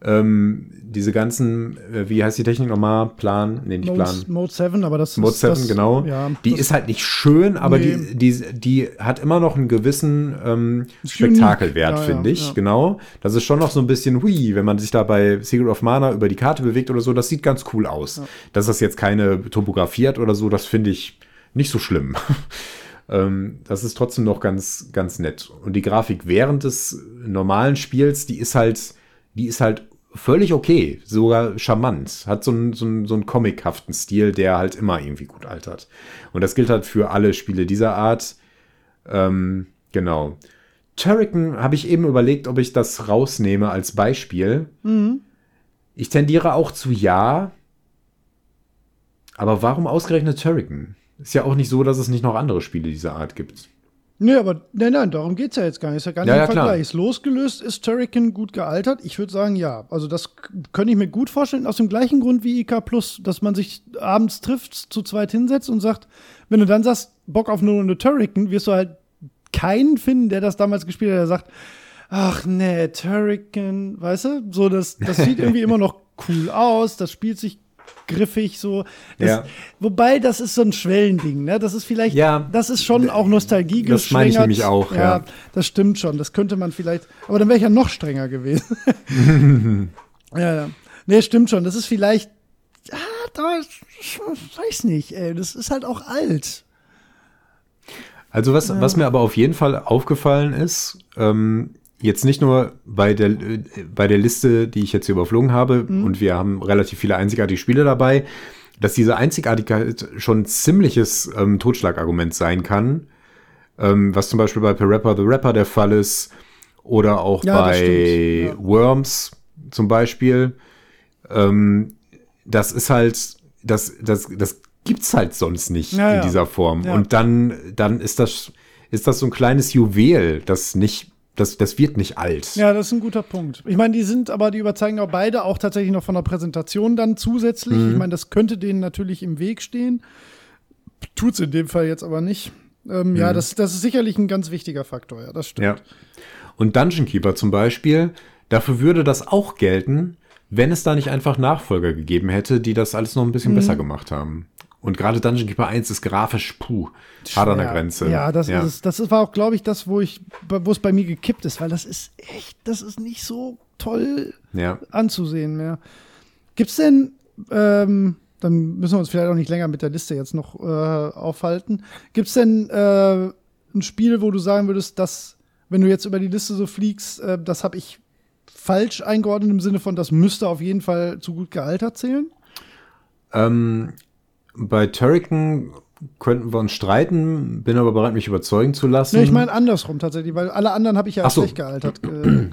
Ähm, diese ganzen, äh, wie heißt die Technik nochmal? Plan? Nee, nicht Plan. Mode, Mode 7, aber das Mode ist 7, das, genau. Ja, die ist halt nicht schön, aber Nee. die, die, die hat immer noch einen gewissen ähm, Spektakelwert. Ja, finde ja, ich. Genau. Das ist schon noch so ein bisschen hui, wenn man sich da bei Secret of Mana über die Karte bewegt oder so. Das sieht ganz cool aus. Dass das jetzt keine Topografie hat oder so, das finde ich nicht so schlimm. ähm, das ist trotzdem noch ganz, ganz nett. Und die Grafik während des normalen Spiels, die ist halt, die ist halt völlig okay, sogar charmant. Hat so einen, so einen, so einen comichaften Stil, der halt immer irgendwie gut altert. Und das gilt halt für alle Spiele dieser Art. Ähm, genau. Turrican habe ich eben überlegt, ob ich das rausnehme als Beispiel. Ich tendiere auch zu ja. Aber warum ausgerechnet Turrican? Ist ja auch nicht so, dass es nicht noch andere Spiele dieser Art gibt. Nee, aber nein, nein, darum geht es ja jetzt gar nicht. Ist ja gar nicht Ja, im ja, klar. Vergleich. Ist Losgelöst ist Turrican gut gealtert? Ich würde sagen, ja. Also das könnte ich mir gut vorstellen, aus dem gleichen Grund wie IK Plus, dass man sich abends trifft, zu zweit hinsetzt und sagt, wenn du dann sagst, Bock auf eine Runde Turrican, wirst du halt keinen finden, der das damals gespielt hat, der sagt, ach nee, Turrican, weißt du? So, das, das sieht irgendwie immer noch cool aus, das spielt sich griffig so. Das, Ja. Wobei, das ist so ein Schwellending, ne? Das ist vielleicht, Ja. das ist schon auch Nostalgie Das meine ich nämlich auch, ja. das stimmt schon. Das könnte man vielleicht, aber dann wäre ich ja noch strenger gewesen. ja, ja. Nee, stimmt schon. Das ist vielleicht, ja, da, ich weiß nicht, ey. Das ist halt auch alt. Also was, was mir aber auf jeden Fall aufgefallen ist, ähm, jetzt nicht nur bei der, äh, bei der Liste, die ich jetzt hier überflogen habe, und wir haben relativ viele einzigartige Spiele dabei, dass diese Einzigartigkeit schon ein ziemliches ähm, Totschlagargument sein kann, ähm, was zum Beispiel bei Parappa the Rapper der Fall ist, oder auch Ja, bei ja. Worms zum Beispiel. Ähm, das ist halt, das, das, das gibt's halt sonst nicht Ja, in dieser Form. Und dann, dann ist das, ist das so ein kleines Juwel, das nicht, das, das wird nicht alt. Ja, das ist ein guter Punkt. Ich meine, die sind aber, die überzeugen auch beide auch tatsächlich noch von der Präsentation dann zusätzlich. Mhm. Ich meine, das könnte denen natürlich im Weg stehen. Tut's in dem Fall jetzt aber nicht. Ähm, Ja, das, das ist sicherlich ein ganz wichtiger Faktor, ja, das stimmt. Mhm. Ja. Und Dungeon Keeper zum Beispiel, dafür würde das auch gelten, wenn es da nicht einfach Nachfolger gegeben hätte, die das alles noch ein Mhm. bisschen besser gemacht haben. Und gerade Dungeon Keeper 1 ist grafisch, puh, hart an der Ja. Grenze. Ja, das ist es. Das ist- war auch, glaube ich, das, wo ich, wo es bei mir gekippt ist, weil das ist echt, das ist nicht so toll Ja. anzusehen mehr. Gibt's denn, ähm, dann müssen wir uns vielleicht auch nicht länger mit der Liste jetzt noch äh, aufhalten. Gibt's denn äh, ein Spiel, wo du sagen würdest, dass, wenn du jetzt über die Liste so fliegst, äh, das habe ich falsch eingeordnet im Sinne von, das müsste auf jeden Fall zu gut gealtert zählen? Ähm, bei Turrican könnten wir uns streiten, bin aber bereit, mich überzeugen zu lassen. Nee, ich meine andersrum tatsächlich, weil alle anderen habe ich ja als so. schlecht gealtert ge.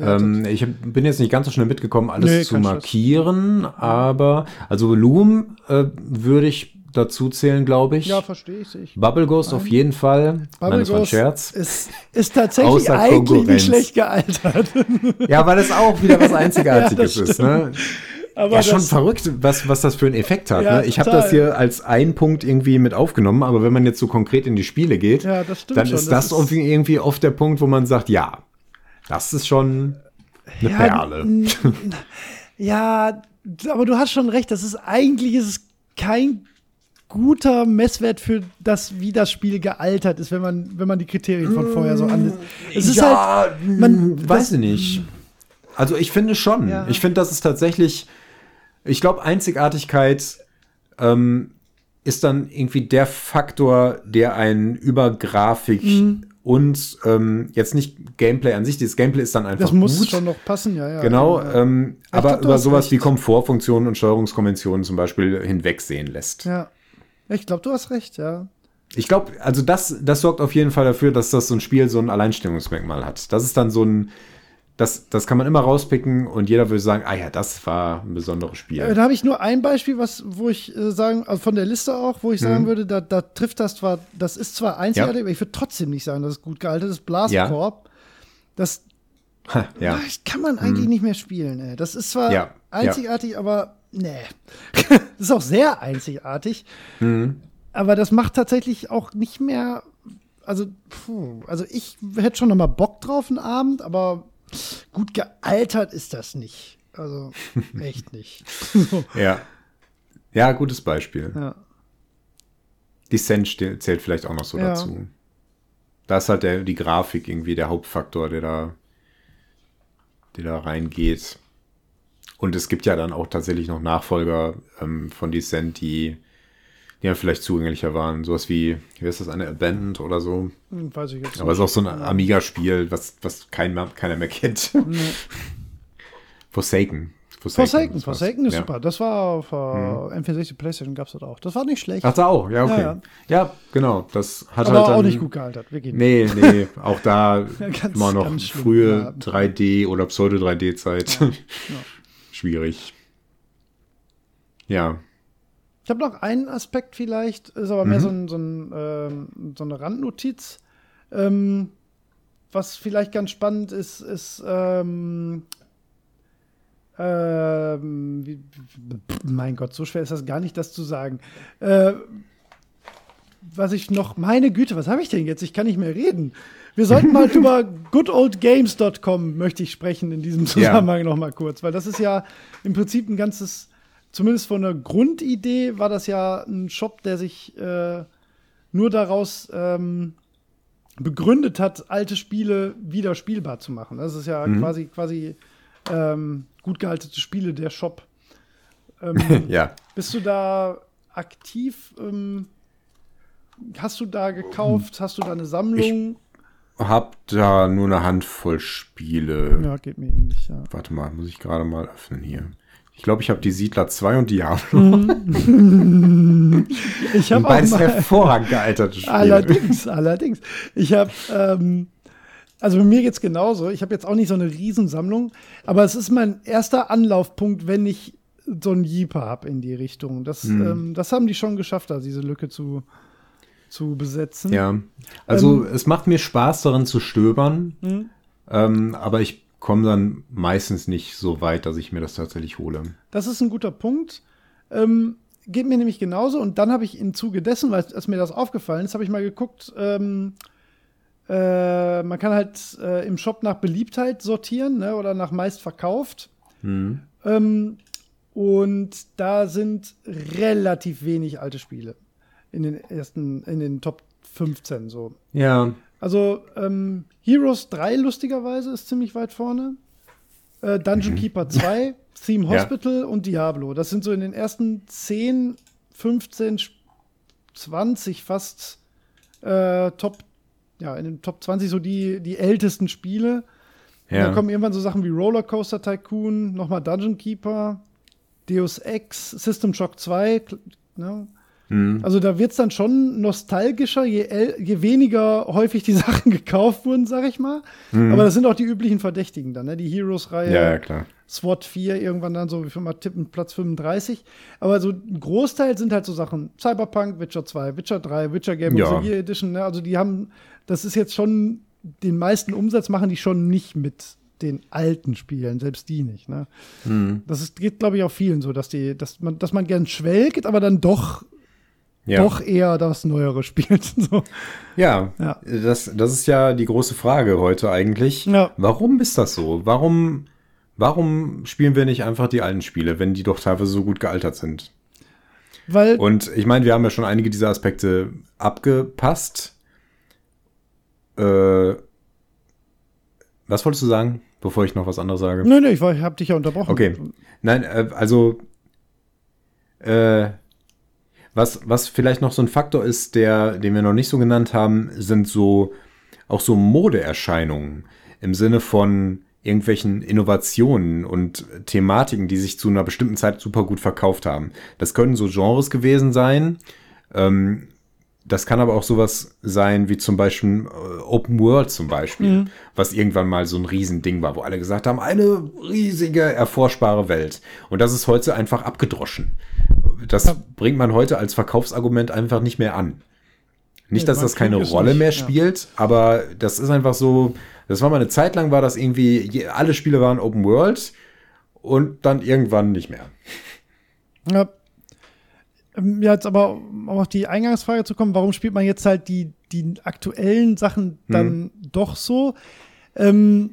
Ähm, ich bin jetzt nicht ganz so schnell mitgekommen, alles Nee, zu kein Stress. markieren, aber also Loom äh, würde ich dazu zählen, glaube ich. ja, verstehe ich. ich. Bubble Ghost auf jeden Fall. Bubble Nein, das war ein Scherz. Ist, ist tatsächlich Außer eigentlich Konkurrenz. nicht schlecht gealtert. Ja, weil es auch wieder was Einzigartiges Ja, ist. Ne? Aber Ja, schon das- verrückt, was, was das für einen Effekt hat. Ja, ne? Ich habe das hier als einen Punkt irgendwie mit aufgenommen, aber wenn man jetzt so konkret in die Spiele geht, Ja, das dann schon. ist Das das, ist- irgendwie- oft der Punkt, wo man sagt, ja, das ist schon eine Ja, Perle. Ja, aber du hast schon recht. Das ist eigentlich ist es kein guter Messwert für das, wie das Spiel gealtert ist, wenn man, wenn man die Kriterien von vorher so an. Es ist ja, halt, man, weiß ich nicht. Also ich finde schon. Ja. Ich finde, das ist tatsächlich, ich glaube, Einzigartigkeit ähm, ist dann irgendwie der Faktor, der einen über Grafik Mhm. und ähm, jetzt nicht Gameplay an sich, dieses Gameplay ist dann einfach das muss gut. schon noch passen, ja, ja. Genau, Ja, ähm, Ich aber glaub, über sowas recht. wie Komfortfunktionen und Steuerungskonventionen zum Beispiel hinwegsehen lässt. ja. Ich glaube, du hast recht, ja. Ich glaube, also das, das sorgt auf jeden Fall dafür, dass das so ein Spiel so ein Alleinstellungsmerkmal hat. Das ist dann so ein, das, das kann man immer rauspicken und jeder würde sagen, ah ja, das war ein besonderes Spiel. Äh, Da habe ich nur ein Beispiel, was, wo ich äh, sagen, also von der Liste auch, wo ich Mhm. sagen würde, da, da trifft das zwar, das ist zwar einzigartig, aber ich würde trotzdem nicht sagen, dass es gut gealtert ist. Blast Ja. Das, Ha, ja. Mhm. das kann man eigentlich nicht mehr spielen. Ey. Das ist zwar Ja, einzigartig, aber nee. das ist auch sehr einzigartig. Mhm. Aber das macht tatsächlich auch nicht mehr. Also, puh, also ich hätte schon noch mal Bock drauf einen Abend, aber gut gealtert ist das nicht. Also echt nicht. so, ja. Ja, gutes Beispiel. ja. Descent ste- zählt vielleicht auch noch so Ja. dazu. Da ist halt der, die Grafik irgendwie der Hauptfaktor, der da, der da reingeht. Und es gibt ja dann auch tatsächlich noch Nachfolger ähm, von Descent, die, die ja vielleicht zugänglicher waren. Sowas wie, wie heißt das, eine Abandoned oder so. Weiß ich jetzt Aber es ist auch so ein Amiga-Spiel, was, was kein, keiner mehr kennt. Forsaken. Forsaken, ist was. Forsaken ist Ja. super. Das war auf äh, M64 PlayStation gab es das auch. Das war nicht schlecht. Ach, da auch, ja, okay. Ja, Ja, ja. genau. Das hat aber halt dann, auch nicht gut gealtert. Wirklich nicht. Nee, nee, auch da Ganz, immer noch schlimm, frühe ja. 3D- oder Pseudo-3D-Zeit. Schwierig. Ja. Ich habe noch einen Aspekt vielleicht, ist aber Mhm. mehr so, ein, so, ein, ähm, so eine Randnotiz. Ähm, was vielleicht ganz spannend ist, ist ähm, ähm, wie, mein Gott, so schwer ist das gar nicht, das zu sagen. Äh, was ich noch, meine Güte, was habe ich denn jetzt? Ich kann nicht mehr reden. Wir sollten mal über goodoldgames.com möchte ich sprechen in diesem Zusammenhang noch mal kurz, weil das ist ja im Prinzip ein ganzes, zumindest von der Grundidee war das ja ein Shop, der sich äh, nur daraus ähm, begründet hat, alte Spiele wieder spielbar zu machen. Das ist ja quasi, quasi ähm, gut gehaltene Spiele, der Shop. Ähm, Ja. bist du da aktiv? Ähm, hast du da gekauft? Hast du da eine Sammlung? Hab da nur eine Handvoll Spiele. ja, geht mir ähnlich, ja. Warte mal, muss ich gerade mal öffnen hier. Ich glaube, ich habe die Siedler 2 und Diablo. Ich Und habe auch beides mal, hervorragend gealterte Spiele. allerdings, allerdings. Ich habe, ähm, also bei mir geht's genauso. Ich habe jetzt auch nicht so eine Riesensammlung, aber es ist mein erster Anlaufpunkt, wenn ich so einen Jeeper habe in die Richtung. Das, Hm. ähm, das haben die schon geschafft, da diese Lücke zu, zu besetzen. Ja. Also es macht mir Spaß darin zu stöbern, Hm. ähm, aber ich komme dann meistens nicht so weit, dass ich mir das tatsächlich hole. Das ist ein guter Punkt. Ähm, geht mir nämlich genauso. Und dann habe ich im Zuge dessen, weil als mir das aufgefallen ist, habe ich mal geguckt, ähm, äh, man kann halt äh, im Shop nach Beliebtheit sortieren ne, oder nach meist verkauft. Mhm. Ähm, und da sind relativ wenig alte Spiele in den ersten, in den Top 15 so. Ja, Also ähm, Heroes 3 lustigerweise ist ziemlich weit vorne. Äh, Dungeon Keeper 2, Theme Mhm. Ja. Hospital und Diablo. Das sind so in den ersten 10, 15, 20 fast äh, Top, ja, in den Top 20 so die, die ältesten Spiele. Und ja. dann kommen irgendwann so Sachen wie Rollercoaster Tycoon, nochmal Dungeon Keeper, Deus Ex, System Shock 2. kl- Ne? Mhm. Also da wird es dann schon nostalgischer, je, je weniger häufig die Sachen gekauft wurden, sag ich mal. Aber das sind auch die üblichen Verdächtigen dann, ne? Die Heroes-Reihe, Mhm. ja, ja, klar. SWAT 4, irgendwann dann so, wie viel mal tippen, Platz 35. Aber so ein Großteil sind halt so Sachen, Cyberpunk, Witcher 2, Witcher 3, Witcher Game Ja. of the Year Edition, ne? Also die haben, das ist jetzt schon, den meisten Umsatz machen die schon nicht mit den alten Spielen, selbst die nicht, ne? Mhm. Das ist, geht, glaube ich, auch vielen so, dass die, dass man, dass man gern schwelgt, aber dann doch, Ja. doch eher das Neuere spielt. so. Ja, Ja. Das, das ist ja die große Frage heute eigentlich. Ja. Warum ist das so? Warum, warum spielen wir nicht einfach die alten Spiele, wenn die doch teilweise so gut gealtert sind? Weil Und ich meine, wir haben ja schon einige dieser Aspekte abgepasst. Äh, was wolltest du sagen, bevor ich noch was anderes sage? Nö, nö, ich, war- ich habe dich ja unterbrochen. Okay. Nein, äh, also äh, was, was vielleicht noch so ein Faktor ist, der, den wir noch nicht so genannt haben, sind so auch so Modeerscheinungen im Sinne von irgendwelchen Innovationen und Thematiken, die sich zu einer bestimmten Zeit super gut verkauft haben. Das können so Genres gewesen sein. Ähm, das kann aber auch sowas sein wie zum Beispiel äh, Open World zum Beispiel, was irgendwann mal so ein Riesending war, wo alle gesagt haben, eine riesige, erforschbare Welt. Und das ist heute einfach abgedroschen. Das bringt man heute als Verkaufsargument einfach nicht mehr an. Nicht, dass das keine Rolle mehr ja. spielt, aber das ist einfach so, das war mal eine Zeit lang, war das irgendwie, alle Spiele waren Open World und dann irgendwann nicht mehr. Ja. Ähm, Ja, jetzt aber, um auf die Eingangsfrage zu kommen, warum spielt man jetzt halt die, die aktuellen Sachen dann Mhm. doch so? Ähm,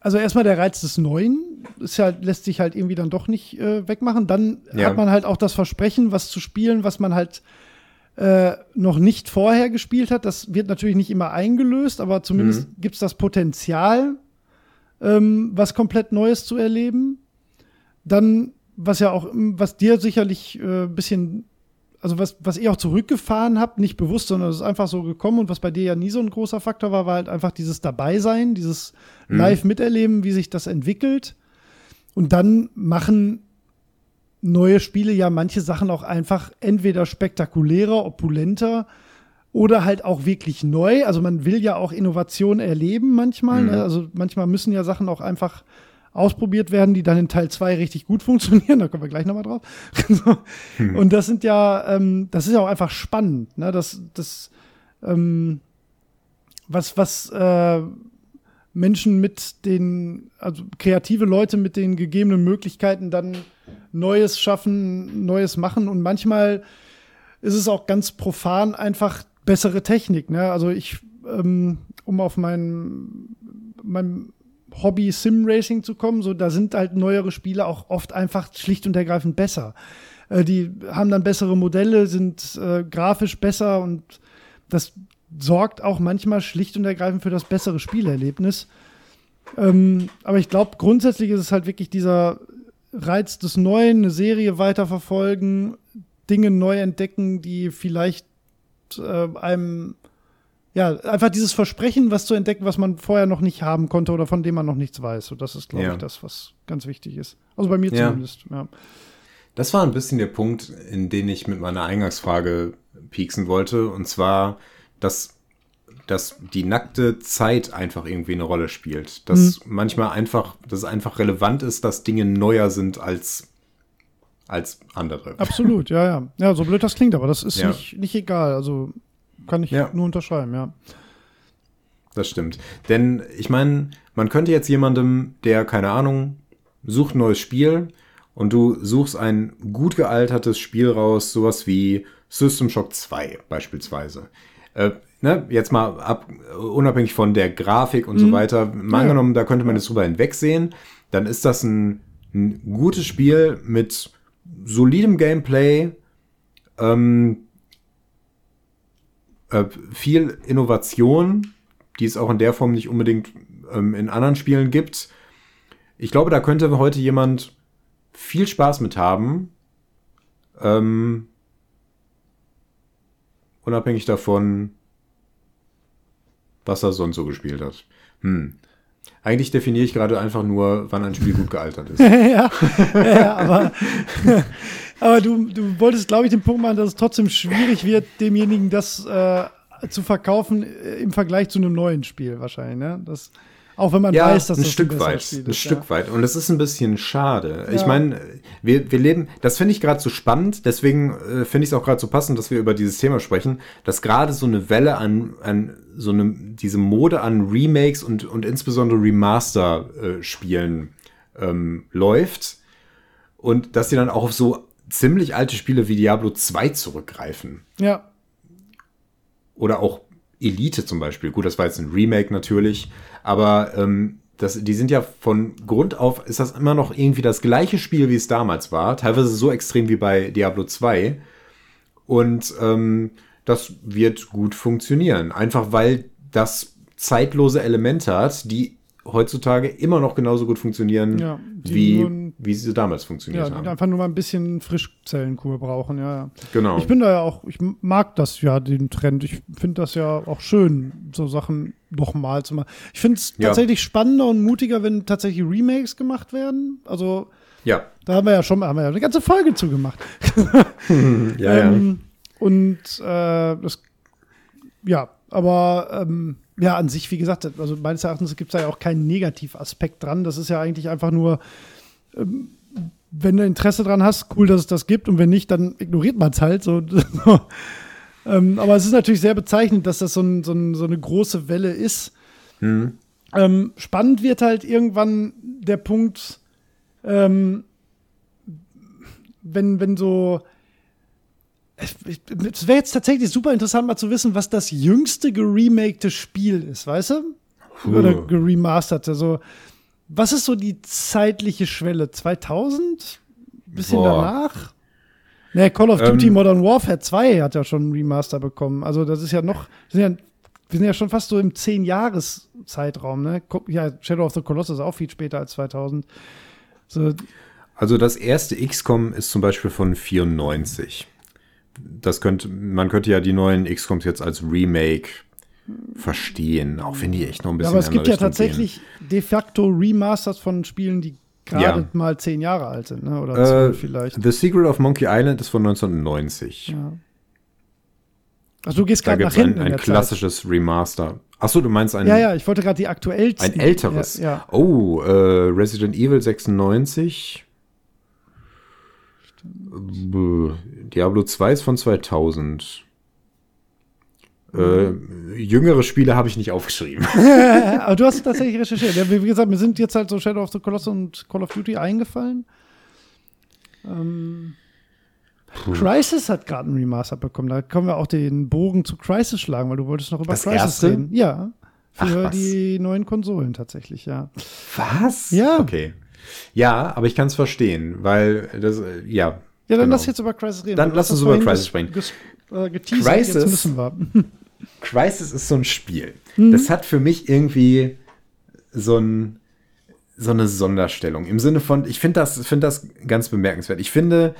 also erstmal der Reiz des Neuen ist ja, lässt sich halt irgendwie dann doch nicht äh, wegmachen. Dann Ja. hat man halt auch das Versprechen, was zu spielen, was man halt äh, noch nicht vorher gespielt hat. Das wird natürlich nicht immer eingelöst, aber zumindest Mhm. gibt es das Potenzial, ähm, was komplett Neues zu erleben. Dann, was ja auch, was dir sicherlich äh, ein bisschen, also was, was ihr auch zurückgefahren habt, nicht bewusst, sondern es ist einfach so gekommen und was bei dir ja nie so ein großer Faktor war, war halt einfach dieses Dabeisein, dieses live miterleben, wie sich das entwickelt. Und dann machen neue Spiele ja manche Sachen auch einfach entweder spektakulärer, opulenter oder halt auch wirklich neu. Also man will ja auch Innovation erleben manchmal. Mhm. Ne? Also manchmal müssen ja Sachen auch einfach ausprobiert werden, die dann in Teil 2 richtig gut funktionieren. Da kommen wir gleich nochmal drauf. So. Und das sind ja, ähm, das ist ja auch einfach spannend. Ne? Das, das, ähm, was, was äh, Menschen mit den, also kreative Leute mit den gegebenen Möglichkeiten dann Neues schaffen, Neues machen und manchmal ist es auch ganz profan einfach bessere Technik. Ne? Also ich, ähm, um auf mein, mein Hobby Sim Racing zu kommen, so da sind halt neuere Spiele auch oft einfach schlicht und ergreifend besser. Äh, die haben dann bessere Modelle, sind äh, grafisch besser und das sorgt auch manchmal schlicht und ergreifend für das bessere Spielerlebnis. Ähm, aber ich glaube, grundsätzlich ist es halt wirklich dieser Reiz des Neuen, eine Serie weiterverfolgen, Dinge neu entdecken, die vielleicht äh, einem, ja, einfach dieses Versprechen, was zu entdecken, was man vorher noch nicht haben konnte oder von dem man noch nichts weiß. Und das ist, glaube Ja. ich, das, was ganz wichtig ist. Also bei mir Ja. zumindest, ja. Das war ein bisschen der Punkt, in den ich mit meiner Eingangsfrage pieksen wollte. Und zwar, dass, dass die nackte Zeit einfach irgendwie eine Rolle spielt. Dass manchmal einfach, dass es einfach relevant ist, dass Dinge neuer sind als, als andere. Absolut, ja, ja. Ja, so blöd das klingt, aber das ist Ja. nicht, nicht egal. Also kann ich Ja. nur unterschreiben, ja. Das stimmt. Denn ich meine, man könnte jetzt jemandem, der, keine Ahnung, sucht ein neues Spiel und du suchst ein gut gealtertes Spiel raus, sowas wie System Shock 2 beispielsweise. Äh, ne, jetzt mal ab, unabhängig von der Grafik und so weiter, mal Ja. angenommen, da könnte man jetzt drüber hinwegsehen, dann ist das ein, ein gutes Spiel mit solidem Gameplay, ähm, äh, viel Innovation, die es auch in der Form nicht unbedingt ähm, in anderen Spielen gibt. Ich glaube, da könnte heute jemand viel Spaß mit haben. Ähm, unabhängig davon, was er sonst so gespielt hat. Hm. Eigentlich definiere ich gerade einfach nur, wann ein Spiel gut gealtert ist. ja, ja, aber, aber du, du wolltest, glaube ich, den Punkt machen, dass es trotzdem schwierig wird, demjenigen das äh, zu verkaufen äh, im Vergleich zu einem neuen Spiel wahrscheinlich. Ne? Das, auch wenn man ja, weiß, dass ein das Stück besseres weit, Spiel ein ist, Stück ja. weit. Und es ist ein bisschen schade. Ich Ja. meine, wir, wir leben, das finde ich gerade so spannend, deswegen äh, finde ich es auch gerade so passend, dass wir über dieses Thema sprechen, dass gerade so eine Welle an, an so eine, diese Mode an Remakes und, und insbesondere Remaster-Spielen ähm, läuft und dass sie dann auch auf so ziemlich alte Spiele wie Diablo 2 zurückgreifen Ja, oder auch Elite zum Beispiel. Gut, das war jetzt ein Remake natürlich, aber ähm, das, die sind ja von Grund auf, ist das immer noch irgendwie das gleiche Spiel, wie es damals war, teilweise so extrem wie bei Diablo 2. Und ähm, das wird gut funktionieren. Einfach weil das zeitlose Elemente hat, die heutzutage immer noch genauso gut funktionieren, Ja, wie, wie sie damals funktioniert Ja, haben. einfach nur mal ein bisschen Frischzellenkur brauchen, ja. ja. Genau. Ich bin da ja auch, ich mag das ja, den Trend. Ich finde das ja auch schön, so Sachen nochmal zu machen. Ich finde es Ja. tatsächlich spannender und mutiger, wenn tatsächlich Remakes gemacht werden. Also, ja. da haben wir ja schon haben wir ja eine ganze Folge zu gemacht. Ja, Ähm, und äh, das, ja, aber ähm, ja, an sich, wie gesagt, also meines Erachtens gibt es da ja auch keinen Negativaspekt dran. Das ist ja eigentlich einfach nur, ähm, wenn du Interesse dran hast, cool, dass es das gibt und wenn nicht, dann ignoriert man es halt. So, ähm, aber es ist natürlich sehr bezeichnend, dass das so, ein, so, ein, so eine große Welle ist. Ähm, spannend wird halt irgendwann der Punkt, wenn, wenn so. Es wäre jetzt tatsächlich super interessant, mal zu wissen, was das jüngste geremakte Spiel ist, weißt du? Oder Puh. geremasterte. So, was ist so die zeitliche Schwelle? 2000? Bisschen Boah. danach? Ne, Call of Duty Ähm. Modern Warfare 2 hat ja schon einen Remaster bekommen. Also, das ist ja noch. Wir sind ja, wir sind ja schon fast so im 10-Jahres-Zeitraum, ne? Ja, Shadow of the Colossus ist auch viel später als 2000. So, Also das erste XCOM ist zum Beispiel von 94. Das könnte, man könnte ja die neuen XCOMs jetzt als Remake verstehen, auch wenn die echt noch ein Ja, bisschen aber es gibt eine ja Richtung gehen. tatsächlich de facto Remasters von Spielen, die gerade Ja. mal zehn Jahre alt sind, ne? oder Äh, zwölf vielleicht. The Secret of Monkey Island ist von 1990. Ja. Also du gehst Da gerade gibt nach es ein, hinten. in ein der klassisches Remaster. Achso, du meinst ein, Zeit. Ja, ja, ich wollte gerade die aktuellsten. ein älteres. Ja, ja. Oh, äh, Resident Evil 96. Diablo 2 ist von 2000. Äh, jüngere Spiele habe ich nicht aufgeschrieben. Aber du hast tatsächlich recherchiert. Ja, wie gesagt, mir sind jetzt halt so Shadow of the Colossus und Call of Duty eingefallen. Ähm, Crisis hat gerade einen Remaster bekommen. Da können wir auch den Bogen zu Crisis schlagen, weil du wolltest noch über Das Crisis erste? reden. Ja. Ach, Für was. die neuen Konsolen tatsächlich, ja. Was? Ja. Okay. Ja, aber ich kann es verstehen, weil das, ja. Ja, dann genau. lass jetzt über Crisis reden. Dann lass uns über Crisis sprechen. äh, geteasert, Crisis- jetzt müssen wir. Crisis ist so ein Spiel. Mhm. Das hat für mich irgendwie so, ein, so eine Sonderstellung. Im Sinne von, ich finde das, find das ganz bemerkenswert. Ich finde,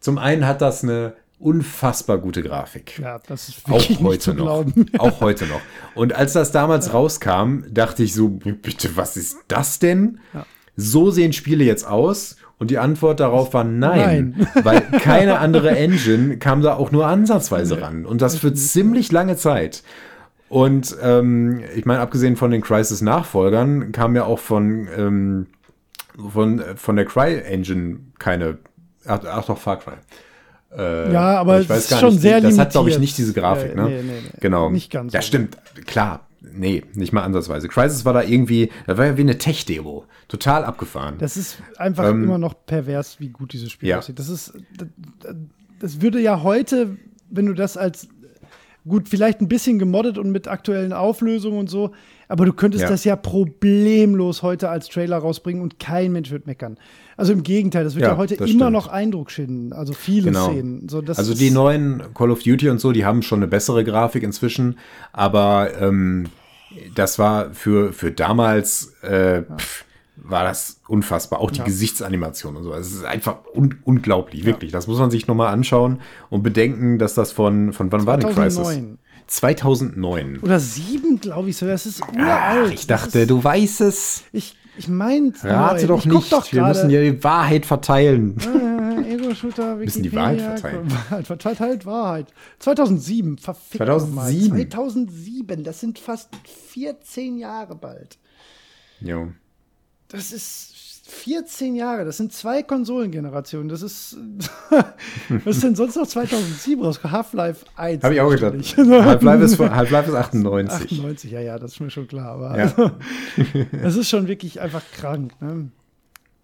zum einen hat das eine unfassbar gute Grafik. Ja, das ist Auch heute noch. Auch heute noch. Und als das damals rauskam, dachte ich so, bitte, was ist das denn? Ja. So sehen Spiele jetzt aus. Und die Antwort darauf war nein, Nein. weil keine andere Engine kam da auch nur ansatzweise ran. Und das für ziemlich lange Zeit. Und ähm, ich meine, abgesehen von den Crisis-Nachfolgern kam ja auch von, ähm, von, von der Cry-Engine keine, ach, ach doch, Far Cry. Äh, Ja, aber ich weiß gar schon nicht, sehr Das hat, glaube ich, limitiert. nicht diese Grafik, Ja, ne? nee, nee, nee. Genau. Nicht ganz Das so. stimmt, klar. Nee, nicht mal ansatzweise. Crisis war da irgendwie, das war ja wie eine Tech-Demo. Total abgefahren. Das ist einfach Ähm, immer noch pervers, wie gut dieses Spiel ja. aussieht. Das ist, das, das würde ja heute, wenn du das als gut, vielleicht ein bisschen gemoddet und mit aktuellen Auflösungen und so, aber du könntest Ja. das ja problemlos heute als Trailer rausbringen und kein Mensch wird meckern. Also im Gegenteil, das wird ja, Ja, heute immer stimmt. noch Eindruck schinden. Also viele Genau. Szenen. So, also die neuen Call of Duty und so, die haben schon eine bessere Grafik inzwischen, aber ähm, das war für, für damals, äh, pff, war das unfassbar. Auch die Ja. Gesichtsanimation und so. Es ist einfach un unglaublich, wirklich. Das muss man sich nochmal anschauen und bedenken, dass das von, von wann war denn Crisis? 2009. 2009. Oder sieben, glaube ich so. Das ist uralt. Ach, ich dachte, ist, du weißt es. Ich, ich meine, Rate doch ich nicht. Doch Wir müssen ja die Wahrheit verteilen. Äh, Ego-Shooter, Müssen die Wahrheit verteilen. Wahrheit, verteilt Wahrheit. 2007, verfickt 2007. Nochmal. 2007, das sind fast 14 Jahre bald. Jo. Das ist 14 Jahre, das sind zwei Konsolengenerationen. Das ist. Was ist denn sonst noch 2007 raus? Half-Life 1. Habe ich auch gedacht. Half-Life ist, Half-Life ist 98. 98, ja, ja, das ist mir schon klar. Aber Ja. also, das ist schon wirklich einfach krank. Ne?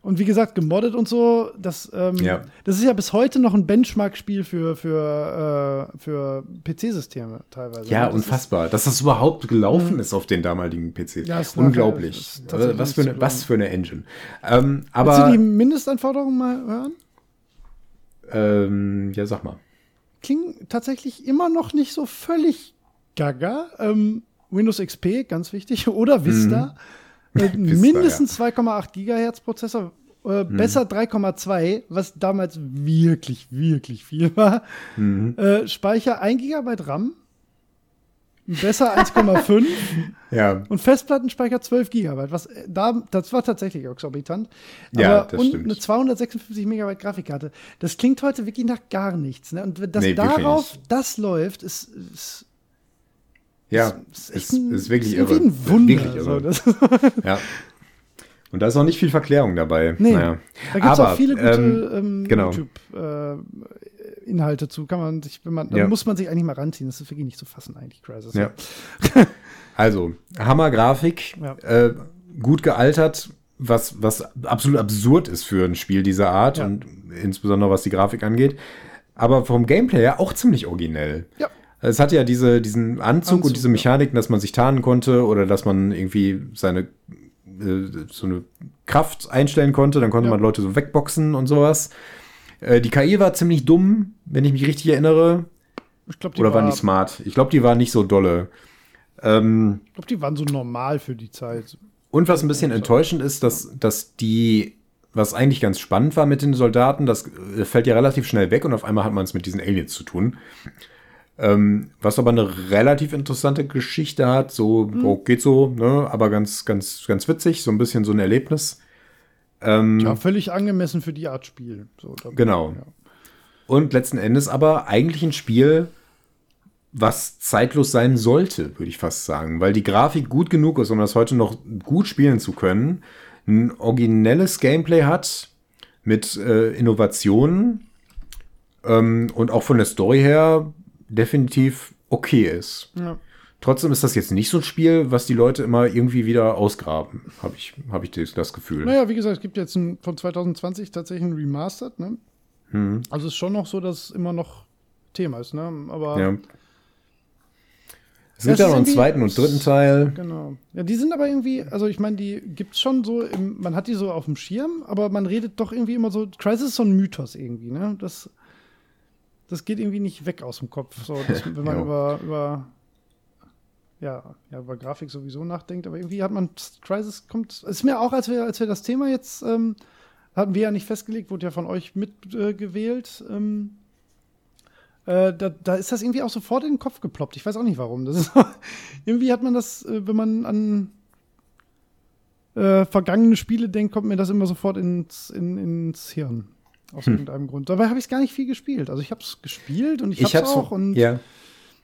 Und wie gesagt, gemoddet und so, das, ähm, Ja. das ist ja bis heute noch ein Benchmark-Spiel für, für, äh, für PC-Systeme teilweise. Ja? Das unfassbar. Dass das überhaupt gelaufen ist auf den damaligen PCs. Ja, ist nachher- Unglaublich. ist tatsächlich was, für eine, was für eine Engine. Ähm, Willst du die aber, Mindestanforderungen mal hören? ähm, ja, sag mal. klingen tatsächlich immer noch nicht so völlig gaga. Ähm, Windows XP, ganz wichtig, oder Vista. Mhm. Vista, mindestens 2,8 Gigahertz Prozessor, äh, Mhm. besser 3,2, was damals wirklich, wirklich viel war. Mhm. Äh, Speicher 1 GB RAM, besser 1,5 Ja, und Festplattenspeicher 12 GB. Was äh, da, das war tatsächlich exorbitant. Ja, Aber, das und stimmt. eine 256 Megabyte Grafikkarte. Das klingt heute wirklich nach gar nichts. Ne? Und dass Nee, wirklich darauf das läuft, ist, ist, ja, ist, ist, ein- ist wirklich ist irre. ein Wunder. Wirklich so, irre. das, Ja. Und da ist auch nicht viel Verklärung dabei. nee, Naja. da gibt es auch viele gute ähm, ähm, genau. YouTube-Inhalte zu. Kann man sich, wenn man, da Ja. muss man sich eigentlich mal ranziehen. Das ist wirklich nicht zu fassen, eigentlich, Crisis. Ja. Also, Hammer-Grafik, Ja. äh, gut gealtert, was, was absolut absurd ist für ein Spiel dieser Art und insbesondere was die Grafik angeht. Aber vom Gameplay her auch ziemlich originell. Ja. Es hat ja diese, diesen Anzug, Anzug, und diese. Mechaniken, dass man sich tarnen konnte oder dass man irgendwie seine äh, so eine Kraft einstellen konnte. Dann konnte Ja. man Leute so wegboxen und sowas. Äh, die KI war ziemlich dumm, wenn ich mich richtig erinnere. Ich glaube, die, Oder war, waren die smart? Ich glaube, die war nicht so dolle. Ähm, ich glaub, die waren so normal für die Zeit. und was ein bisschen enttäuschend ist, dass, dass die, was eigentlich ganz spannend war mit den Soldaten, das äh, fällt ja relativ schnell weg und auf einmal hat man es mit diesen Aliens zu tun. Ähm, was aber eine relativ interessante Geschichte hat, so oh, geht so, ne? aber ganz, ganz, ganz witzig, so ein bisschen so ein Erlebnis. Ähm, Ja, völlig angemessen für die Art Spiel. So, Genau. Ja. Und letzten Endes aber eigentlich ein Spiel, was zeitlos sein sollte, würde ich fast sagen, weil die Grafik gut genug ist, um das heute noch gut spielen zu können, ein originelles Gameplay hat mit äh, Innovationen ähm, und auch von der Story her definitiv okay ist. Ja. Trotzdem ist das jetzt nicht so ein Spiel, was die Leute immer irgendwie wieder ausgraben, habe ich, hab ich das, Gefühl. Naja, wie gesagt, es gibt jetzt ein, von 2020 tatsächlich ein Remastered, ne? Hm, Also es ist schon noch so, dass es immer noch Thema ist, ne? Aber ja. Es gibt ja noch einen zweiten und dritten Teil. genau. Ja, die sind aber irgendwie, also ich meine, die gibt's schon so, im, man hat die so auf dem Schirm, aber man redet doch irgendwie immer so, Crisis ist so ein Mythos irgendwie, ne? Das, das geht irgendwie nicht weg aus dem Kopf, so, dass, wenn man über, über ja, ja, über Grafik sowieso nachdenkt, aber irgendwie hat man Crisis kommt, es ist mir auch, als wir, als wir das Thema jetzt ähm, hatten wir ja nicht festgelegt, wurde ja von euch mitgewählt. Äh, ähm, äh, da, da ist das irgendwie auch sofort in den Kopf geploppt. Ich weiß auch nicht warum. Das ist, irgendwie hat man das, äh, wenn man an äh, vergangene Spiele denkt, kommt mir das immer sofort ins, in, ins Hirn. Aus Hm. irgendeinem Grund. Dabei habe ich es gar nicht viel gespielt. Also ich habe es gespielt und ich, Ich habe es auch. Und, ja.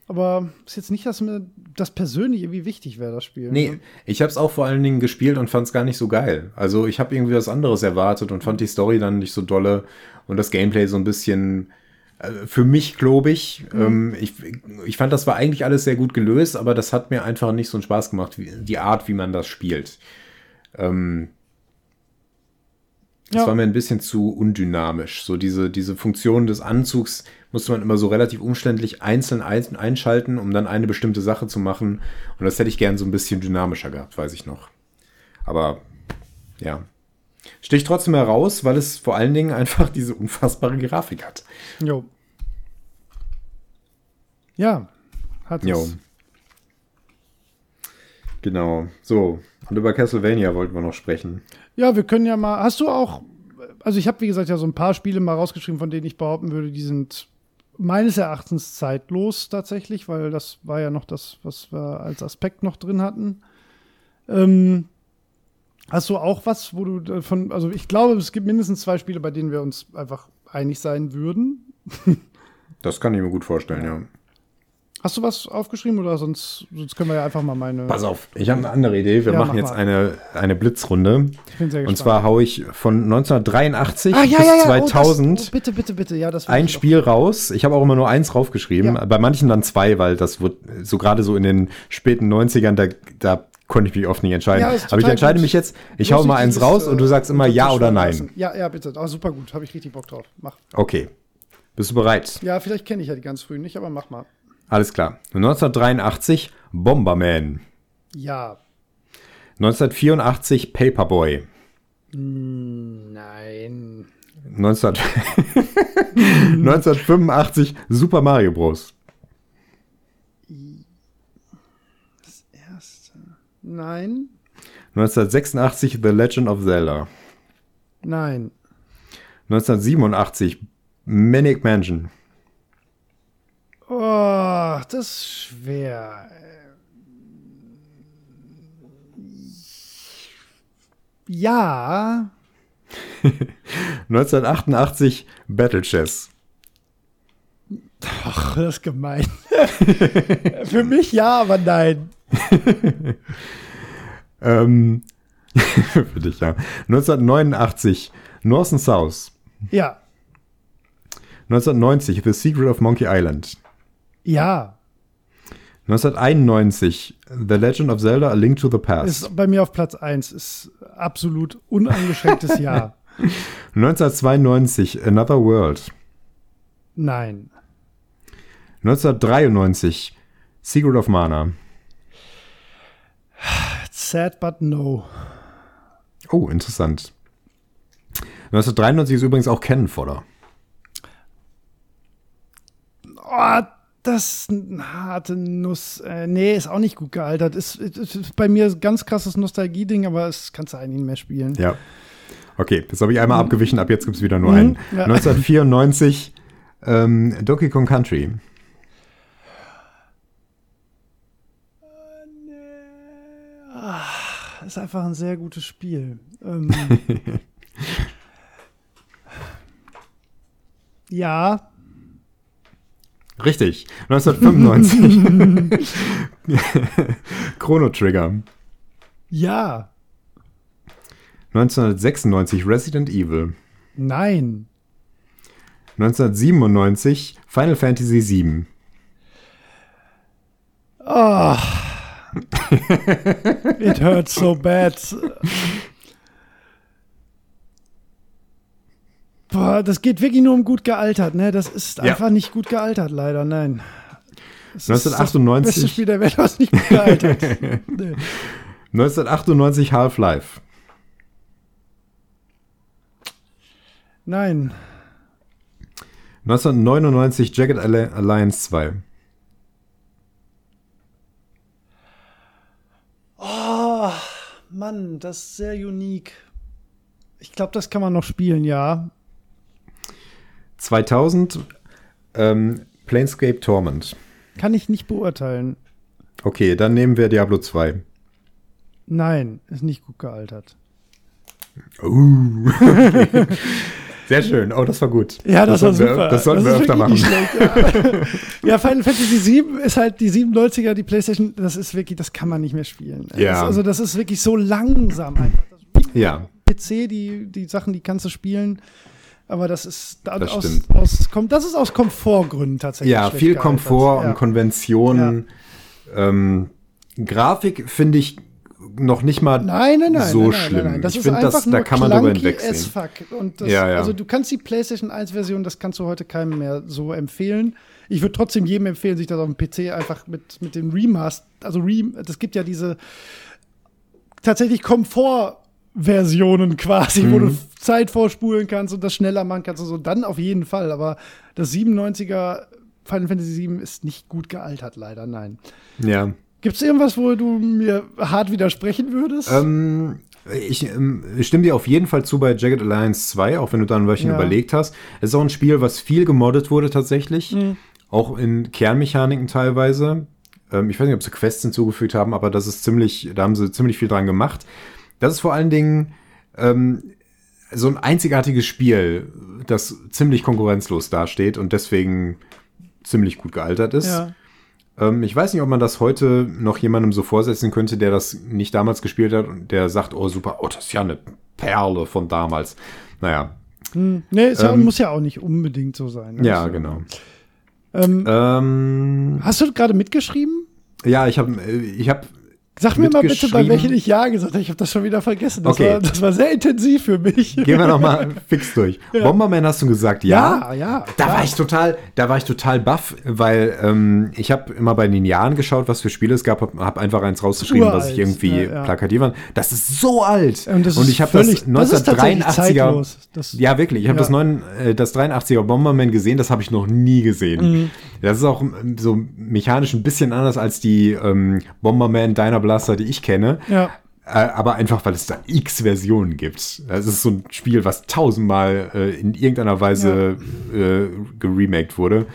Aber ist jetzt nicht, dass mir das persönlich irgendwie wichtig wäre, das Spiel. Nee, ne? ich habe es auch vor allen Dingen gespielt und fand es gar nicht so geil. Also ich habe irgendwie was anderes erwartet und fand die Story dann nicht so dolle und das Gameplay so ein bisschen äh, für mich klobig. Ähm, ich, ich fand, das war eigentlich alles sehr gut gelöst, aber das hat mir einfach nicht so einen Spaß gemacht, wie, die Art, wie man das spielt. Ähm, das Ja. war mir ein bisschen zu undynamisch. So diese, diese Funktion des Anzugs musste man immer so relativ umständlich einzeln ein, einschalten, um dann eine bestimmte Sache zu machen. Und das hätte ich gern so ein bisschen dynamischer gehabt, weiß ich noch. Aber ja. Sticht trotzdem heraus, weil es vor allen Dingen einfach diese unfassbare Grafik hat. Jo. Ja, hat Jo. es. Genau. So. Und über Castlevania wollten wir noch sprechen. Ja, wir können ja mal. Hast du auch. Also, ich habe, wie gesagt, ja so ein paar Spiele mal rausgeschrieben, von denen ich behaupten würde, die sind meines Erachtens zeitlos tatsächlich, weil das war ja noch das, was wir als Aspekt noch drin hatten. Ähm, hast du auch was, wo du davon. Also, ich glaube, es gibt mindestens zwei Spiele, bei denen wir uns einfach einig sein würden. Das kann ich mir gut vorstellen, ja. Hast du was aufgeschrieben oder sonst, sonst können wir ja einfach mal meine. Pass auf, ich habe eine andere Idee. Wir Ja, machen mach jetzt mal. eine, eine Blitzrunde. Ich bin sehr Und gespannt. zwar haue ich von 1983 ah, ja, bis ja, ja. 2000 Oh, das, oh, bitte, bitte, bitte. Ja, das ein. Spiel raus. Ich habe auch immer nur eins draufgeschrieben. Ja. Bei manchen dann zwei, weil das wird so gerade so in den späten 90ern, da, da konnte ich mich oft nicht entscheiden. Aber ich entscheide gut. mich jetzt, ich Lustig, hau mal eins raus und du äh, sagst immer ja oder nein. lassen. Ja, ja, bitte. Oh, super gut. Habe ich richtig Bock drauf. Mach. Okay. Bist du bereit? Ja, vielleicht kenne ich ja die ganz frühen nicht, aber mach mal. Alles klar. 1983 Bomberman. Ja. 1984 Paperboy. Nein. 19 1985 Super Mario Bros. Erste. Nein. 1986 The Legend of Zelda. Nein. 1987 Manic Mansion. Oh, das ist schwer. Ja. 1988 Battle Chess. Ach, das ist gemein. Für mich ja, aber nein. Ähm, für dich, ja. 1989 North and South. Ja. 1990 The Secret of Monkey Island. Ja. 1991 The Legend of Zelda A Link to the Past. Ist bei mir auf Platz 1. Ist absolut uneingeschränktes Ja. 1992 Another World. Nein. 1993 Secret of Mana. Sad but no. Oh, interessant. 1993 ist übrigens auch Canon Fodder. Oh, das ist eine harte Nuss. Äh, nee, ist auch nicht gut gealtert. Ist, ist, ist bei mir ein ganz krasses Nostalgie-Ding, aber das kannst du eigentlich nicht mehr spielen. Ja. Okay, das habe ich einmal abgewichen, ab jetzt gibt es wieder nur Mhm, einen. ja. 1994 ähm, Donkey Kong Country. Ist einfach ein sehr gutes Spiel. Ähm, ja, Richtig. 1995 Chrono Trigger. ja, 1996 Resident Evil. nein. 1997 Final Fantasy VII. Oh. It hurts so bad. Boah, das geht wirklich nur um gut gealtert, ne? Das ist Ja. einfach nicht gut gealtert, leider, nein. Das ist 1998. Das beste Spiel der Welt, was nicht gut gealtert. nee. 1998 Half-Life. Nein. 1999 Jagged Alli- Alliance 2. Oh, Mann, das ist sehr unique. Ich glaube, das kann man noch spielen, ja. 2000 ähm, Planescape Torment. Kann ich nicht beurteilen. Okay, dann nehmen wir Diablo 2. Nein, ist nicht gut gealtert. Uh. Sehr schön. Oh, das war gut. Ja, das, war sollten wir- super. Das sollten wir ist öfter machen. schlecht, ja. ja, Final Fantasy VII ist halt die 97er, die Playstation, das ist wirklich, das kann man nicht mehr spielen. Ja. Das, also das ist wirklich so langsam einfach. Das Ja, PC, die, die Sachen, die kannst du spielen. Aber das ist da- Das aus, aus, das ist aus Komfortgründen tatsächlich. ja viel. Komfort ja. und Konventionen. Ähm, Grafik finde ich noch nicht mal Nein, nein, nein. so nein, nein, schlimm. Nein, nein. Das ich finde, das, da kann man drüber hinwegsehen. as fuck. Und das, Ja, ja. Also du kannst die PlayStation 1-Version, das kannst du heute keinem mehr so empfehlen. Ich würde trotzdem jedem empfehlen, sich das auf dem PC einfach mit, mit dem Remaster, also Rem, das gibt ja diese tatsächlich Komfortversionen quasi, wo Mhm. du Zeit vorspulen kannst und das schneller machen kannst und so, dann auf jeden Fall. Aber das 97er Final Fantasy 7 ist nicht gut gealtert, leider, nein. Ja. Gibt es irgendwas, wo du mir hart widersprechen würdest? Ähm, ich ähm, stimme dir auf jeden Fall zu bei Jagged Alliance 2, auch wenn du da ein Wöchchen Ja. überlegt hast. Es ist auch ein Spiel, was viel gemoddet wurde tatsächlich. Mhm. Auch in Kernmechaniken teilweise. Ähm, ich weiß nicht, ob sie Quests hinzugefügt haben, aber das ist ziemlich, da haben sie ziemlich viel dran gemacht. Das ist vor allen Dingen ähm, so ein einzigartiges Spiel, das ziemlich konkurrenzlos dasteht und deswegen ziemlich gut gealtert ist. ja. Ähm, ich weiß nicht, ob man das heute noch jemandem so vorsetzen könnte, der das nicht damals gespielt hat und der sagt, oh super, oh, das ist ja eine Perle von damals. Naja, Hm. Nee, es Ähm, muss ja auch nicht unbedingt so sein. ne? ja, Also, genau. Ähm, Ähm, hast du gerade mitgeschrieben? ja, ich habe ich hab Sag mir mal bitte, bei welchen ich Ja gesagt habe. Ich habe das schon wieder vergessen. Das, Okay. war, das war sehr intensiv für mich. Gehen wir noch mal fix durch. Bomberman hast du gesagt, ja. Ja, ja, Da klar. war ich total, da war ich total baff, weil ähm, ich habe immer bei den Jahren geschaut, was für Spiele es gab, habe hab einfach eins rausgeschrieben, was ich Uralt, irgendwie ja, ja. plakatiert war. Das ist so alt. Und das Und ich habe das völlig- das ist tatsächlich 1983er. zeitlos. Das- ja, wirklich. Ich habe Ja. das, 9, äh, das 83er Bomberman gesehen, das habe ich noch nie gesehen. Mhm. Das ist auch so mechanisch ein bisschen anders als die ähm, Bomberman Diner Blaster, die ich kenne. Ja. Äh, aber einfach, weil es da x Versionen gibt. Das ist so ein Spiel, was tausendmal äh, in irgendeiner Weise äh, geremaked wurde.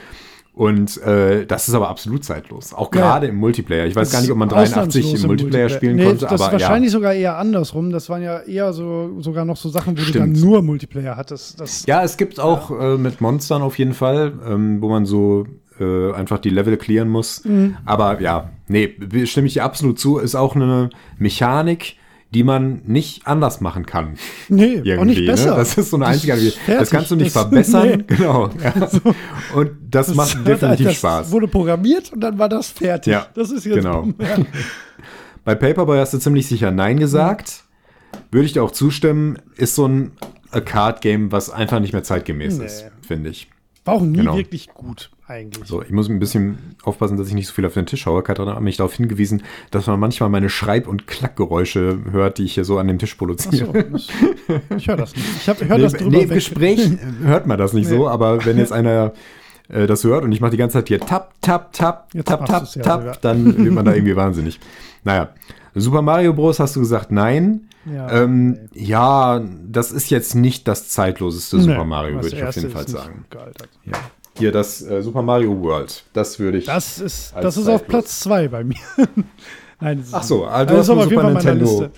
Und äh, das ist aber absolut zeitlos. Auch Ja. gerade im Multiplayer. Ich weiß gar nicht, ob man Das ist 83 ausnahmslos im Multiplayer spielen nee, konnte, Das ist aber wahrscheinlich ja. sogar eher andersrum. Das waren ja eher so sogar noch so Sachen, wo Stimmt. du dann nur Multiplayer hattest. Das, Ja, es gibt auch äh, mit Monstern auf jeden Fall, ähm, wo man so äh, einfach die Level clearen muss. Mhm. Aber ja, nee, stimme ich dir absolut zu. Ist auch eine Mechanik, die man nicht anders machen kann. nee, irgendwie. auch nicht besser. Ne? Das ist so eine einzige. Das kannst du nicht Das- verbessern. nee. Genau. Ja. Und das, Das macht definitiv das Spaß. wurde programmiert und dann war das fertig. Ja, das ist jetzt genau. Ja. Bei Paperboy hast du ziemlich sicher Nein gesagt. Würde ich dir auch zustimmen. Ist so ein Card-Game, was einfach nicht mehr zeitgemäß Nee. ist, finde ich. War auch nie Genau. wirklich gut eigentlich. So, ich muss ein bisschen aufpassen, dass ich nicht so viel auf den Tisch haue. Katrin hat mich darauf hingewiesen, dass man manchmal meine Schreib- und Klackgeräusche hört, die ich hier so an dem Tisch Ach produziere. so, das, ich höre das nicht. Ich ich höre nee, das drüber nee, im. Gespräch hört man das nicht Nee. so, aber wenn jetzt einer äh, das hört und ich mache die ganze Zeit hier tap, tap, tap, Jetzt tap, tap, ja tap, sogar. dann wird man da irgendwie wahnsinnig. Naja, Super Mario Bros. hast du gesagt, nein. Ja, ähm, ja, das ist jetzt nicht das zeitloseste Nee, Super Mario, würde ich auf jeden Fall sagen. gealtert. Ja. Hier das äh, Super Mario World, das würde ich. Das ist, das ist auf. Platz zwei bei mir. Nein, Ach so, also Das du ist hast nur Super Nintendo.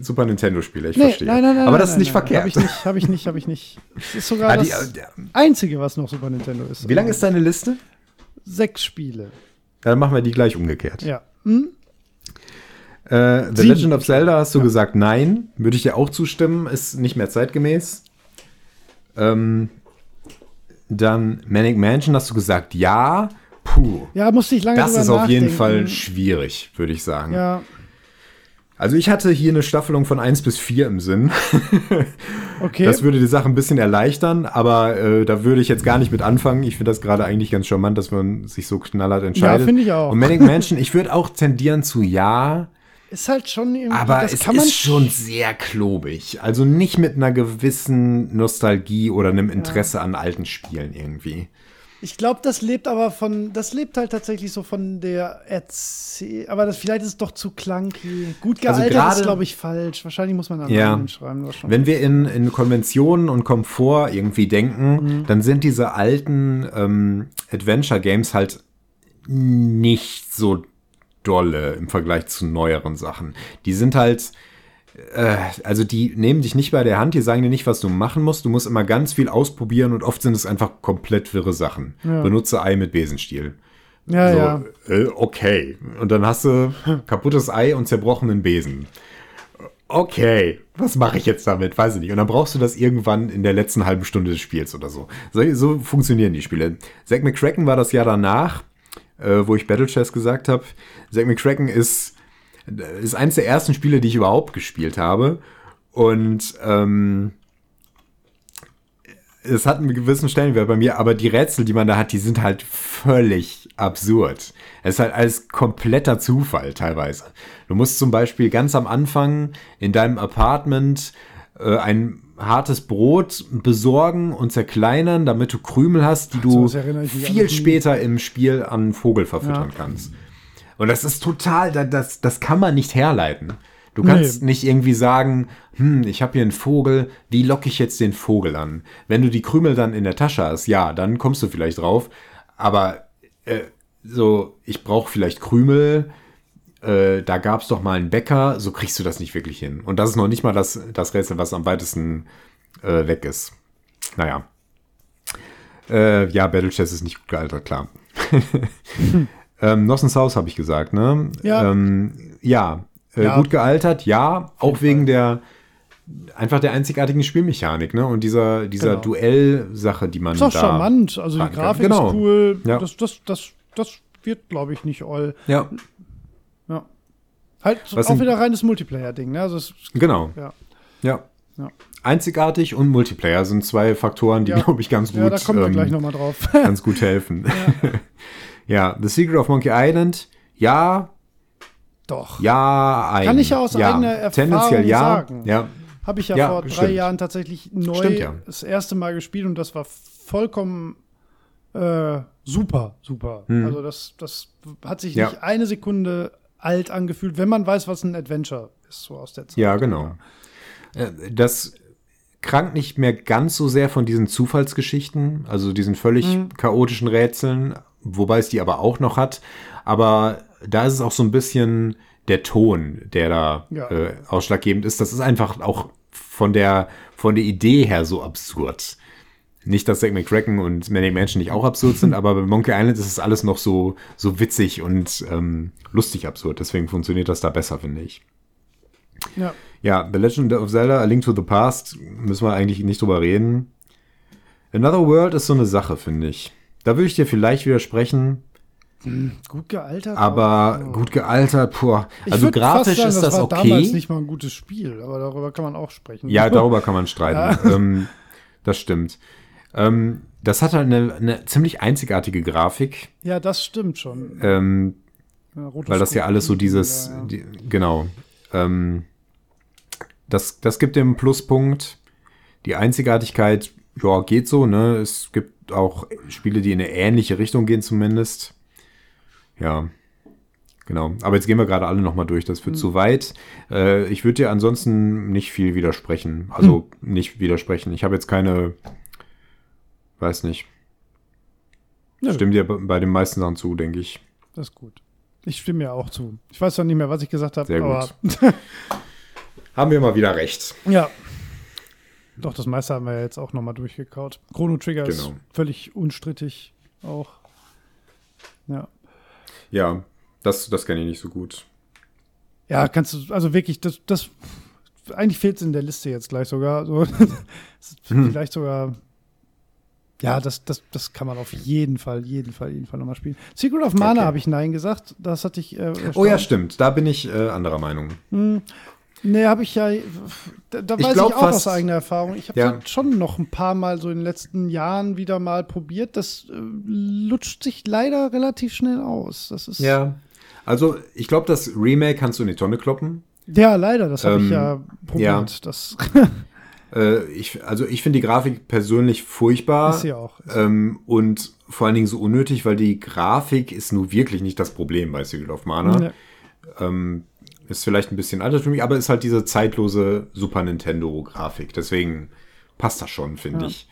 Super Nintendo Spiele, ich Nee, verstehe. nein, nein, nein. aber das ist nicht verkehrt. Habe ich nicht, habe ich nicht, habe ich nicht. Das ist sogar Ah, die, das äh, einzige, was noch Super Nintendo ist. wie lang ist deine Liste? Sechs Spiele. Dann machen wir die gleich umgekehrt. Ja. Hm? Äh, The. Legend of Zelda hast du gesagt, nein. Würde ich dir auch zustimmen, ist nicht mehr zeitgemäß. Ähm, dann Manic Mansion hast du gesagt, ja. Puh. Ja, musste ich lange Das ist auf jeden nachdenken. Fall schwierig, würde ich sagen. Ja, Also ich hatte hier eine Staffelung von 1 bis 4 im Sinn. okay. Das würde die Sache ein bisschen erleichtern, aber äh, da würde ich jetzt gar nicht mit anfangen. Ich finde das gerade eigentlich ganz charmant, dass man sich so knallhart entscheidet. finde ich auch. Und Manic Mansion, ich würde auch tendieren zu ja, ist halt schon irgendwie, aber das es ist schon sehr klobig. Also nicht mit einer gewissen Nostalgie oder einem Interesse an alten Spielen irgendwie. Ich glaube, das lebt aber von, das lebt halt tatsächlich so von der Erzählung. Aber das, vielleicht ist es doch zu clunky. Gut Also gealtert gerade- ist, glaube ich, falsch. Wahrscheinlich muss man dann Ja. schreiben. Wenn wir in, in Konventionen und Komfort irgendwie denken, Mhm. dann sind diese alten ähm, Adventure-Games halt nicht so dolle im Vergleich zu neueren Sachen. Die sind halt, äh, also die nehmen dich nicht bei der Hand, die sagen dir nicht, was du machen musst. Du musst immer ganz viel ausprobieren und oft sind es einfach komplett wirre Sachen. Ja. Benutze Ei mit Besenstiel. ja, so, ja. Äh, okay. Und dann hast du kaputtes Ei und zerbrochenen Besen. Okay, was mache ich jetzt damit? Weiß ich nicht. Und dann brauchst du das irgendwann in der letzten halben Stunde des Spiels oder so. So, so funktionieren die Spiele. Zack McCracken war das Jahr danach, äh, wo ich Battle Chess gesagt habe. Zack McCracken ist, ist eines der ersten Spiele, die ich überhaupt gespielt habe. Und ähm, es hat einen gewissen Stellenwert bei mir, aber die Rätsel, die man da hat, die sind halt völlig absurd. Es ist halt alles kompletter Zufall teilweise. Du musst zum Beispiel ganz am Anfang in deinem Apartment äh, ein hartes Brot besorgen und zerkleinern, damit du Krümel hast, die du viel später im Spiel an einen Vogel verfüttern Ja. kannst. Und das ist total, da- das, das kann man nicht herleiten. Du kannst Nee. nicht irgendwie sagen, hm, ich habe hier einen Vogel, wie locke ich jetzt den Vogel an? Wenn du die Krümel dann in der Tasche hast, ja, dann kommst du vielleicht drauf. Aber äh, so, ich brauche vielleicht Krümel, äh, da gab es doch mal einen Bäcker, so kriegst du das nicht wirklich hin. Und das ist noch nicht mal das, das Rätsel, was am weitesten äh, weg ist. Naja. Äh, ja, Battle Chess ist nicht gut gealtert, klar. ähm, Nossens Haus habe ich gesagt, ne? Ja. Ähm, ja, äh, Ja. gut gealtert, ja, auch wegen der einfach der einzigartigen Spielmechanik, ne? Und dieser, dieser Genau. Duell-Sache, die man Ist auch da. charmant. Also die kann. Grafik Genau. ist cool. Ja. Das, das, das, das wird, glaube ich, nicht all. Ja. Halt Was auch sind- wieder reines Multiplayer-Ding, ne? Also es, Genau. ja. Ja. Ja. Einzigartig und Multiplayer sind zwei Faktoren, die, Ja. glaube ich, ganz gut, ja, da kommen wir ähm, gleich nochmal drauf. ganz gut helfen. Ja. The Secret of Monkey Island, ja, Doch. ja, ein. Kann ich ja aus eigener Erfahrung Tendenziell ja. sagen. Ja, Habe ich ja, vor drei stimmt. Jahren tatsächlich neu Stimmt, das erste Mal gespielt und das war vollkommen äh, super, super. Also das, das hat sich Hm. Nicht eine Sekunde alt angefühlt, wenn man weiß, was ein Adventure ist, so aus der Zeit. ja, genau. Äh, Das krankt nicht mehr ganz so sehr von diesen Zufallsgeschichten, also diesen völlig Mhm. chaotischen Rätseln, wobei es die aber auch noch hat. Aber da ist es auch so ein bisschen der Ton, der da Ja. äh, ausschlaggebend ist. Das ist einfach auch von der, von der Idee her so absurd. Nicht, dass Zack McCracken und Manic Mansion nicht auch absurd sind, aber bei Monkey Island ist es alles noch so, so witzig und ähm, lustig absurd. Deswegen funktioniert das da besser, finde ich. Ja. Ja, The Legend of Zelda, A Link to the Past, müssen wir eigentlich nicht drüber reden. Another World ist so eine Sache, finde ich. Da würde ich dir vielleicht widersprechen, Gut gealtert. aber auch. gut gealtert, puh. Ich Also grafisch fast sagen, ist das, war damals okay. nicht mal ein gutes Spiel, aber darüber kann man auch sprechen. Ja, darüber kann man streiten. Ähm, das stimmt. Ähm, das hat halt eine, eine ziemlich einzigartige Grafik, Ja, das stimmt schon. ähm, Ja, weil das ja alles so dieses, ja, ja. Die, genau. Ähm, das, das gibt dem Pluspunkt. Die Einzigartigkeit, ja, geht so, ne? Es gibt auch Spiele, die in eine ähnliche Richtung gehen zumindest. Ja, genau. Aber jetzt gehen wir gerade alle nochmal durch, das wird zu weit. Äh, ich würde dir ansonsten nicht viel widersprechen. Also Hm. nicht widersprechen. Ich habe jetzt keine, weiß nicht. Nö. Stimme dir bei den meisten Sachen zu, denke ich. Das ist gut. Ich stimme ja auch zu. Ich weiß zwar nicht mehr, was ich gesagt habe, Sehr aber gut. Haben wir mal wieder recht. ja. Doch, das meiste haben wir ja jetzt auch nochmal durchgekaut. Chrono Trigger ist Genau. völlig unstrittig auch. Ja. Ja, das, das kenne ich nicht so gut. Ja, kannst du, also wirklich, das, das eigentlich fehlt es in der Liste jetzt gleich sogar. So, ist Hm. Vielleicht sogar. Ja, das, das, das kann man auf jeden Fall, jeden Fall, jeden Fall nochmal spielen. Secret of Mana Okay. habe ich Nein gesagt. Das hatte ich. Äh, Oh ja, stimmt. Da bin ich äh, anderer Meinung. Nee, habe ich ja. Da, da Ich weiß glaub ich auch fast- aus eigener Erfahrung. Ich habe Ja. schon noch ein paar Mal so in den letzten Jahren wieder mal probiert. Das äh, lutscht sich leider relativ schnell aus. Das ist. Ja. Also, ich glaube, das Remake kannst du in die Tonne kloppen. Ja, leider. Das habe ich Ähm, ja probiert. ja. Das Äh, ich, also, ich finde die Grafik persönlich furchtbar. ist sie auch. Ähm, und vor allen Dingen so unnötig, weil die Grafik ist nun wirklich nicht das Problem bei Secret of Mana. Nee. Ähm, ist vielleicht ein bisschen altertümlich, aber ist halt diese zeitlose Super Nintendo-Grafik. Deswegen passt das schon, finde Ja. ich.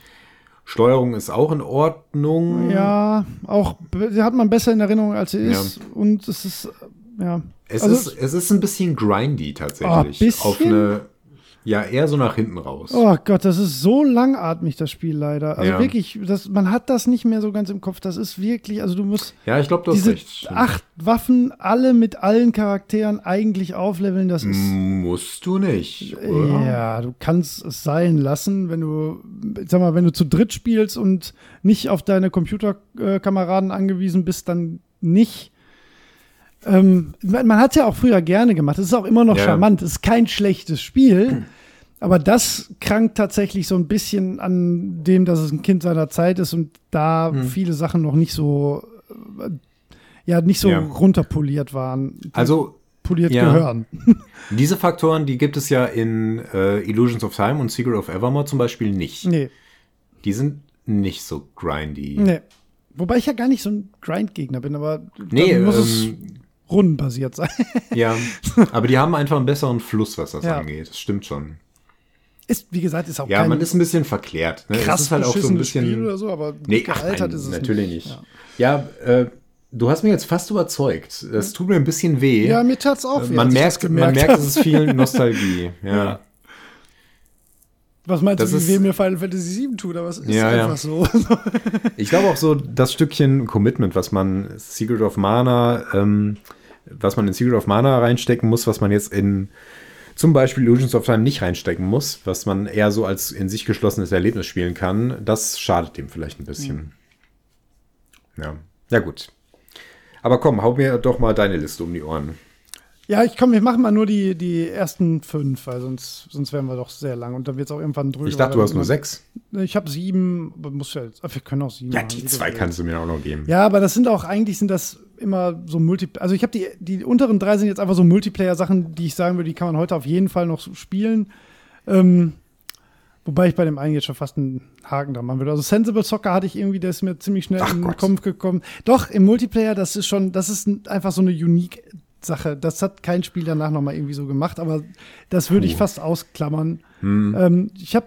Steuerung ist auch in Ordnung. Ja, auch be- hat man besser in Erinnerung, als sie Ja. ist. Und es ist, ja. Es, Also- ist, es ist ein bisschen grindy tatsächlich. Oh, bisschen? Auf eine, ja, eher so nach hinten raus. Oh Gott, das ist so langatmig, das Spiel leider. Also Ja. wirklich, das, man hat das nicht mehr so ganz im Kopf. Das ist wirklich, also du musst Ja, ich glaube, du hast diese recht. acht Waffen alle mit allen Charakteren eigentlich aufleveln. Das ist. Musst du nicht, oder? Ja, du kannst es sein lassen, wenn du, sag mal, wenn du zu dritt spielst und nicht auf deine Computerkameraden angewiesen bist, dann nicht. Ähm, man man hat es ja auch früher gerne gemacht. Es ist auch immer noch Ja. charmant. Es ist kein schlechtes Spiel. Aber das krankt tatsächlich so ein bisschen an dem, dass es ein Kind seiner Zeit ist und da Hm. viele Sachen noch nicht so, äh, ja, nicht so Ja. runterpoliert waren. Also, poliert ja. gehören. diese Faktoren, die gibt es ja in äh, Illusions of Time und Secret of Evermore zum Beispiel nicht. Nee. Die sind nicht so grindy. Nee. Wobei ich ja gar nicht so ein Grind-Gegner bin, aber Nee, muss es ähm, rundenbasiert sein. ja. Aber die haben einfach einen besseren Fluss, was das Ja. angeht. Das stimmt schon. Ist, wie gesagt, ist auch Ja, man ist ein bisschen verkehrt. Ne? krass es ist halt auch so ein bisschen. Spiel oder so, aber Nee, ach nein, ist es natürlich nicht. nicht. Ja, äh, du hast mich jetzt fast überzeugt. Es tut mir ein bisschen weh. Ja, ja mir tat's auch weh, man, merkt, das man merkt, es ist viel Nostalgie. Ja. Ja. Was meinst Das du, wie ist- weh mir Final Fantasy VII tut? Aber es ist Ja, ja. einfach so. Ich glaube auch so, das Stückchen Commitment, was man Secret of Mana, ähm, was man in Secret of Mana reinstecken muss, was man jetzt in zum Beispiel Illusions of Time nicht reinstecken muss, was man eher so als in sich geschlossenes Erlebnis spielen kann, das schadet dem vielleicht ein bisschen. Ja, ja gut. Aber komm, hau mir doch mal deine Liste um die Ohren. Ja, ich komm, wir machen mal nur die, die ersten fünf, weil sonst, sonst wären wir doch sehr lang und dann wird es auch irgendwann drüber. Ich dachte, du hast nur sechs. Ich habe sieben, aber muss ja jetzt, wir können auch sieben. Ja, die zwei willst. kannst du mir auch noch geben. Ja, aber das sind auch, eigentlich sind das immer so Multi, also ich habe die, die unteren drei sind jetzt einfach so Multiplayer-Sachen, die ich sagen würde, die kann man heute auf jeden Fall noch spielen. Ähm, wobei ich bei dem einen jetzt schon fast einen Haken dran machen würde. Also Sensible Soccer hatte ich irgendwie, der ist mir ziemlich schnell Ach in den. Kopf gekommen. Doch, im Multiplayer, das ist schon, das ist ein- einfach so eine unique Sache. Das hat kein Spiel danach nochmal irgendwie so gemacht, aber das würde ich Puh. fast ausklammern. Hm. Ähm, ich habe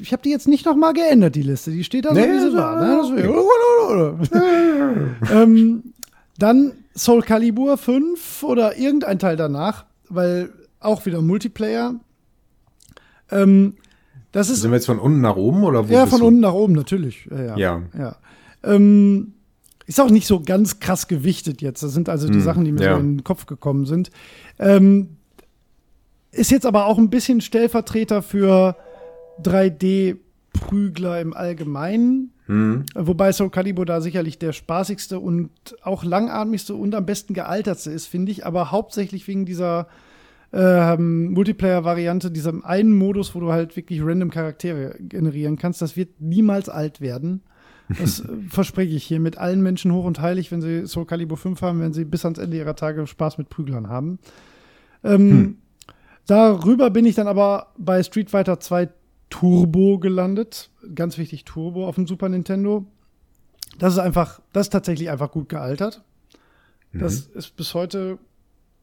ich hab die jetzt nicht nochmal geändert, die Liste. Die steht da so, Nee, wie sie war. Ne? Ähm, dann Soul Calibur 5 oder irgendein Teil danach, weil auch wieder Multiplayer. Ähm, das ist Sind wir jetzt von unten nach oben oder wo ja von du? unten nach oben natürlich. Ja. ja. Ja. ja. Ähm, ist auch nicht so ganz krass gewichtet jetzt. Das sind also die Hm, Sachen, die mir ja. so in den Kopf gekommen sind. Ähm, ist jetzt aber auch ein bisschen Stellvertreter für 3D-Prügler im Allgemeinen. Hm. Wobei Soul Calibur da sicherlich der spaßigste und auch langatmigste und am besten gealtertste ist, finde ich. Aber hauptsächlich wegen dieser ähm, Multiplayer-Variante, diesem einen Modus, wo du halt wirklich random Charaktere generieren kannst. Das wird niemals alt werden. Das äh, verspreche ich hier mit allen Menschen hoch und heilig, wenn sie Soul Calibur 5 haben, wenn sie bis ans Ende ihrer Tage Spaß mit Prüglern haben. Ähm, Darüber bin ich dann aber bei Street Fighter 2 Turbo gelandet. Ganz wichtig, Turbo auf dem Super Nintendo. Das ist einfach, das ist tatsächlich einfach gut gealtert. Das ist bis heute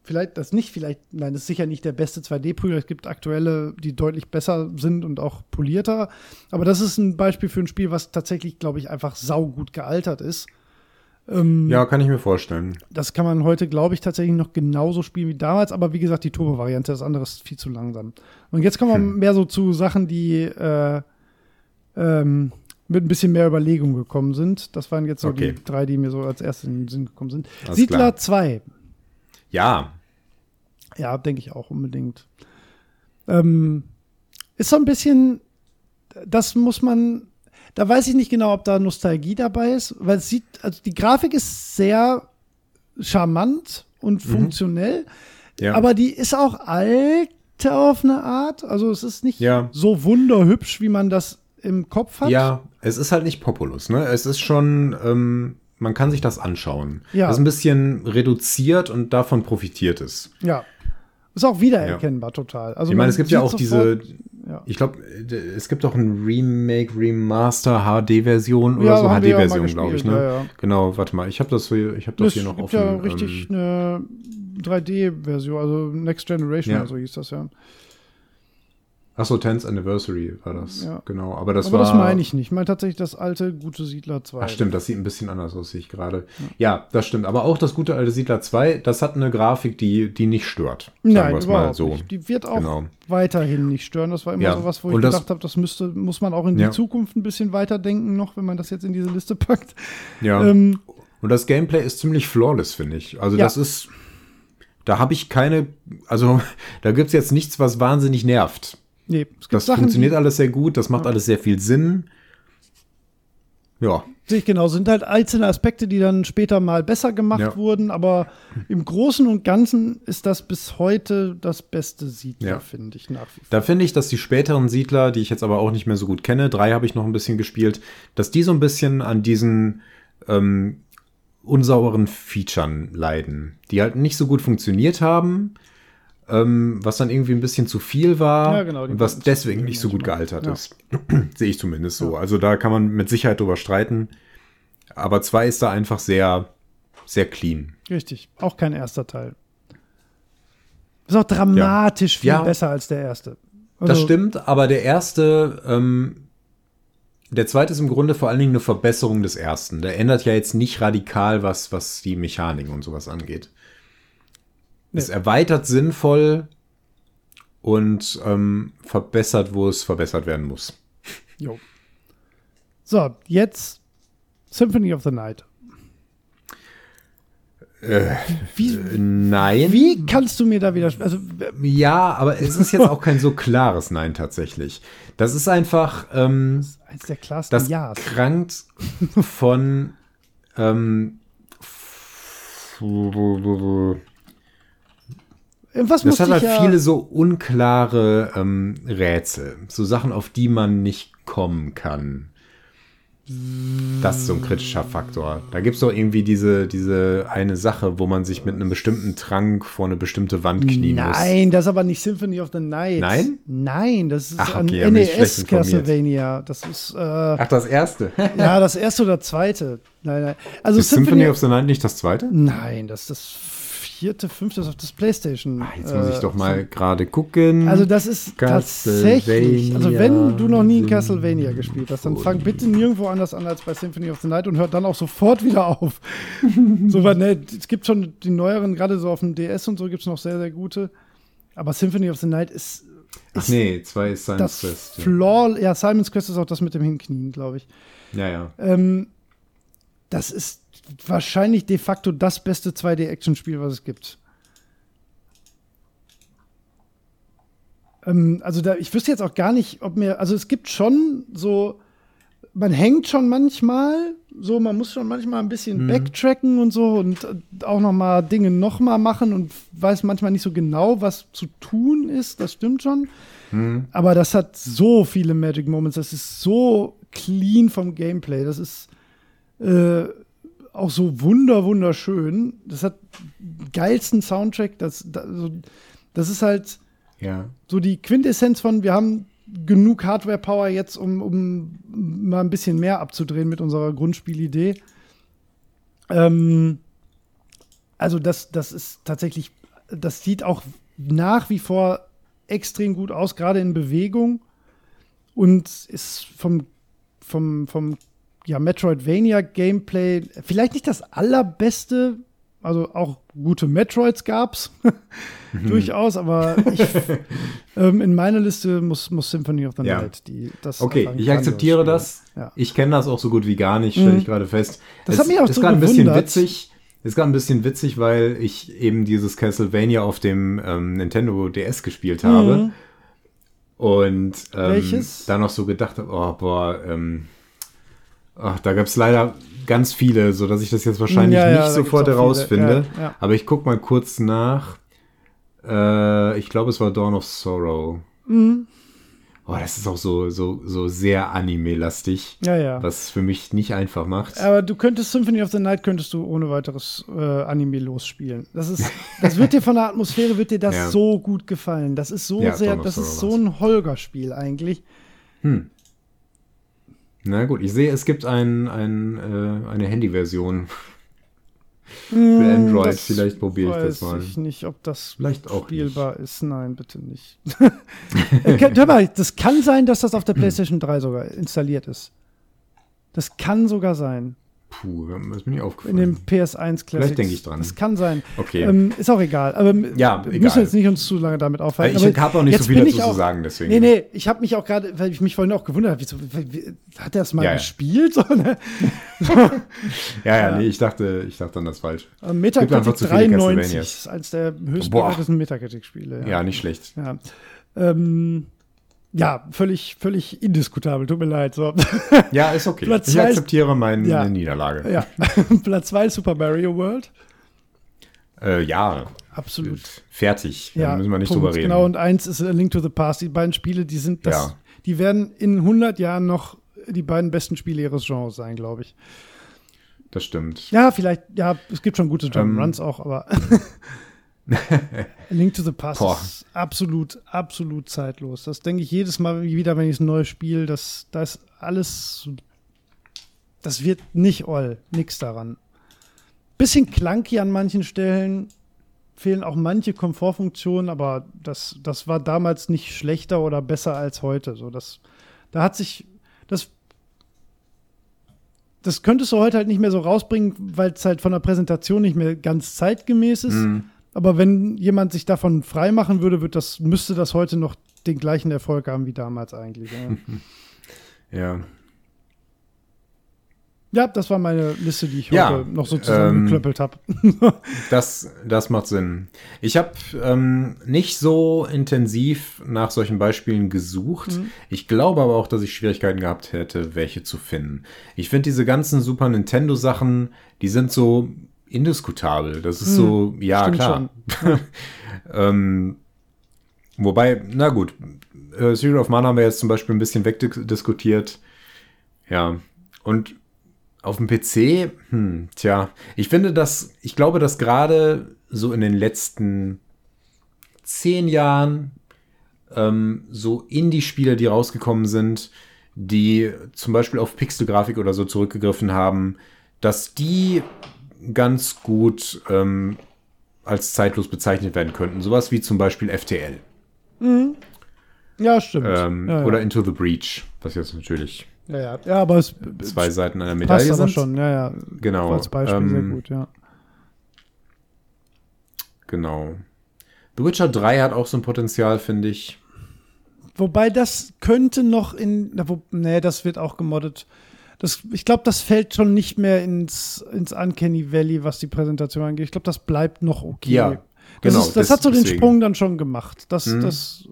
vielleicht, das nicht vielleicht, nein, das ist sicher nicht der beste 2D-Prügler. Es gibt aktuelle, die deutlich besser sind und auch polierter. Aber das ist ein Beispiel für ein Spiel, was tatsächlich, glaube ich, einfach saugut gealtert ist. Ähm, Ja, kann ich mir vorstellen. das kann man heute, glaube ich, tatsächlich noch genauso spielen wie damals. Aber wie gesagt, die Turbo-Variante, das andere ist viel zu langsam. Und jetzt kommen wir Hm. mehr so zu Sachen, die äh, ähm, mit ein bisschen mehr Überlegung gekommen sind. Das waren jetzt so Okay. die drei, die mir so als erstes in den Sinn gekommen sind. Alles Siedler klar. 2. Ja, Ja, denke ich auch unbedingt. Ähm, ist so ein bisschen, das muss man, da weiß ich nicht genau, ob da Nostalgie dabei ist, weil es sieht, also die Grafik ist sehr charmant und funktionell, Mhm. ja. aber die ist auch alt auf eine Art. Also es ist nicht Ja. so wunderhübsch, wie man das im Kopf hat. Ja, es ist halt nicht Populus, ne? Es ist schon, ähm, man kann sich das anschauen. Ja. Es ist ein bisschen reduziert und davon profitiert es. Ja. Ist auch wiedererkennbar total. Also ich meine, es gibt ja auch sofort- diese, ja. ich glaube, es gibt auch ein Remake, Remaster, HD-Version oder Ja, so, ja HD-Version, glaube ich, ne? ja, ja. Genau, warte mal, ich habe das, hier- ich habe das Das hier noch gibt offen. ja richtig ähm, eine 3D-Version, also Next Generation Ja. oder so hieß das ja. Achso, 10th Anniversary war das. Ja. Genau, aber das Aber war. das meine ich nicht. Ich meine tatsächlich das alte Gute Siedler 2. Ach stimmt, das sieht ein bisschen anders aus, sehe ich gerade. Ja. das stimmt. Aber auch das gute alte Siedler 2, das hat eine Grafik, die, die nicht stört. Sagen Nein, wir es mal so. nicht. Die wird auch Genau. weiterhin nicht stören. Das war immer Ja. so was, wo ich das- gedacht habe, das müsste, muss man auch in die Ja. Zukunft ein bisschen weiterdenken noch, wenn man das jetzt in diese Liste packt. Ja. Ähm, Und das Gameplay ist ziemlich flawless, finde ich. Also Ja. das ist, da habe ich keine, also da gibt es jetzt nichts, was wahnsinnig nervt. Nee, Das Sachen, funktioniert alles sehr gut, das macht alles sehr viel Sinn. Ja, sehe ich genau, sind halt einzelne Aspekte, die dann später mal besser gemacht Ja. wurden, aber im Großen und Ganzen ist das bis heute das beste Siedler, Ja. finde ich nach wie vor. da finde ich, dass die späteren Siedler, die ich jetzt aber auch nicht mehr so gut kenne, drei habe ich noch ein bisschen gespielt, dass die so ein bisschen an diesen ähm, unsauberen Featuren leiden, die halt nicht so gut funktioniert haben, ähm, was dann irgendwie ein bisschen zu viel war Ja, genau, und was deswegen nicht so gut gealtert Ja. ist. Sehe ich zumindest so. Also da kann man mit Sicherheit drüber streiten. Aber zwei ist da einfach sehr, sehr clean. Richtig, auch kein erster Teil. Ist auch dramatisch viel besser als der erste. Das Also, stimmt, aber der erste, ähm, der zweite ist im Grunde vor allen Dingen eine Verbesserung des ersten. Der ändert ja jetzt nicht radikal was, was die Mechaniken und sowas angeht. Nee. Es erweitert sinnvoll und ähm, verbessert, wo es verbessert werden muss. Jo. So, jetzt Symphony of the Night. wie, Äh, Nein. wie kannst du mir da wieder. Also, Ja, aber es ist jetzt auch kein so klares Nein tatsächlich. Das ist einfach, ähm, eins der klarsten das Ja's. krankt von ähm, Irgendwas Das hat halt ja, viele so unklare ähm, Rätsel. So Sachen, auf die man nicht kommen kann. Das ist so ein kritischer Faktor. Da gibt es doch irgendwie diese, diese eine Sache, wo man sich mit einem bestimmten Trank vor eine bestimmte Wand knien muss. Nein, das ist aber nicht Symphony of the Night. Nein? Nein, das ist Ach, okay, schlecht NES. Castlevania. Das ist, äh, Ach, das erste. ja, das erste oder zweite. Nein, nein. Also Ist Symphony of the Night nicht das zweite? Nein, das ist das vierte, fünfte das auf das Playstation. Ah, jetzt muss ich äh, doch mal gerade gucken. Also das ist tatsächlich, also wenn du noch nie in Castlevania gespielt hast, dann fang bitte nirgendwo anders an als bei Symphony of the Night und hört dann auch sofort wieder auf. so, weil, ne, es gibt schon die neueren, gerade so auf dem DS und so gibt es noch sehr, sehr gute. Aber Symphony of the Night ist, Ach ist nee, zwei ist Science Quest. Floor, ja, Simon's Quest ist auch das mit dem Hinknien, glaube ich. Ja, ja. Ähm, das ist wahrscheinlich de facto das beste 2D-Action-Spiel, was es gibt. Ähm, also da, ich wüsste jetzt auch gar nicht, ob mir, also es gibt schon so, man hängt schon manchmal, so man muss schon manchmal ein bisschen backtracken und so und äh, auch noch mal Dinge noch mal machen und weiß manchmal nicht so genau, was zu tun ist. Das stimmt schon. Aber das hat so viele Magic Moments. Das ist so clean vom Gameplay. Das ist äh, auch so wunder wunderschön. Das hat geilsten Soundtrack. Das, das, das ist halt Ja. so die Quintessenz von, wir haben genug Hardware-Power jetzt, um, um mal ein bisschen mehr abzudrehen mit unserer Grundspielidee. Ähm, also das, das ist tatsächlich, das sieht auch nach wie vor extrem gut aus, gerade in Bewegung und ist vom, vom, vom ja, Metroidvania-Gameplay vielleicht nicht das allerbeste, also auch gute Metroids gab's durchaus, aber ich, ähm, in meiner Liste muss, muss Symphony of the Ja. Night die das Okay, ich akzeptiere das. Ja. Ich kenne das auch so gut wie gar nicht, stelle Mhm. ich gerade fest. Das es hat mich auch ist so gerade ein bisschen witzig. Ist gerade ein bisschen witzig, weil ich eben dieses Castlevania auf dem ähm, Nintendo DS gespielt habe. Mhm. Und ähm, da noch so gedacht habe, oh, boah, ähm, ach, da gab es leider ganz viele, sodass ich das jetzt wahrscheinlich Ja, ja, nicht sofort herausfinde. Ja. Aber ich guck mal kurz nach. Äh, ich glaube, es war Dawn of Sorrow. Mhm. Oh, das ist auch so, so, so sehr Anime-lastig, Ja, ja. was es für mich nicht einfach macht. Aber du könntest Symphony of the Night könntest du ohne weiteres äh, Anime losspielen. Das ist, das wird dir von der Atmosphäre wird dir das Ja. so gut gefallen. Das ist so Ja, sehr, das ist so ein Holger-Spiel eigentlich. Na gut, ich sehe, es gibt ein, ein, äh, eine Handy-Version für Hm, Android. das Vielleicht probiere ich das Weiß mal. ich nicht, ob das Vielleicht auch spielbar ist. Nein, bitte nicht. Äh, Hör mal, das kann sein, dass das auf der PlayStation 3 sogar installiert ist. Das kann sogar sein. Puh, das ist mir nicht In aufgefallen. dem PS1 Classics. denke ich dran. Das kann sein. Okay. Ähm, ist auch egal. Aber Ja, wir egal. müssen jetzt nicht uns zu lange damit aufhalten. ich habe auch nicht so viel dazu ich zu auch- sagen, deswegen. Nee, nee, ich habe mich auch gerade, weil ich mich vorhin auch gewundert habe, wie, hat er das mal Ja, ja. gespielt? So, ne? Ja, ja, Ja. nee, ich dachte, ich dachte dann das falsch. Äh, einfach Metacritic zu viele 93 Castlevanias. ist eines der höchst Boah. bewertesten Metacritic-Spiele. Ja, nicht schlecht. Ja. Ähm, ja, völlig, völlig indiskutabel, tut mir leid. So. Ja, ist okay. Platz ich akzeptiere meine Ja. Niederlage. ja. Platz 2 Super Mario World. Äh, ja, Absolut. fertig. Da Ja, müssen wir nicht Punkt. drüber reden. Genau, und eins ist A Link to the Past. Die beiden Spiele, die sind das, Ja. die werden in 100 Jahren noch die beiden besten Spiele ihres Genres sein, glaube ich. Das stimmt. Ja, vielleicht, ja, es gibt schon gute Ähm. Jump'n'Runs auch, aber A Link to the Past Boah. ist absolut, absolut zeitlos. Das denke ich jedes Mal wieder, wenn ich ein neues Spiel, das, da ist alles, das wird nicht all, nix daran. Bisschen clunky an manchen Stellen, fehlen auch manche Komfortfunktionen, aber das, das war damals nicht schlechter oder besser als heute. So, das, da hat sich, das, das könntest du heute halt nicht mehr so rausbringen, weil es halt von der Präsentation nicht mehr ganz zeitgemäß ist. Mhm. Aber wenn jemand sich davon frei machen würde, wird das, müsste das heute noch den gleichen Erfolg haben wie damals eigentlich. Ja, Ja. ja das war meine Liste, die ich Ja, heute noch so zusammengeklöppelt habe. Das, das macht Sinn. Ich habe ähm, nicht so intensiv nach solchen Beispielen gesucht. Ich glaube aber auch, dass ich Schwierigkeiten gehabt hätte, welche zu finden. Ich finde diese ganzen Super Nintendo Sachen, die sind so indiskutabel. Das ist so, ja klar. Ähm, wobei, na gut, äh, Secret of Mana haben wir jetzt zum Beispiel ein bisschen wegdiskutiert. Ja, und auf dem PC, hm, tja, ich finde dass, ich glaube, dass gerade so in den letzten zehn Jahren ähm, so Indie-Spiele, die rausgekommen sind, die zum Beispiel auf Pixelgrafik oder so zurückgegriffen haben, dass die ganz gut ähm, als zeitlos bezeichnet werden könnten. Sowas wie zum Beispiel FTL. Mhm. Ja, stimmt. Ähm, ja, ja. Oder Into the Breach, was jetzt natürlich ja, ja. ja aber es zwei Seiten einer passt Medaille aber sind. schon, ja, ja. Genau. Als Beispiel ähm, sehr gut, ja. Genau. The Witcher 3 hat auch so ein Potenzial, finde ich. Wobei das könnte noch in. Na, wo, nee, das wird auch gemoddet. Das, ich glaube, das fällt schon nicht mehr ins, ins Uncanny Valley, was die Präsentation angeht. Ich glaube, das bleibt noch okay. Ja, das, genau, ist, das das- hat so den deswegen. Sprung dann schon gemacht. Das, Mhm. das,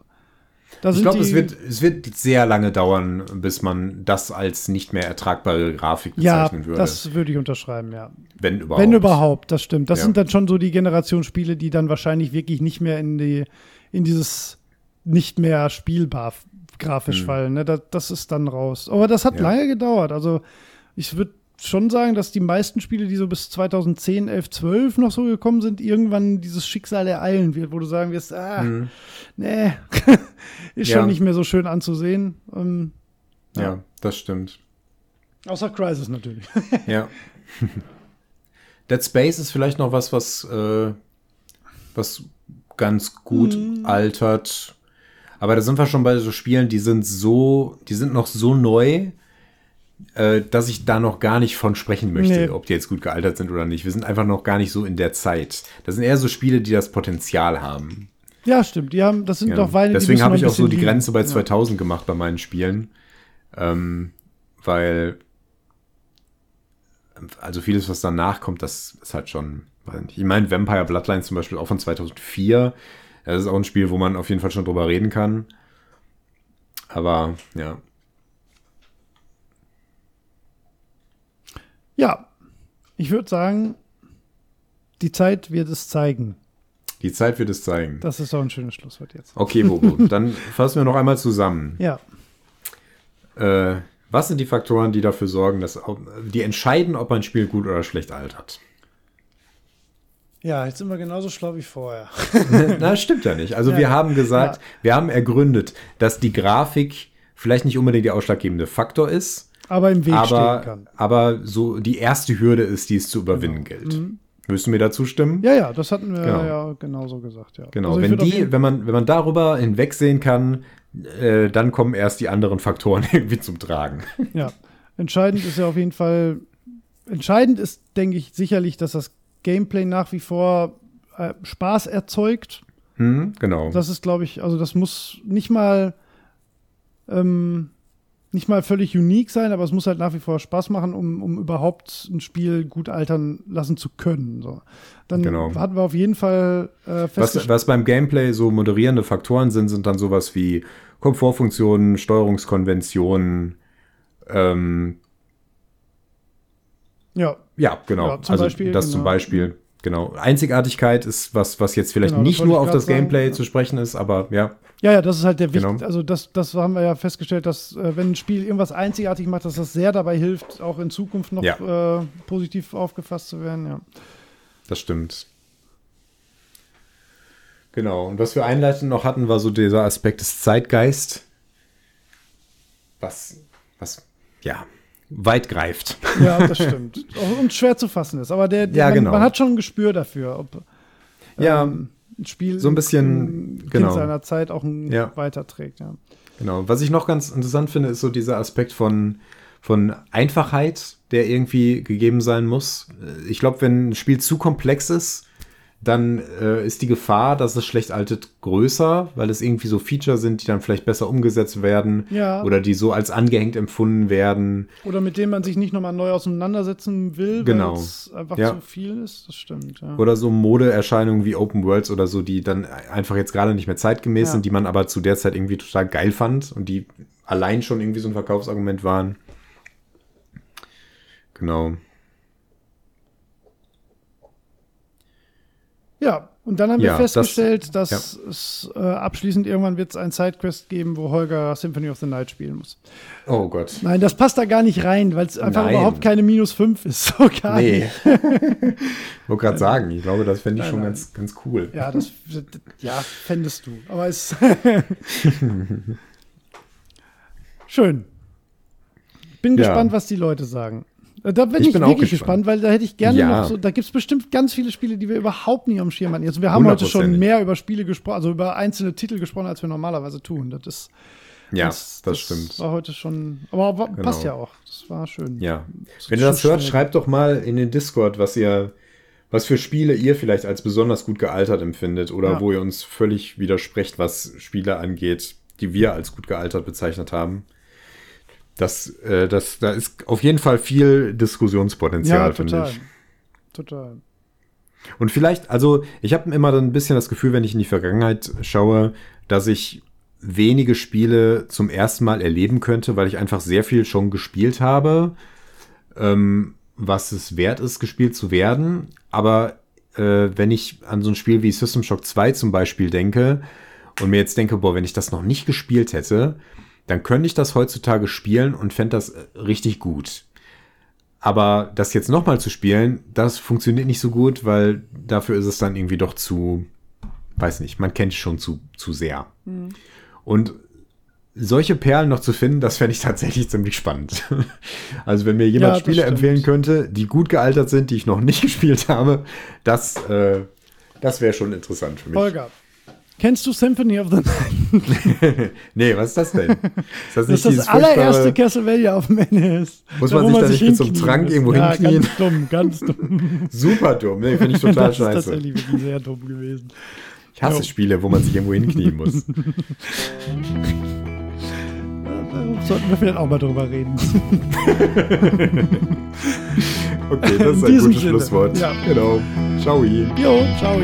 da Ich glaube, es wird, es wird sehr lange dauern, bis man das als nicht mehr ertragbare Grafik Ja, bezeichnen würde. das würde ich unterschreiben, ja. wenn überhaupt. Wenn überhaupt, das stimmt. Das Ja. sind dann schon so die Generationsspiele, die dann wahrscheinlich wirklich nicht mehr in die, in dieses nicht mehr spielbar grafisch Hm. fallen. Ne? Das, das ist dann raus. Aber das hat Ja. lange gedauert. Also ich würde schon sagen, dass die meisten Spiele, die so bis 2010, 11, 12 noch so gekommen sind, irgendwann dieses Schicksal ereilen wird, wo du sagen wirst, ah, Mhm. nee, ist Ja. schon nicht mehr so schön anzusehen. Ähm, Ja, das stimmt. außer Crisis natürlich. Ja. Dead Space ist vielleicht noch was, was, äh, was ganz gut Mhm. altert. Aber da sind wir schon bei so Spielen, die sind so, die sind noch so neu, äh, dass ich da noch gar nicht von sprechen möchte, Nee. ob die jetzt gut gealtert sind oder nicht. Wir sind einfach noch gar nicht so in der Zeit. Das sind eher so Spiele, die das Potenzial haben. ja, stimmt. Die haben, das sind Ja. doch Weine, Deswegen habe ich auch so die liegen. Grenze bei Ja. 2000 gemacht bei meinen Spielen. Ähm, weil, also vieles, was danach kommt, das ist halt schon. Ich meine, Vampire Bloodlines zum Beispiel auch von 2004. Das ist auch ein Spiel, wo man auf jeden Fall schon drüber reden kann. Aber, ja. Ja, ich würde sagen, die Zeit wird es zeigen. Die Zeit wird es zeigen. Das ist doch ein schönes Schlusswort jetzt. Okay, Bobo, dann fassen wir noch einmal zusammen. Ja, Äh, was sind die Faktoren, die dafür sorgen, dass, die entscheiden, ob ein Spiel gut oder schlecht altert? Ja, jetzt sind wir genauso schlau wie vorher. Na, stimmt ja nicht. Also Ja, wir haben gesagt, Ja. wir haben ergründet, dass die Grafik vielleicht nicht unbedingt der ausschlaggebende Faktor ist, Aber im Weg stehen aber, kann. aber so die erste Hürde ist, die es zu überwinden gilt. Würdest du mir dazu stimmen? Mhm. Ja, ja, das hatten wir Genau. ja genauso gesagt, ja. Genau, Also wenn die, wenn man, wenn man darüber hinwegsehen kann, äh, dann kommen erst die anderen Faktoren irgendwie zum Tragen. Ja, entscheidend ist ja auf jeden Fall, entscheidend ist, denke ich, sicherlich, dass das Gameplay nach wie vor äh, Spaß erzeugt. Hm, genau. Das ist, glaube ich, also das muss nicht mal ähm, nicht mal völlig unique sein, aber es muss halt nach wie vor Spaß machen, um, um überhaupt ein Spiel gut altern lassen zu können. So. Dann Genau. hatten wir auf jeden Fall äh, Was, was beim Gameplay so moderierende Faktoren sind, sind dann sowas wie Komfortfunktionen, Steuerungskonventionen, ähm, Ja, Ja, genau. Ja, zum also Beispiel, das zum genau. Beispiel, genau. Einzigartigkeit ist was, was jetzt vielleicht Genau, nicht nur auf das Gameplay sagen, zu sprechen ist, aber ja, ja, ja, das ist halt der Genau. Wichtig. Also das, das haben wir ja festgestellt, dass äh, wenn ein Spiel irgendwas einzigartig macht, dass das sehr dabei hilft, auch in Zukunft noch Ja. äh, positiv aufgefasst zu werden. Ja. das stimmt. Genau. Und was wir einleitend noch hatten, war so dieser Aspekt des Zeitgeist. Was, was, ja, weit greift. Ja, das stimmt. Und schwer zu fassen ist. Aber der, der Ja, man, genau. man hat schon ein Gespür dafür, ob Ja, ähm, ein Spiel so ein bisschen, Kind genau. seiner Zeit auch ein Ja. weiterträgt. Ja. Genau. Was ich noch ganz interessant finde, ist so dieser Aspekt von, von Einfachheit, der irgendwie gegeben sein muss. Ich glaube, wenn ein Spiel zu komplex ist, dann äh, ist die Gefahr, dass es schlecht altet, größer, weil es irgendwie so Feature sind, die dann vielleicht besser umgesetzt werden Ja. oder die so als angehängt empfunden werden. Oder mit dem man sich nicht nochmal neu auseinandersetzen will, Genau. weil es einfach Ja. zu viel ist. Das stimmt. Ja. Oder so Modeerscheinungen wie Open Worlds oder so, die dann einfach jetzt gerade nicht mehr zeitgemäß sind, die man aber zu der Zeit irgendwie total geil fand und die allein schon irgendwie so ein Verkaufsargument waren. Genau. Ja, Und dann haben wir Ja, das- festgestellt, dass es äh, abschließend irgendwann wird es ein Sidequest geben, wo Holger Symphony of the Night spielen muss. Oh Gott. Nein, das passt da gar nicht rein, weil es einfach Nein. überhaupt keine minus 5 ist. So gar Nee. nicht. Wollte gerade sagen, ich glaube, das fände ich schon ganz, ganz cool. Ja, das ja, fändest du. Aber es. Schön. Bin Ja. gespannt, was die Leute sagen. Äh, Da bin Ich ich, bin wirklich gespannt. gespannt. weil da hätte ich gerne Ja. noch so, da gibt es bestimmt ganz viele Spiele, die wir überhaupt nie am Schirm hatten. Also wir haben heute schon 100%. mehr über Spiele gesprochen, also über einzelne Titel gesprochen, als wir normalerweise tun. Das ist Ja, das, stimmt. war heute schon, aber wa- passt Genau. ja auch. Das war schön. Ja. Das Wenn ihr das hört, schreibt doch mal in den Discord, was ihr, was für Spiele ihr vielleicht als besonders gut gealtert empfindet oder Ja. wo ihr uns völlig widersprecht, was Spiele angeht, die wir als gut gealtert bezeichnet haben. Das, äh, das, da ist auf jeden Fall viel Diskussionspotenzial, Ja, finde ich. Total. Und vielleicht, also ich habe immer dann ein bisschen das Gefühl, wenn ich in die Vergangenheit schaue, dass ich wenige Spiele zum ersten Mal erleben könnte, weil ich einfach sehr viel schon gespielt habe, ähm, was es wert ist, gespielt zu werden. Aber äh, wenn ich an so ein Spiel wie System Shock 2 zum Beispiel denke und mir jetzt denke, boah, wenn ich das noch nicht gespielt hätte, dann könnte ich das heutzutage spielen und fände das äh, richtig gut. Aber das jetzt nochmal zu spielen, das funktioniert nicht so gut, weil dafür ist es dann irgendwie doch zu, weiß nicht, man kennt es schon zu, zu sehr. Und solche Perlen noch zu finden, das fände ich tatsächlich ziemlich spannend. Also wenn mir jemand Ja, Spiele stimmt. empfehlen könnte, die gut gealtert sind, die ich noch nicht gespielt habe, das, äh, das wäre schon interessant für mich. Holger, kennst du Symphony of the Night? nee, was ist das denn? Ist das Das ist das dieses allererste Castlevania auf dem NES. Muss Da, man sich da nicht mit so einem Trank irgendwo ja, hinknien? Ganz dumm, ganz dumm. Super dumm. Nee, finde ich total das ist scheiße. tatsächlich wirklich sehr dumm gewesen. Ich hasse Jo. Spiele, wo man sich irgendwo hinknien muss. Sollten wir vielleicht auch mal drüber reden. Okay, das ist In ein gutes Sinne. Schlusswort. Ja. Genau. Ciao. Jo, ciao.